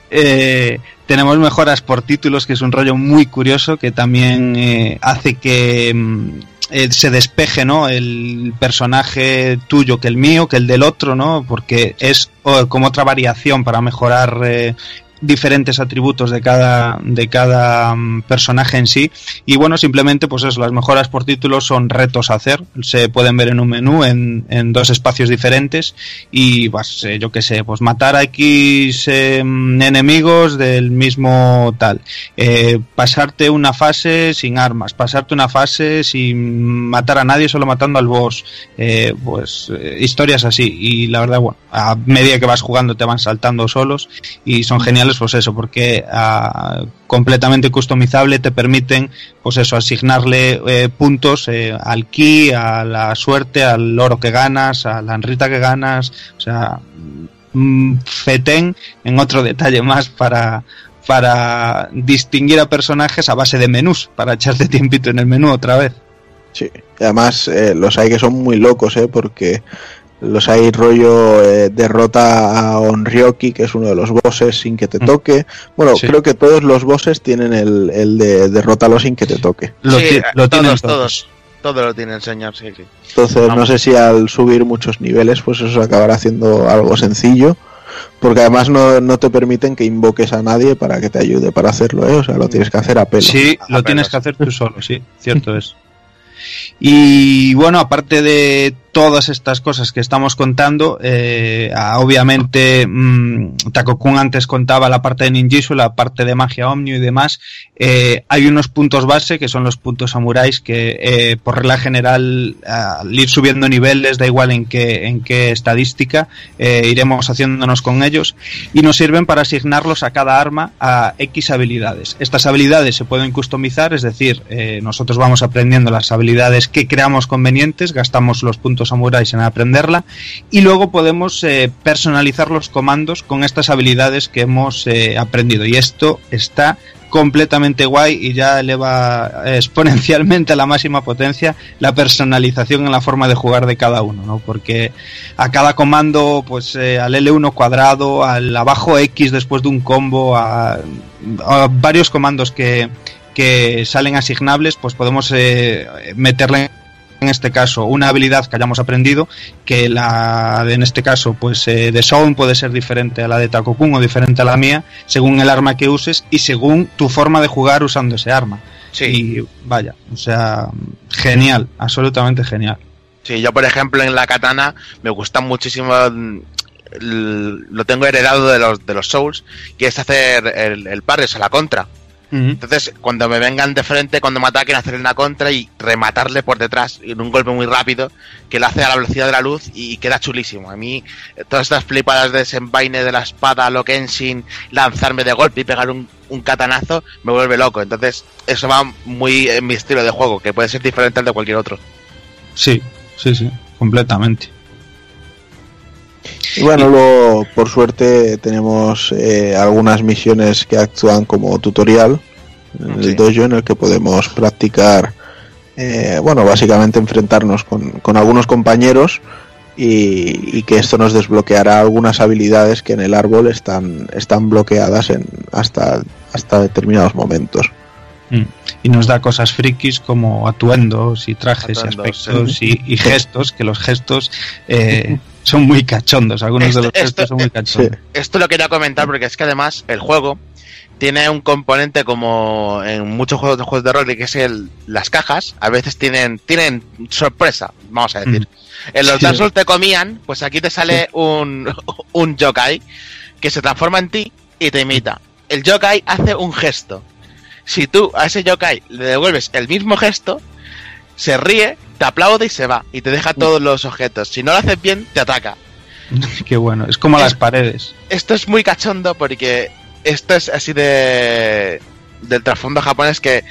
eh, tenemos mejoras por títulos, que es un rollo muy curioso, que también eh, hace que mm, eh, se despeje ¿no? el personaje tuyo que el mío, que el del otro, ¿no? porque es como otra variación para mejorar eh, diferentes atributos de cada de cada mm, personaje en sí. Y bueno simplemente pues eso las mejoras por títulos son retos a hacer. Se pueden ver en un menú en, en dos espacios diferentes. Y pues eh, yo qué sé pues matar a X eh, enemigos del mismo tal. Eh, pasarte una fase sin armas pasarte una fase sin matar a nadie solo matando al boss. Eh, pues historias así. Y la verdad bueno a medida que vas jugando te van saltando solos y son geniales pues eso porque ah, completamente customizable te permiten pues eso asignarle eh, puntos eh, al ki a la suerte al oro que ganas a la enrita que ganas o sea mm, fetén en otro detalle más para para distinguir a personajes a base de menús para echarte (laughs) tiempito en el menú otra vez Sí, además eh, los hay que son muy locos, ¿eh? porque los hay rollo eh, derrota a Onryoki, que es uno de los bosses sin que te Mm. toque. Bueno, Sí. creo que todos los bosses tienen el, el de derrótalo sin que te toque. lo, Sí, lo tienen todos, todos. todos. Todo lo tiene el señor, sí, sí. Entonces, no sé si al subir muchos niveles, pues eso acabará haciendo algo sencillo. Porque además no, no te permiten que invoques a nadie para que te ayude para hacerlo, ¿eh? O sea, lo tienes que hacer a pelo. Sí, A lo pelos. tienes que hacer tú solo, sí, cierto (laughs) es. Y bueno, aparte de todas estas cosas que estamos contando, eh, obviamente mm, Takokun antes contaba la parte de ninjitsu, la parte de magia omnio y demás. Eh, hay unos puntos base que son los puntos samuráis que eh, por regla general al ir subiendo niveles, da igual en qué, en qué estadística, iremos haciéndonos con ellos y nos sirven para asignarlos a cada arma a X habilidades. Estas habilidades se pueden customizar, es decir, nosotros vamos aprendiendo las habilidades que creamos convenientes, gastamos los puntos samuráis en aprenderla y luego podemos eh, personalizar los comandos con estas habilidades que hemos eh, aprendido. Y esto está completamente guay y ya eleva eh, exponencialmente a la máxima potencia la personalización en la forma de jugar de cada uno, ¿no? Porque a cada comando, pues al L1 cuadrado, al abajo X después de un combo, a, a varios comandos que, que salen asignables, pues podemos eh, meterle en este caso una habilidad que hayamos aprendido que la de en este caso pues eh, de Sound puede ser diferente a la de Takokun o diferente a la mía según el arma que uses y según tu forma de jugar usando ese arma Sí. y vaya o sea genial absolutamente genial Sí, yo por ejemplo en la katana me gusta muchísimo, mm, lo tengo heredado de los, de los Souls, que es hacer el, el parry, o sea, la contra. Entonces, cuando me vengan de frente, cuando me ataquen, hacer una contra y rematarle por detrás en un golpe muy rápido que lo hace a la velocidad de la luz y queda chulísimo. A mí, todas estas flipadas de desenvaine de la espada, lo que sin lanzarme de golpe y pegar un, un catanazo, me vuelve loco. Entonces, eso va muy en mi estilo de juego, que puede ser diferente al de cualquier otro. Sí, sí, sí, completamente. Y bueno, luego por suerte tenemos eh, algunas misiones que actúan como tutorial en el dojo en el que podemos practicar, eh, bueno, básicamente enfrentarnos con, con algunos compañeros y, y que esto nos desbloqueará algunas habilidades que en el árbol están, están bloqueadas en, hasta, hasta determinados momentos. Mm. Y nos da cosas frikis como atuendos y trajes Atuendos, y aspectos y, y gestos, que los gestos eh, (laughs) son muy cachondos. Algunos de los Este- gestos esto- son muy cachondos. (laughs) Esto lo quería comentar porque es que además el juego tiene un componente como en muchos juegos de juegos de rol que es el las cajas a veces tienen tienen sorpresa vamos a decir en los Sí. Dark Souls te comían pues aquí te sale un (laughs) un yokai que se transforma en ti y te imita el yokai hace un gesto si tú a ese yokai le devuelves el mismo gesto se ríe te aplaude y se va y te deja todos los objetos. Si no lo haces bien te ataca. (laughs) Qué bueno, es como las paredes. esto es muy cachondo porque esto es así de del trasfondo japonés que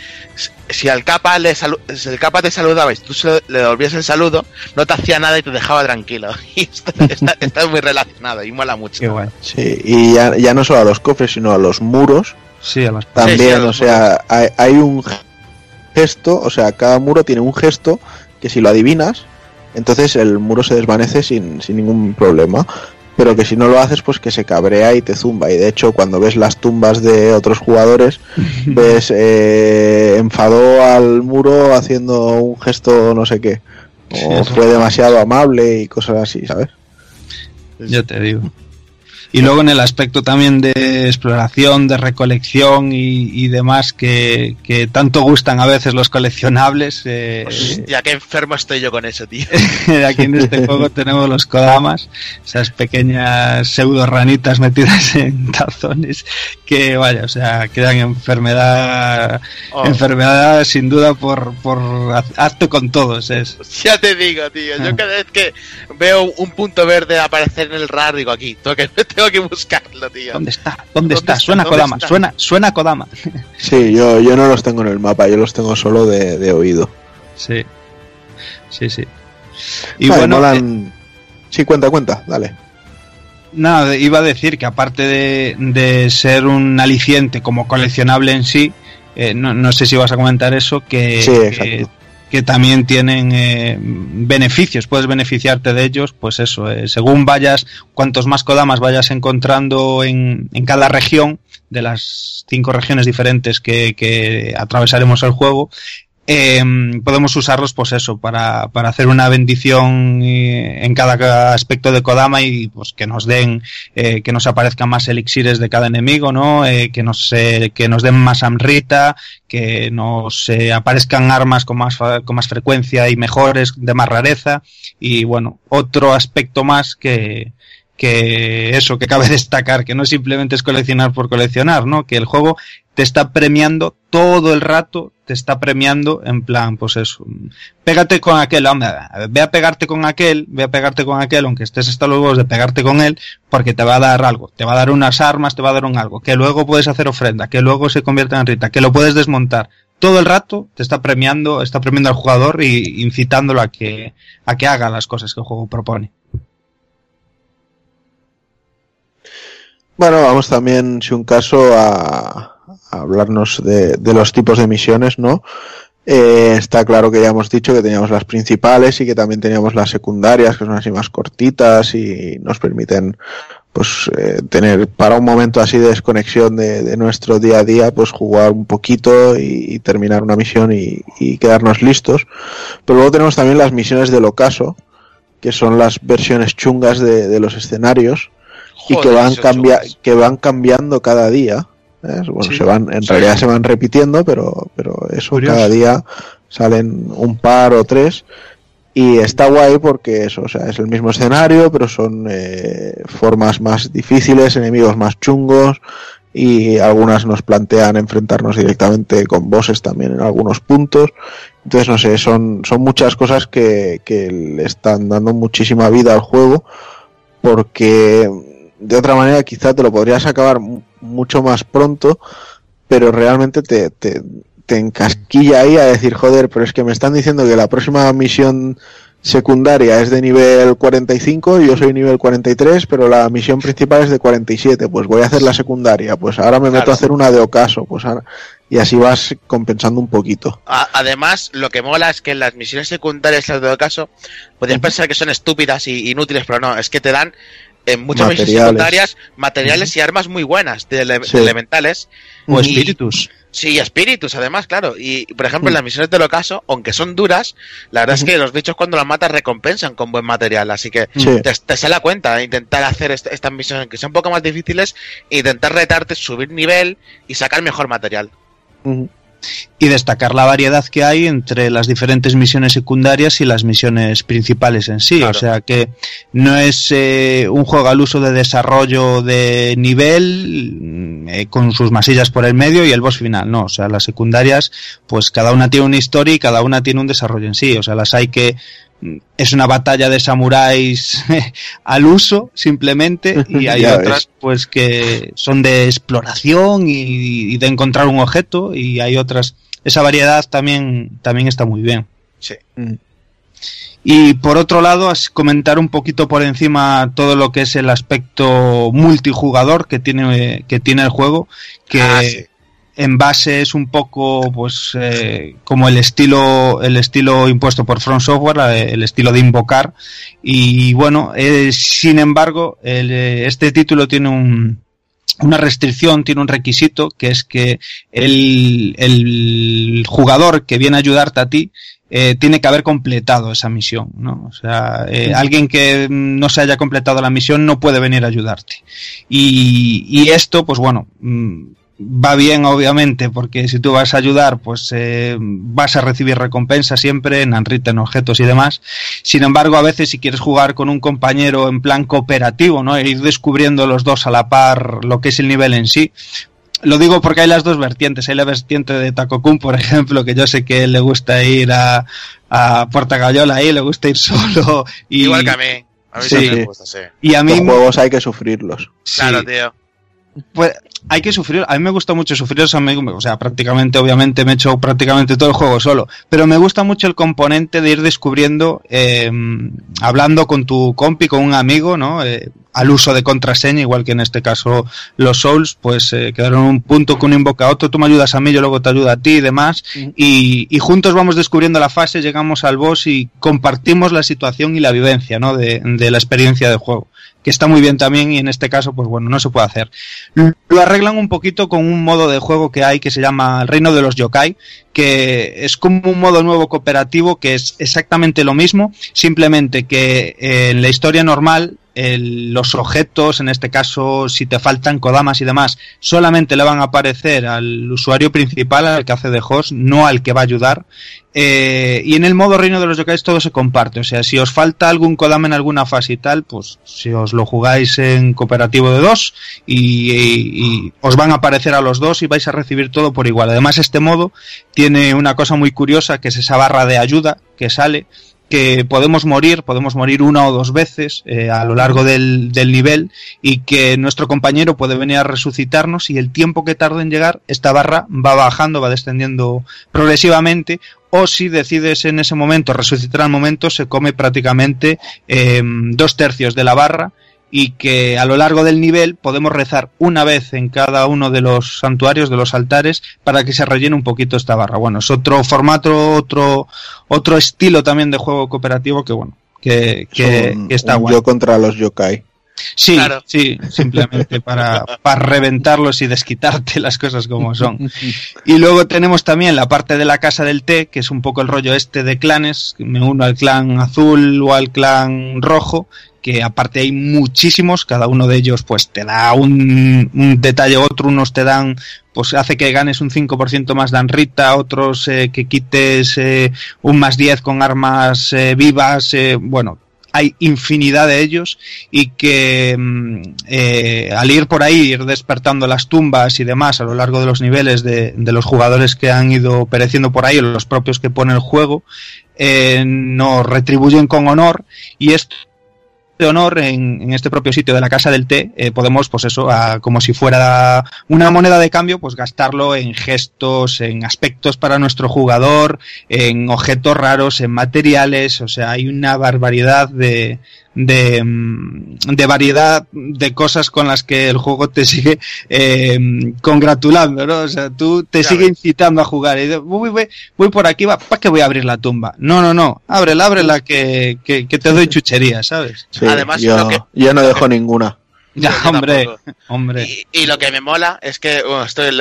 si al capa le salu- si el capa te saludaba y tú le devolvías el saludo no te hacía nada y te dejaba tranquilo. (laughs) Y esto (laughs) está, está muy relacionado y mola mucho. Qué guay. Sí, y ya, ya no solo a los cofres, sino a los muros. Sí, a las también, Sí, sí, a o sea, hay, hay un gesto, o sea, cada muro tiene un gesto que si lo adivinas, entonces el muro se desvanece sin, sin ningún problema. Pero que si no lo haces, pues que se cabrea y te zumba. Y de hecho, cuando ves las tumbas de otros jugadores, (laughs) ves eh, enfadó al muro haciendo un gesto no sé qué. O fue demasiado amable y cosas así, ¿sabes? Ya te digo. Y luego en el aspecto también de exploración, de recolección y, y demás que, que tanto gustan a veces los coleccionables, eh, Hostia, qué enfermo estoy yo con eso tío (laughs) aquí en este juego (laughs) tenemos los Kodamas, esas pequeñas pseudo ranitas metidas (laughs) en tazones que vaya, o sea, quedan enfermedad, Oh. enfermedad sin duda por, por hazte con todos, es. ya te digo tío yo cada vez que veo un punto verde aparecer en el radar digo aquí tengo que, tengo que buscarlo tío ¿Dónde está? ¿Dónde, ¿Dónde está? está? Suena ¿Dónde Kodama, está? suena, suena Kodama. (laughs) Sí, yo, yo no los tengo en el mapa, yo los tengo solo de, de oído. Sí, sí, sí. Y Vale, bueno, eh, Sí, cuenta, cuenta, dale. Nada, iba a decir que aparte de, de ser un aliciente como coleccionable en sí, eh, no, no sé si vas a comentar eso, que, Sí, que, exacto. Que también tienen eh, beneficios, puedes beneficiarte de ellos, pues eso, eh, según vayas, cuantos más Kodamas vayas encontrando en, en cada región, de las cinco regiones diferentes que, que atravesaremos el juego, eh, podemos usarlos pues eso para, para hacer una bendición eh, en cada aspecto de Kodama y pues que nos den eh, que nos aparezcan más elixires de cada enemigo no Eh, que nos que nos den más amrita que nos aparezcan armas con más con más frecuencia y mejores de más rareza. Y bueno otro aspecto más que que eso que cabe (laughs) destacar que no simplemente es coleccionar por coleccionar no que el juego te está premiando todo el rato, te está premiando en plan, pues eso, pégate con aquel, hombre, ve a pegarte con aquel, ve a pegarte con aquel, aunque estés hasta los huevos de pegarte con él, porque te va a dar algo, te va a dar unas armas, te va a dar un algo, que luego puedes hacer ofrenda, que luego se convierte en rita, que lo puedes desmontar. Todo el rato te está premiando, está premiando al jugador y incitándolo a que, a que haga las cosas que el juego propone. Bueno, vamos también, si un caso, a, hablarnos de, de los tipos de misiones, ¿no? Eh, está claro que ya hemos dicho que teníamos las principales y que también teníamos las secundarias, que son así más cortitas y nos permiten pues eh, tener para un momento así de desconexión de, nuestro día a día, pues jugar un poquito y, terminar una misión y, quedarnos listos. Pero luego tenemos también las misiones del ocaso, que son las versiones chungas de los escenarios y que van cambia que van cambiando cada día ¿eh? bueno Sí. se van en Sí. realidad se van repitiendo pero pero eso Curioso. cada día salen un par o tres y está guay porque eso o sea es el mismo escenario pero son eh, formas más difíciles enemigos más chungos y algunas nos plantean enfrentarnos directamente con bosses también en algunos puntos. Entonces, no sé, son, son muchas cosas que, que le están dando muchísima vida al juego porque de otra manera quizá te lo podrías acabar mucho más pronto, pero realmente te, te, te encasquilla ahí a decir, joder, pero es que me están diciendo que la próxima misión secundaria es de nivel 45 y yo soy nivel 43, pero la misión principal es de 47, pues voy a hacer la secundaria, pues ahora me meto a hacer una de ocaso, pues ahora, y así vas compensando un poquito. además, lo que mola es que las misiones secundarias las de ocaso, podrías pensar que son estúpidas y inútiles, pero no, es que te dan en muchas misiones secundarias materiales y armas muy buenas de, elementales. O espíritus. Sí, espíritus, además, claro. Y, por ejemplo, en las misiones del ocaso, aunque son duras, la verdad es que los bichos cuando las matas recompensan con buen material. Así que te, te sale cuenta intentar hacer estas misiones que son un poco más difíciles, intentar retarte, subir nivel y sacar mejor material y destacar la variedad que hay entre las diferentes misiones secundarias y las misiones principales en sí. O sea que no es eh, un juego al uso de desarrollo de nivel mm, eh, con sus masillas por el medio y el boss final. No, o sea, las secundarias, pues cada una tiene una historia y cada una tiene un desarrollo en sí. O sea, las hay que es una batalla de samuráis (laughs) al uso simplemente y (laughs) hay otras pues que son de exploración y, de encontrar un objeto y hay otras. Esa variedad también también está muy bien. Sí. Mm. y por otro lado comentar un poquito por encima todo lo que es el aspecto multijugador que tiene que tiene el juego que ah, base es un poco pues eh, como el estilo el estilo impuesto por Front Software el estilo de invocar y bueno eh, sin embargo eh, este título tiene un, una restricción, tiene un requisito, que es que el, el jugador que viene a ayudarte a ti tiene que haber completado esa misión, ¿no? O sea, alguien que no se haya completado la misión no puede venir a ayudarte. Y, y esto, pues bueno, mm, va bien obviamente porque si tú vas a ayudar pues eh, vas a recibir recompensa siempre en en objetos y demás sin embargo a veces si quieres jugar con un compañero en plan cooperativo no e ir descubriendo los dos a la par lo que es el nivel en sí lo digo porque hay las dos vertientes. Hay la vertiente de Takokun, por ejemplo, que yo sé que le gusta ir a, a Puerta Gallola ahí, le gusta ir (laughs) solo. Y, Igual que a mí. A mí sí. me gusta, sí. Y a mí. Los juegos hay que sufrirlos. Claro, tío. Pues hay que sufrir. A mí me gusta mucho sufrir, o sea, prácticamente, obviamente, me he hecho prácticamente todo el juego solo. Pero me gusta mucho el componente de ir descubriendo, eh, hablando con tu compi, con un amigo, ¿no? Eh, al uso de contraseña, igual que en este caso los Souls, pues eh, quedaron un punto que uno invoca a otro, tú me ayudas a mí, yo luego te ayudo a ti y demás, y, y, juntos vamos descubriendo la fase, llegamos al boss y compartimos la situación y la vivencia, ¿no? De, de la experiencia de juego que está muy bien también y en este caso, pues bueno, no se puede hacer. Lo arreglan un poquito con un modo de juego que hay que se llama Reino de los Yokai, que es como un modo nuevo cooperativo que es exactamente lo mismo, simplemente que en la historia normal los objetos, en este caso, si te faltan kodamas y demás, solamente le van a aparecer al usuario principal, al que hace de host, no al que va a ayudar. Eh, y en el modo reino de los yokais todo se comparte. O sea, si os falta algún kodama en alguna fase y tal, pues si os lo jugáis en cooperativo de dos y, y os van a aparecer a los dos y vais a recibir todo por igual. Además, este modo tiene una cosa muy curiosa que es esa barra de ayuda que sale que podemos morir, podemos morir una o dos veces eh, a lo largo del, del, nivel y que nuestro compañero puede venir a resucitarnos y el tiempo que tarde en llegar, esta barra va bajando, va descendiendo progresivamente o si decides en ese momento resucitar al momento, se come prácticamente eh, dos tercios de la barra y que a lo largo del nivel podemos rezar una vez en cada uno de los santuarios, de los altares, para que se rellene un poquito esta barra. Bueno, es otro formato, otro, otro estilo también de juego cooperativo que bueno, que, que, está bueno. Yo contra los yokai. Sí, sí, simplemente para, para reventarlos y desquitarte las cosas como son. Y luego tenemos también la parte de la casa del té, que es un poco el rollo este de clanes, me uno al clan azul o al clan rojo, que aparte hay muchísimos, cada uno de ellos pues te da un, un detalle otro, unos te dan, pues hace que ganes un 5% más de Rita, otros eh, que quites eh, un más 10 con armas eh, vivas, bueno, hay infinidad de ellos y que mm, eh, al ir por ahí, ir despertando las tumbas y demás a lo largo de los niveles de, de los jugadores que han ido pereciendo por ahí o los propios que pone el juego, eh, nos retribuyen con honor y esto de honor en, en, este propio sitio de la casa del té eh, podemos pues eso como si fuera una moneda de cambio pues gastarlo en gestos en aspectos para nuestro jugador en objetos raros en materiales o sea hay una barbaridad de, de, de, variedad de cosas con las que el juego te sigue eh, congratulando, ¿no? O sea, tú te ya sigue ves. incitando a jugar. Y voy, voy, voy por aquí, va, ¿para qué voy a abrir la tumba? No, no, no, ábrela, ábrela, que, que, que te doy chuchería, ¿sabes? Sí, Además, yo, que... yo no dejo ninguna. Ya, hombre, hombre. Y, y, lo que me mola es que bueno, estoy,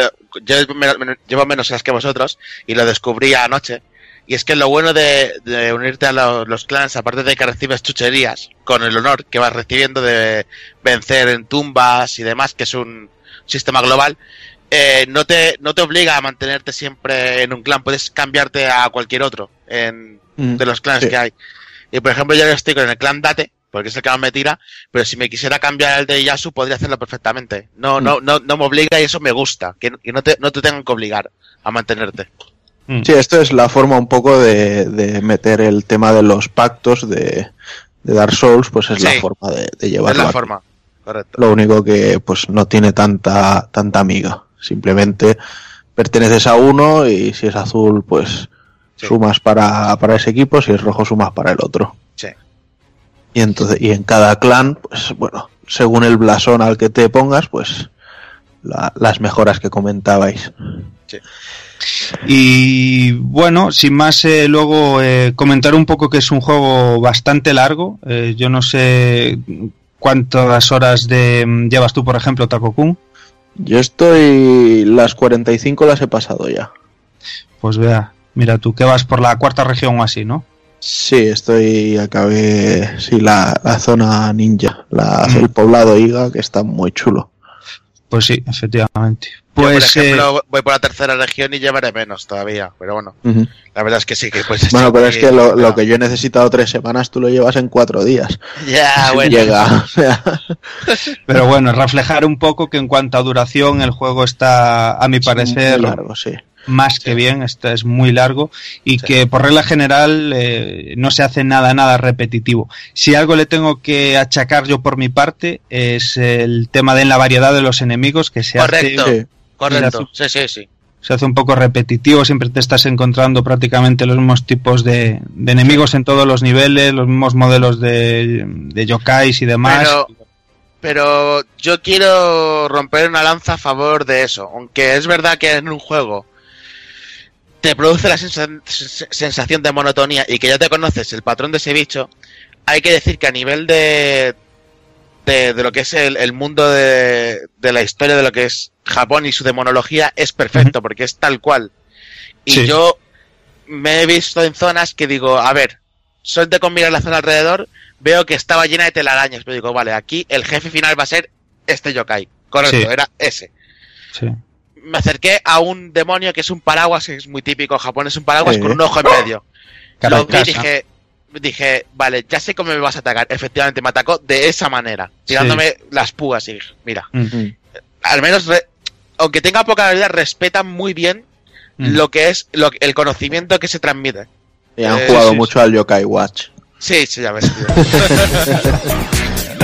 yo me, me, llevo menos horas que vosotros y lo descubrí anoche. Y es que lo bueno de, de unirte a los, los, clans, aparte de que recibes chucherías con el honor que vas recibiendo de vencer en tumbas y demás, que es un sistema global, eh, no, te, no te obliga a mantenerte siempre en un clan, puedes cambiarte a cualquier otro en, mm, de los clans sí. que hay. Y por ejemplo, yo estoy con el clan Date, porque es el que más me tira, pero si me quisiera cambiar el de Yasu podría hacerlo perfectamente. No, mm. no, no, no me obliga y eso me gusta, que, que no, te, no te tengan que obligar a mantenerte. Sí, esto es la forma un poco de, de meter el tema de los pactos de, de Dark Souls, pues es sí, la forma de, de llevarlo. Es la forma, correcto. Lo único que pues no tiene tanta, tanta amiga. Simplemente perteneces a uno y si es azul, pues sí. sumas para, para ese equipo, si es rojo, sumas para el otro. Sí. Y entonces, y en cada clan, pues bueno, según el blasón al que te pongas, pues la, las mejoras que comentabais. Sí. Y bueno, sin más, eh, luego eh, comentar un poco que es un juego bastante largo. Eh, yo no sé cuántas horas de, mm, llevas tú, por ejemplo, Takokun. Yo estoy. Las 45 las he pasado ya. Pues vea, mira tú, que vas por la cuarta región o así, ¿no? Sí, estoy. Acabé. Sí, la, la zona ninja, la, mm. el poblado Iga, que está muy chulo. Pues sí, efectivamente. Pues, Yo, por ejemplo, eh... voy por la tercera región y llevaré menos todavía, pero bueno, uh -huh. la verdad es que sí que pues Bueno, pero es que lo, lo, que yo he necesitado tres semanas tú lo llevas en cuatro días. Ya, (laughs) bueno. Llega. (laughs) pero bueno, reflejar un poco que en cuanto a duración el juego está, a mi parecer, muy largo, sí más que bien, este es muy largo y sí. que por regla general eh, no se hace nada, nada repetitivo. Si algo le tengo que achacar yo por mi parte es el tema de la variedad de los enemigos que se correcto, hace... Correcto, sí, sí, sí. Se hace un poco repetitivo, siempre te estás encontrando prácticamente los mismos tipos de, de enemigos en todos los niveles, los mismos modelos de, de yokais y demás. Pero pero yo quiero romper una lanza a favor de eso. Aunque es verdad que en un juego te produce la sens sensación de monotonía y que ya te conoces el patrón de ese bicho, hay que decir que a nivel de, de, de lo que es el, el mundo de, de, la historia de lo que es Japón y su demonología es perfecto, uh -huh. porque es tal cual. Y sí. yo me he visto en zonas que digo, a ver, soy de con mirar la zona alrededor, veo que estaba llena de telarañas, pero digo, vale, aquí el jefe final va a ser este yokai. Correcto, sí. era ese. Sí me acerqué a un demonio que es un paraguas, que es muy típico japonés, un paraguas sí. con un ojo en medio. Lo vi y dije, dije, vale, ya sé cómo me vas a atacar. Efectivamente, me atacó de esa manera, tirándome sí. las púas y dije, mira, uh -huh. al menos, aunque tenga poca habilidad, respetan muy bien uh -huh. lo que es lo, el conocimiento que se transmite. Y han eh, jugado sí, mucho al Yokai Watch. Sí, sí, ya ves. (laughs)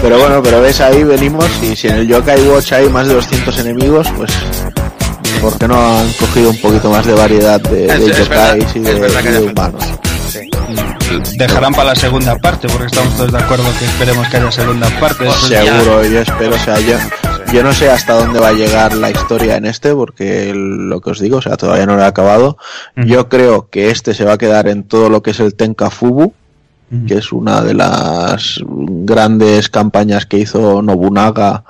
pero bueno, pero ves ahí venimos y si en el Yokai Watch hay más de 200 enemigos, pues ¿por qué no han cogido un poquito más de variedad de, de yokais y de, de humanos? Dejarán para la segunda parte, porque estamos todos de acuerdo que esperemos que haya segunda parte. Pues seguro, yo espero, o sea, yo, yo no sé hasta dónde va a llegar la historia en este, porque lo que os digo, o sea, todavía no lo he acabado. Uh -huh. Yo creo que este se va a quedar en todo lo que es el Tenkafubu, uh -huh. que es una de las grandes campañas que hizo Nobunaga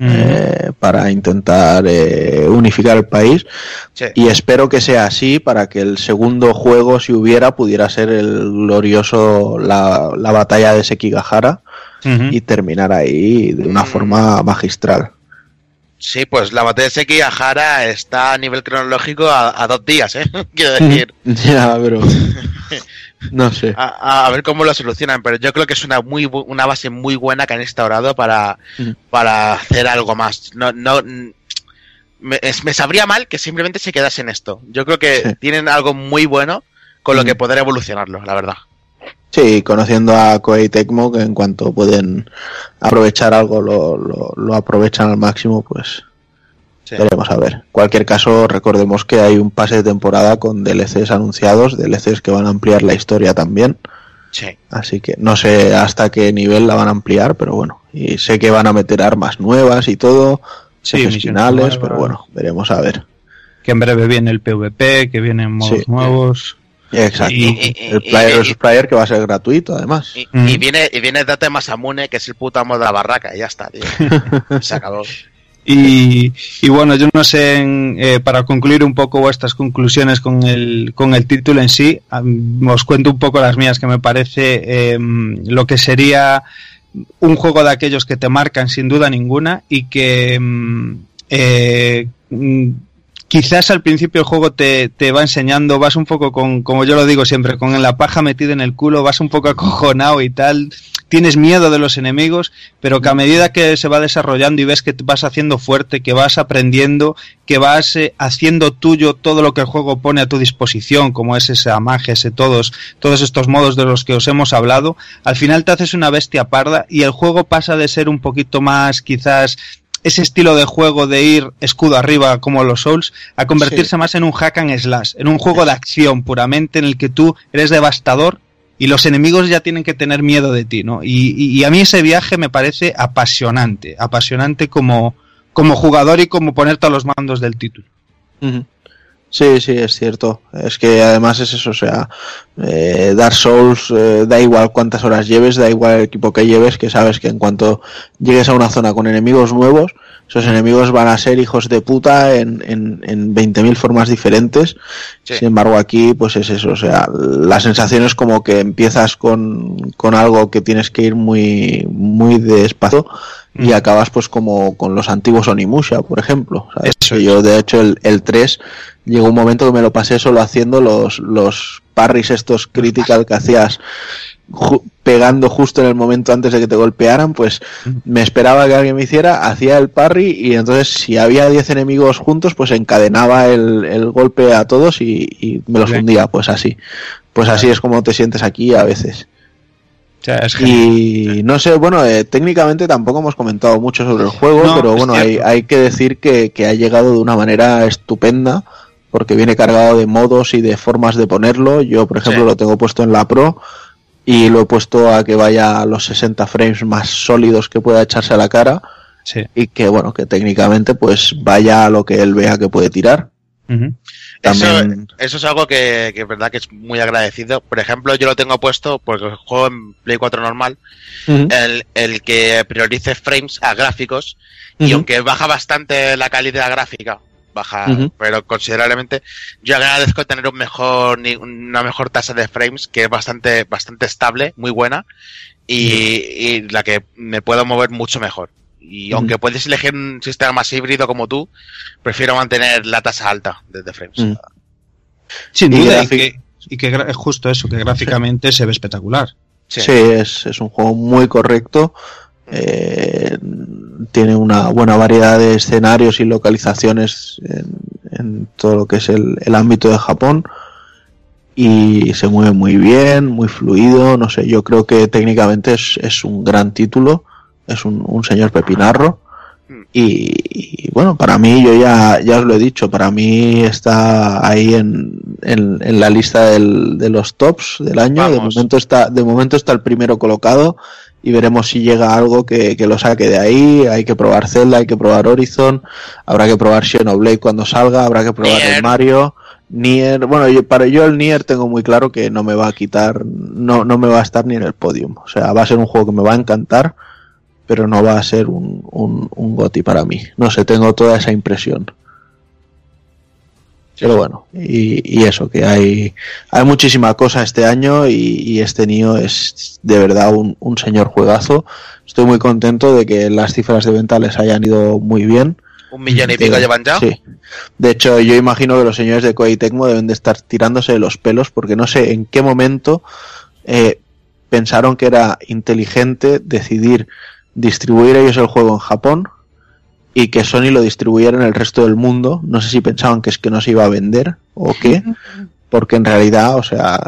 eh, para intentar eh, unificar el país sí. y espero que sea así para que el segundo juego si hubiera pudiera ser el glorioso la, la batalla de Sekigahara uh -huh. y terminar ahí de una forma magistral Sí, pues la batalla de Sekigahara está a nivel cronológico a, a dos días, ¿eh? (laughs) Quiero decir. (laughs) ya, pero... (laughs) No sé. A, a ver cómo lo solucionan, pero yo creo que es una muy bu- una base muy buena que han instaurado para, Mm. para hacer algo más. No, no, me, es- me sabría mal que simplemente se quedase en esto. Yo creo que Sí. tienen algo muy bueno con lo Mm. que poder evolucionarlo, la verdad. Sí, conociendo a Koei Tecmo, que en cuanto pueden aprovechar algo lo, lo, lo aprovechan al máximo, pues Sí. veremos a ver. Cualquier caso, recordemos que hay un pase de temporada con DLCs anunciados, DLCs que van a ampliar la historia también. Sí. Así que no sé hasta qué nivel la van a ampliar, pero bueno. Y sé que van a meter armas nuevas y todo, Sí, finales, pero bueno, veremos a ver. Que en breve viene el PvP, que vienen modos Sí. nuevos. Exacto. Y- y- y- el Player vs Player que va a ser gratuito, además. Y, Mm. y viene, y viene Date Masamune, que es el puto amo de la barraca, y ya está, tío. (laughs) Se acabó. Y, y bueno, yo no sé, en, eh, para concluir un poco vuestras conclusiones con el, con el título en sí, os cuento un poco las mías, que me parece em, lo que sería un juego de aquellos que te marcan sin duda ninguna y que em, eh, quizás al principio el juego te, te va enseñando, vas un poco con, como yo lo digo siempre, con la paja metida en el culo, vas un poco acojonado y tal, tienes miedo de los enemigos, pero que a medida que se va desarrollando y ves que te vas haciendo fuerte, que vas aprendiendo, que vas eh, haciendo tuyo todo lo que el juego pone a tu disposición, como es esa magia, ese todos, todos estos modos de los que os hemos hablado, al final te haces una bestia parda y el juego pasa de ser un poquito más quizás ese estilo de juego de ir escudo arriba como los Souls a convertirse más en un hack and slash, en un juego de acción puramente en el que tú eres devastador y los enemigos ya tienen que tener miedo de ti, ¿no? Y, y- y a mí ese viaje me parece apasionante, apasionante como, como jugador y como ponerte a los mandos del título. Sí, sí, es cierto. Es que además es eso, o sea, eh, Dark Souls, eh, da igual cuántas horas lleves, da igual el equipo que lleves, que sabes que en cuanto llegues a una zona con enemigos nuevos, esos enemigos van a ser hijos de puta en, en, en 20.000 formas diferentes. Sí. Sin embargo, aquí, pues es eso, o sea, la sensación es como que empiezas con, con algo que tienes que ir muy, muy despacio y acabas pues como con los antiguos Onimusha, por ejemplo. ¿sabes? Eso es. yo, de hecho, el, el 3 llegó un momento que me lo pasé solo haciendo los, los parries estos critical que hacías ju- pegando justo en el momento antes de que te golpearan, pues me esperaba que alguien me hiciera, hacía el parry y entonces si había 10 enemigos juntos, pues encadenaba el, el golpe a todos y, y me los hundía, pues así. Pues así es como te sientes aquí a veces. O sea, es genial. Y no sé, bueno, eh, técnicamente tampoco hemos comentado mucho sobre el juego, No, pero bueno, hay, hay que decir que, que ha llegado de una manera estupenda, porque viene cargado de modos y de formas de ponerlo. Yo, por ejemplo, Sí. lo tengo puesto en la Pro y lo he puesto a que vaya a los 60 frames más sólidos que pueda echarse a la cara Sí. y que, bueno, que técnicamente pues vaya a lo que él vea que puede tirar. También, Eso, eso es algo que, que es verdad que es muy agradecido. Por ejemplo, yo lo tengo puesto porque juego en Play 4 normal, el, el que priorice frames a gráficos y aunque baja bastante la calidad gráfica, baja, pero considerablemente, yo agradezco tener un mejor, ni- una mejor tasa de frames que es bastante, bastante estable, muy buena y, y la que me puedo mover mucho mejor. Y aunque puedes elegir un sistema más híbrido como tú, prefiero mantener la tasa alta de, frames. Sin Y duda, y que, y que gra- es justo eso, que gráficamente se ve espectacular. Sí. Sí, es, es un juego muy correcto. eh, tiene una buena variedad de escenarios y localizaciones en, en todo lo que es el, el ámbito de Japón. Y se mueve muy bien, muy fluido. No sé, yo creo que técnicamente es, es un gran título. Es un, un señor pepinarro. Y, y, bueno, para mí, yo ya, ya os lo he dicho, para mí está ahí en, en, en la lista del- de los tops del año. De momento está, de momento está el primero colocado y veremos si llega algo que, que lo saque de ahí. Hay que probar Zelda, hay que probar Horizon, habrá que probar Xenoblade cuando salga, habrá que probar el. Mario. Nier, bueno, yo, para yo el Nier tengo muy claro que no me va a quitar, no, no me va a estar ni en el podium. O sea, va a ser un juego que me va a encantar, pero no va a ser un, un, un GOTY para mí. No sé, tengo toda esa impresión. Pero bueno, y, y eso, que hay, hay muchísima cosa este año y, y este Nio es de verdad un, un señor juegazo. Estoy muy contento de que las cifras de venta les hayan ido muy bien. Un millón y pico De- llevan ya. Sí. De hecho, yo imagino que los señores de Koei Tecmo deben de estar tirándose de los pelos porque no sé en qué momento eh, pensaron que era inteligente decidir distribuir ellos el juego en Japón y que Sony lo distribuyera en el resto del mundo. No sé si pensaban que es que no se iba a vender o qué, (laughs) porque en realidad, o sea,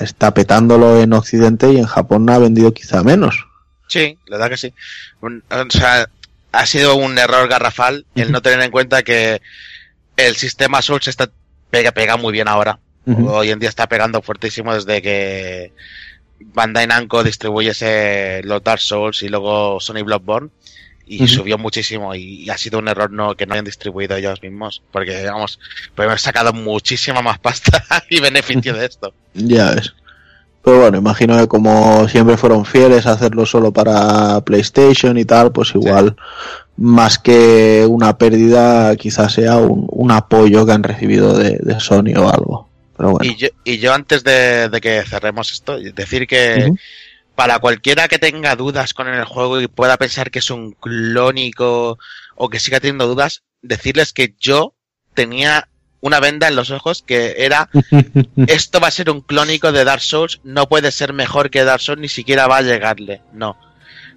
está petándolo en Occidente y en Japón ha vendido quizá menos. Sí, la verdad que sí. O sea, ha sido un error garrafal el no tener en cuenta que el sistema Souls está pega, pega muy bien ahora. Hoy en día está pegando fuertísimo desde que Bandai Namco distribuyese los Dark Souls y luego Sony Bloodborne y subió muchísimo y, y ha sido un error no que no hayan distribuido ellos mismos porque vamos pues haber sacado muchísima más pasta (laughs) y beneficio de esto Ya ves. Pero bueno, imagino que como siempre fueron fieles a hacerlo solo para PlayStation y tal, pues igual más que una pérdida quizás sea un, un apoyo que han recibido de, de Sony o algo. Pero bueno. y yo y yo antes de, de que cerremos esto decir que para cualquiera que tenga dudas con el juego y pueda pensar que es un clónico o que siga teniendo dudas, decirles que yo tenía una venda en los ojos que era (laughs) esto va a ser un clónico de Dark Souls, no puede ser mejor que Dark Souls, ni siquiera va a llegarle, no.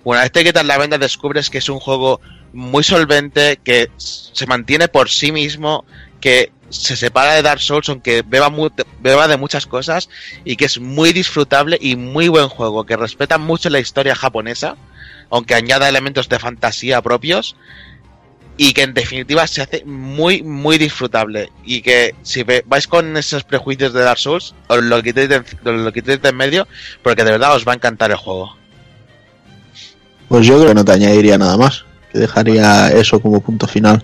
Una vez te quitas la venda descubres que es un juego muy solvente, que se mantiene por sí mismo, que se separa de Dark Souls aunque beba, beba de muchas cosas y que es muy disfrutable y muy buen juego, que respeta mucho la historia japonesa, aunque añada elementos de fantasía propios y que en definitiva se hace muy muy disfrutable y que si vais con esos prejuicios de Dark Souls os lo quitéis de, lo quitéis de en medio porque de verdad os va a encantar el juego Pues yo creo que no te añadiría nada más. Que dejaría eso como punto final.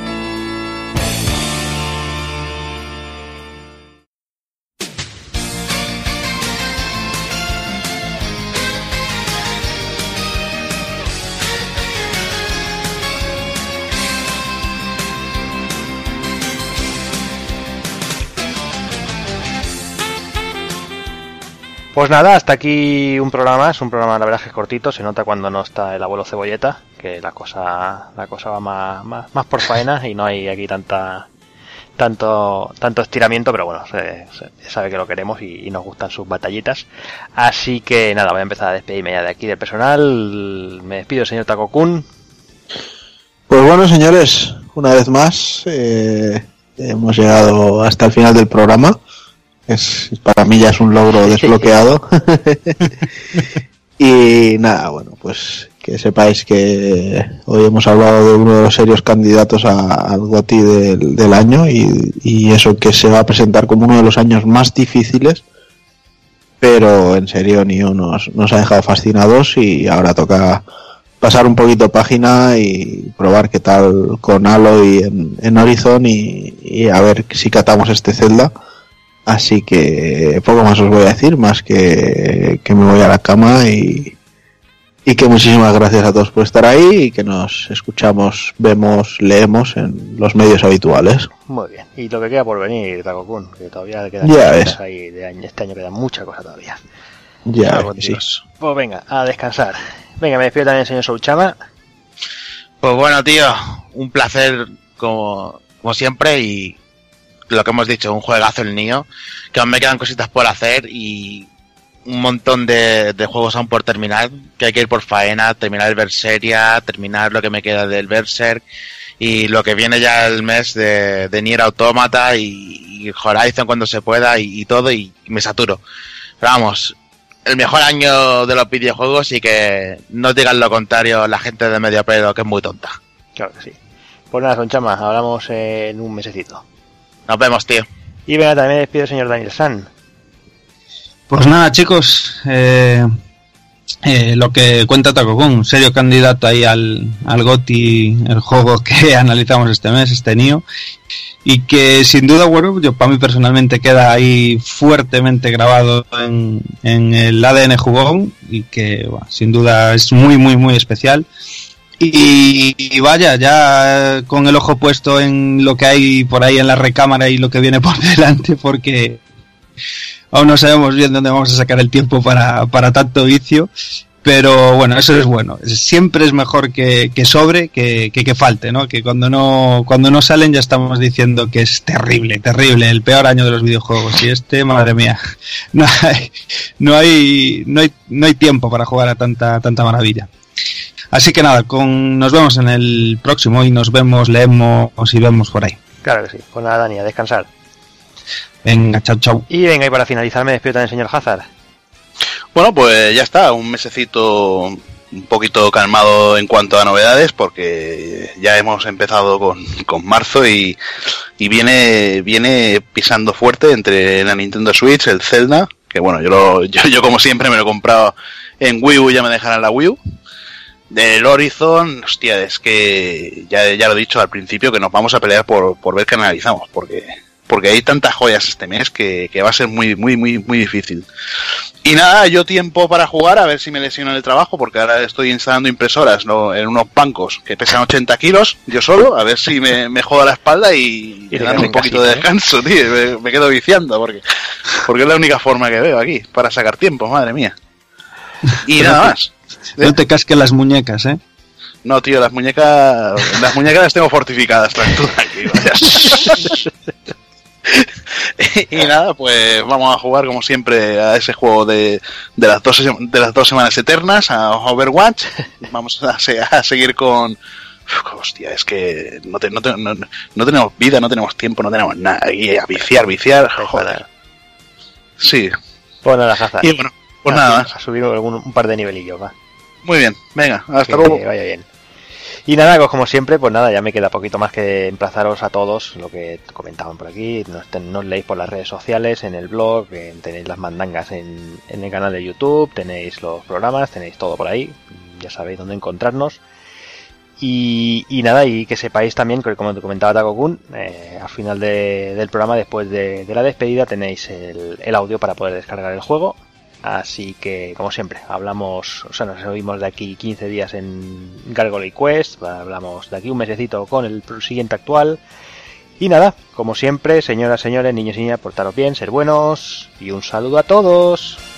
Pues nada, hasta aquí un programa más, un programa la verdad es que es cortito, se nota cuando no está el abuelo cebolleta, que la cosa, la cosa va más, más, más por faena y no hay aquí tanta tanto tanto estiramiento, pero bueno, se, sabe que lo queremos y, y nos gustan sus batallitas. Así que nada, voy a empezar a despedirme ya de aquí del personal. Me despido, señor Takokun. Pues bueno, señores, una vez más eh, hemos llegado hasta el final del programa. Es, para mí ya es un logro (laughs) desbloqueado. (laughs) y nada, bueno, pues que sepáis que hoy hemos hablado de uno de los serios candidatos a- al GOTI del, del año y, y eso que se va a presentar como uno de los años más difíciles. Pero en serio, Nio nos, nos ha dejado fascinados y ahora toca pasar un poquito página y probar qué tal con Aloy en, en Horizon y, y a ver si catamos este Zelda. Así que poco más os voy a decir, más que, que me voy a la cama y, y que muchísimas gracias a todos por estar ahí y que nos escuchamos, vemos, leemos en los medios habituales. Muy bien. Y lo que queda por venir, Takokun, que todavía quedan Ya cositas ves. ahí de año, este año queda mucha cosa todavía. Ya, sí. Pues venga, a descansar. Venga, me despido también, señor Souchama. Pues bueno, tío, un placer como, como siempre y lo que hemos dicho, un juegazo el Nio, que aún me quedan cositas por hacer y un montón de, juegos aún por terminar, que hay que ir por faena, terminar el Berseria, terminar lo que me queda del Berserk y lo que viene ya el mes de, de Nier Automata y, Horizon cuando se pueda y, y todo y me saturo. Pero vamos, el mejor año de los videojuegos y que no digan lo contrario la gente de medio pelo que es muy tonta. Claro que sí. Pues nada, Sonchama, hablamos en un mesecito. Nos vemos, tío. Y venga, también me despido el señor Daniel San. Pues nada, chicos, eh, eh, lo que cuenta Takokun, serio candidato ahí al, al GOTI, el juego que (laughs) analizamos este mes, este NIO, y que sin duda, bueno, yo para mí personalmente queda ahí fuertemente grabado en, en el ADN jugón y que bueno, sin duda es muy, muy, muy especial. Y, vaya, ya con el ojo puesto en lo que hay por ahí en la recámara y lo que viene por (laughs) delante, porque aún no sabemos bien dónde vamos a sacar el tiempo para, para tanto vicio. Pero bueno, eso es bueno. Siempre es mejor que, que sobre que, que, que, falte, ¿no? Que cuando no, cuando no salen ya estamos diciendo que es terrible, terrible, el peor año de los videojuegos. Y este, madre mía, (laughs) no hay, no hay, no hay, no hay tiempo para jugar a tanta, tanta maravilla. Así que nada, con, nos vemos en el próximo y nos vemos, leemos y vemos por ahí. Claro que sí. Pues nada, Dani, a descansar. Venga, chau, chau. Y venga, y para finalizar me despido también, señor Hazard. Bueno, pues ya está, un mesecito un poquito calmado en cuanto a novedades porque ya hemos empezado con, con marzo y, y, viene viene pisando fuerte entre la Nintendo Switch, el Zelda, que bueno, yo, lo, yo, yo como siempre me lo he comprado en Wii U, ya me dejarán la Wii U. Del Horizon, hostia, es que ya, ya lo he dicho al principio que nos vamos a pelear por, por ver qué analizamos, porque porque hay tantas joyas este mes que, que, va a ser muy, muy, muy, muy difícil. Y nada, yo tiempo para jugar, a ver si me lesiono en el trabajo, porque ahora estoy instalando impresoras ¿no? en unos bancos que pesan 80 kilos, yo solo, a ver si me, me jodo la espalda y, y me dan un poquito casita, de descanso, tío, me, me, quedo viciando, porque, porque es la única forma que veo aquí, para sacar tiempo, madre mía. Y nada más. No te casques las muñecas, ¿eh? No, tío, las muñecas, las muñecas las tengo fortificadas, tranquilo. (laughs) y nada, pues vamos a jugar como siempre a ese juego de, de, las, dos, de las dos semanas eternas, a Overwatch. Vamos a, a seguir con... Hostia, es que no, te, no, te, no, no, tenemos vida, no tenemos tiempo, no tenemos nada. Y a viciar, viciar, joder. Sí. Pues nada, Hazard. Y bueno, pues nada más. A subir algún, un par de nivelillos, va. Muy bien, venga, hasta que, luego. Vaya bien. Y nada, pues como siempre, pues nada, ya me queda poquito más que emplazaros a todos lo que comentaban por aquí. Nos, nos leéis por las redes sociales, en el blog, en, tenéis las mandangas en, en, el canal de YouTube, tenéis los programas, tenéis todo por ahí. Ya sabéis dónde encontrarnos. Y, y nada, y que sepáis también, que como te comentaba Takokun, eh, al final de, del programa, después de, de, la despedida, tenéis el, el audio para poder descargar el juego. Así que, como siempre, hablamos, o sea, nos oímos de aquí 15 días en Gargoyle Quest, hablamos de aquí un mesecito con el siguiente actual. Y nada, como siempre, señoras, señores, niños y niñas, portaros bien, ser buenos y un saludo a todos.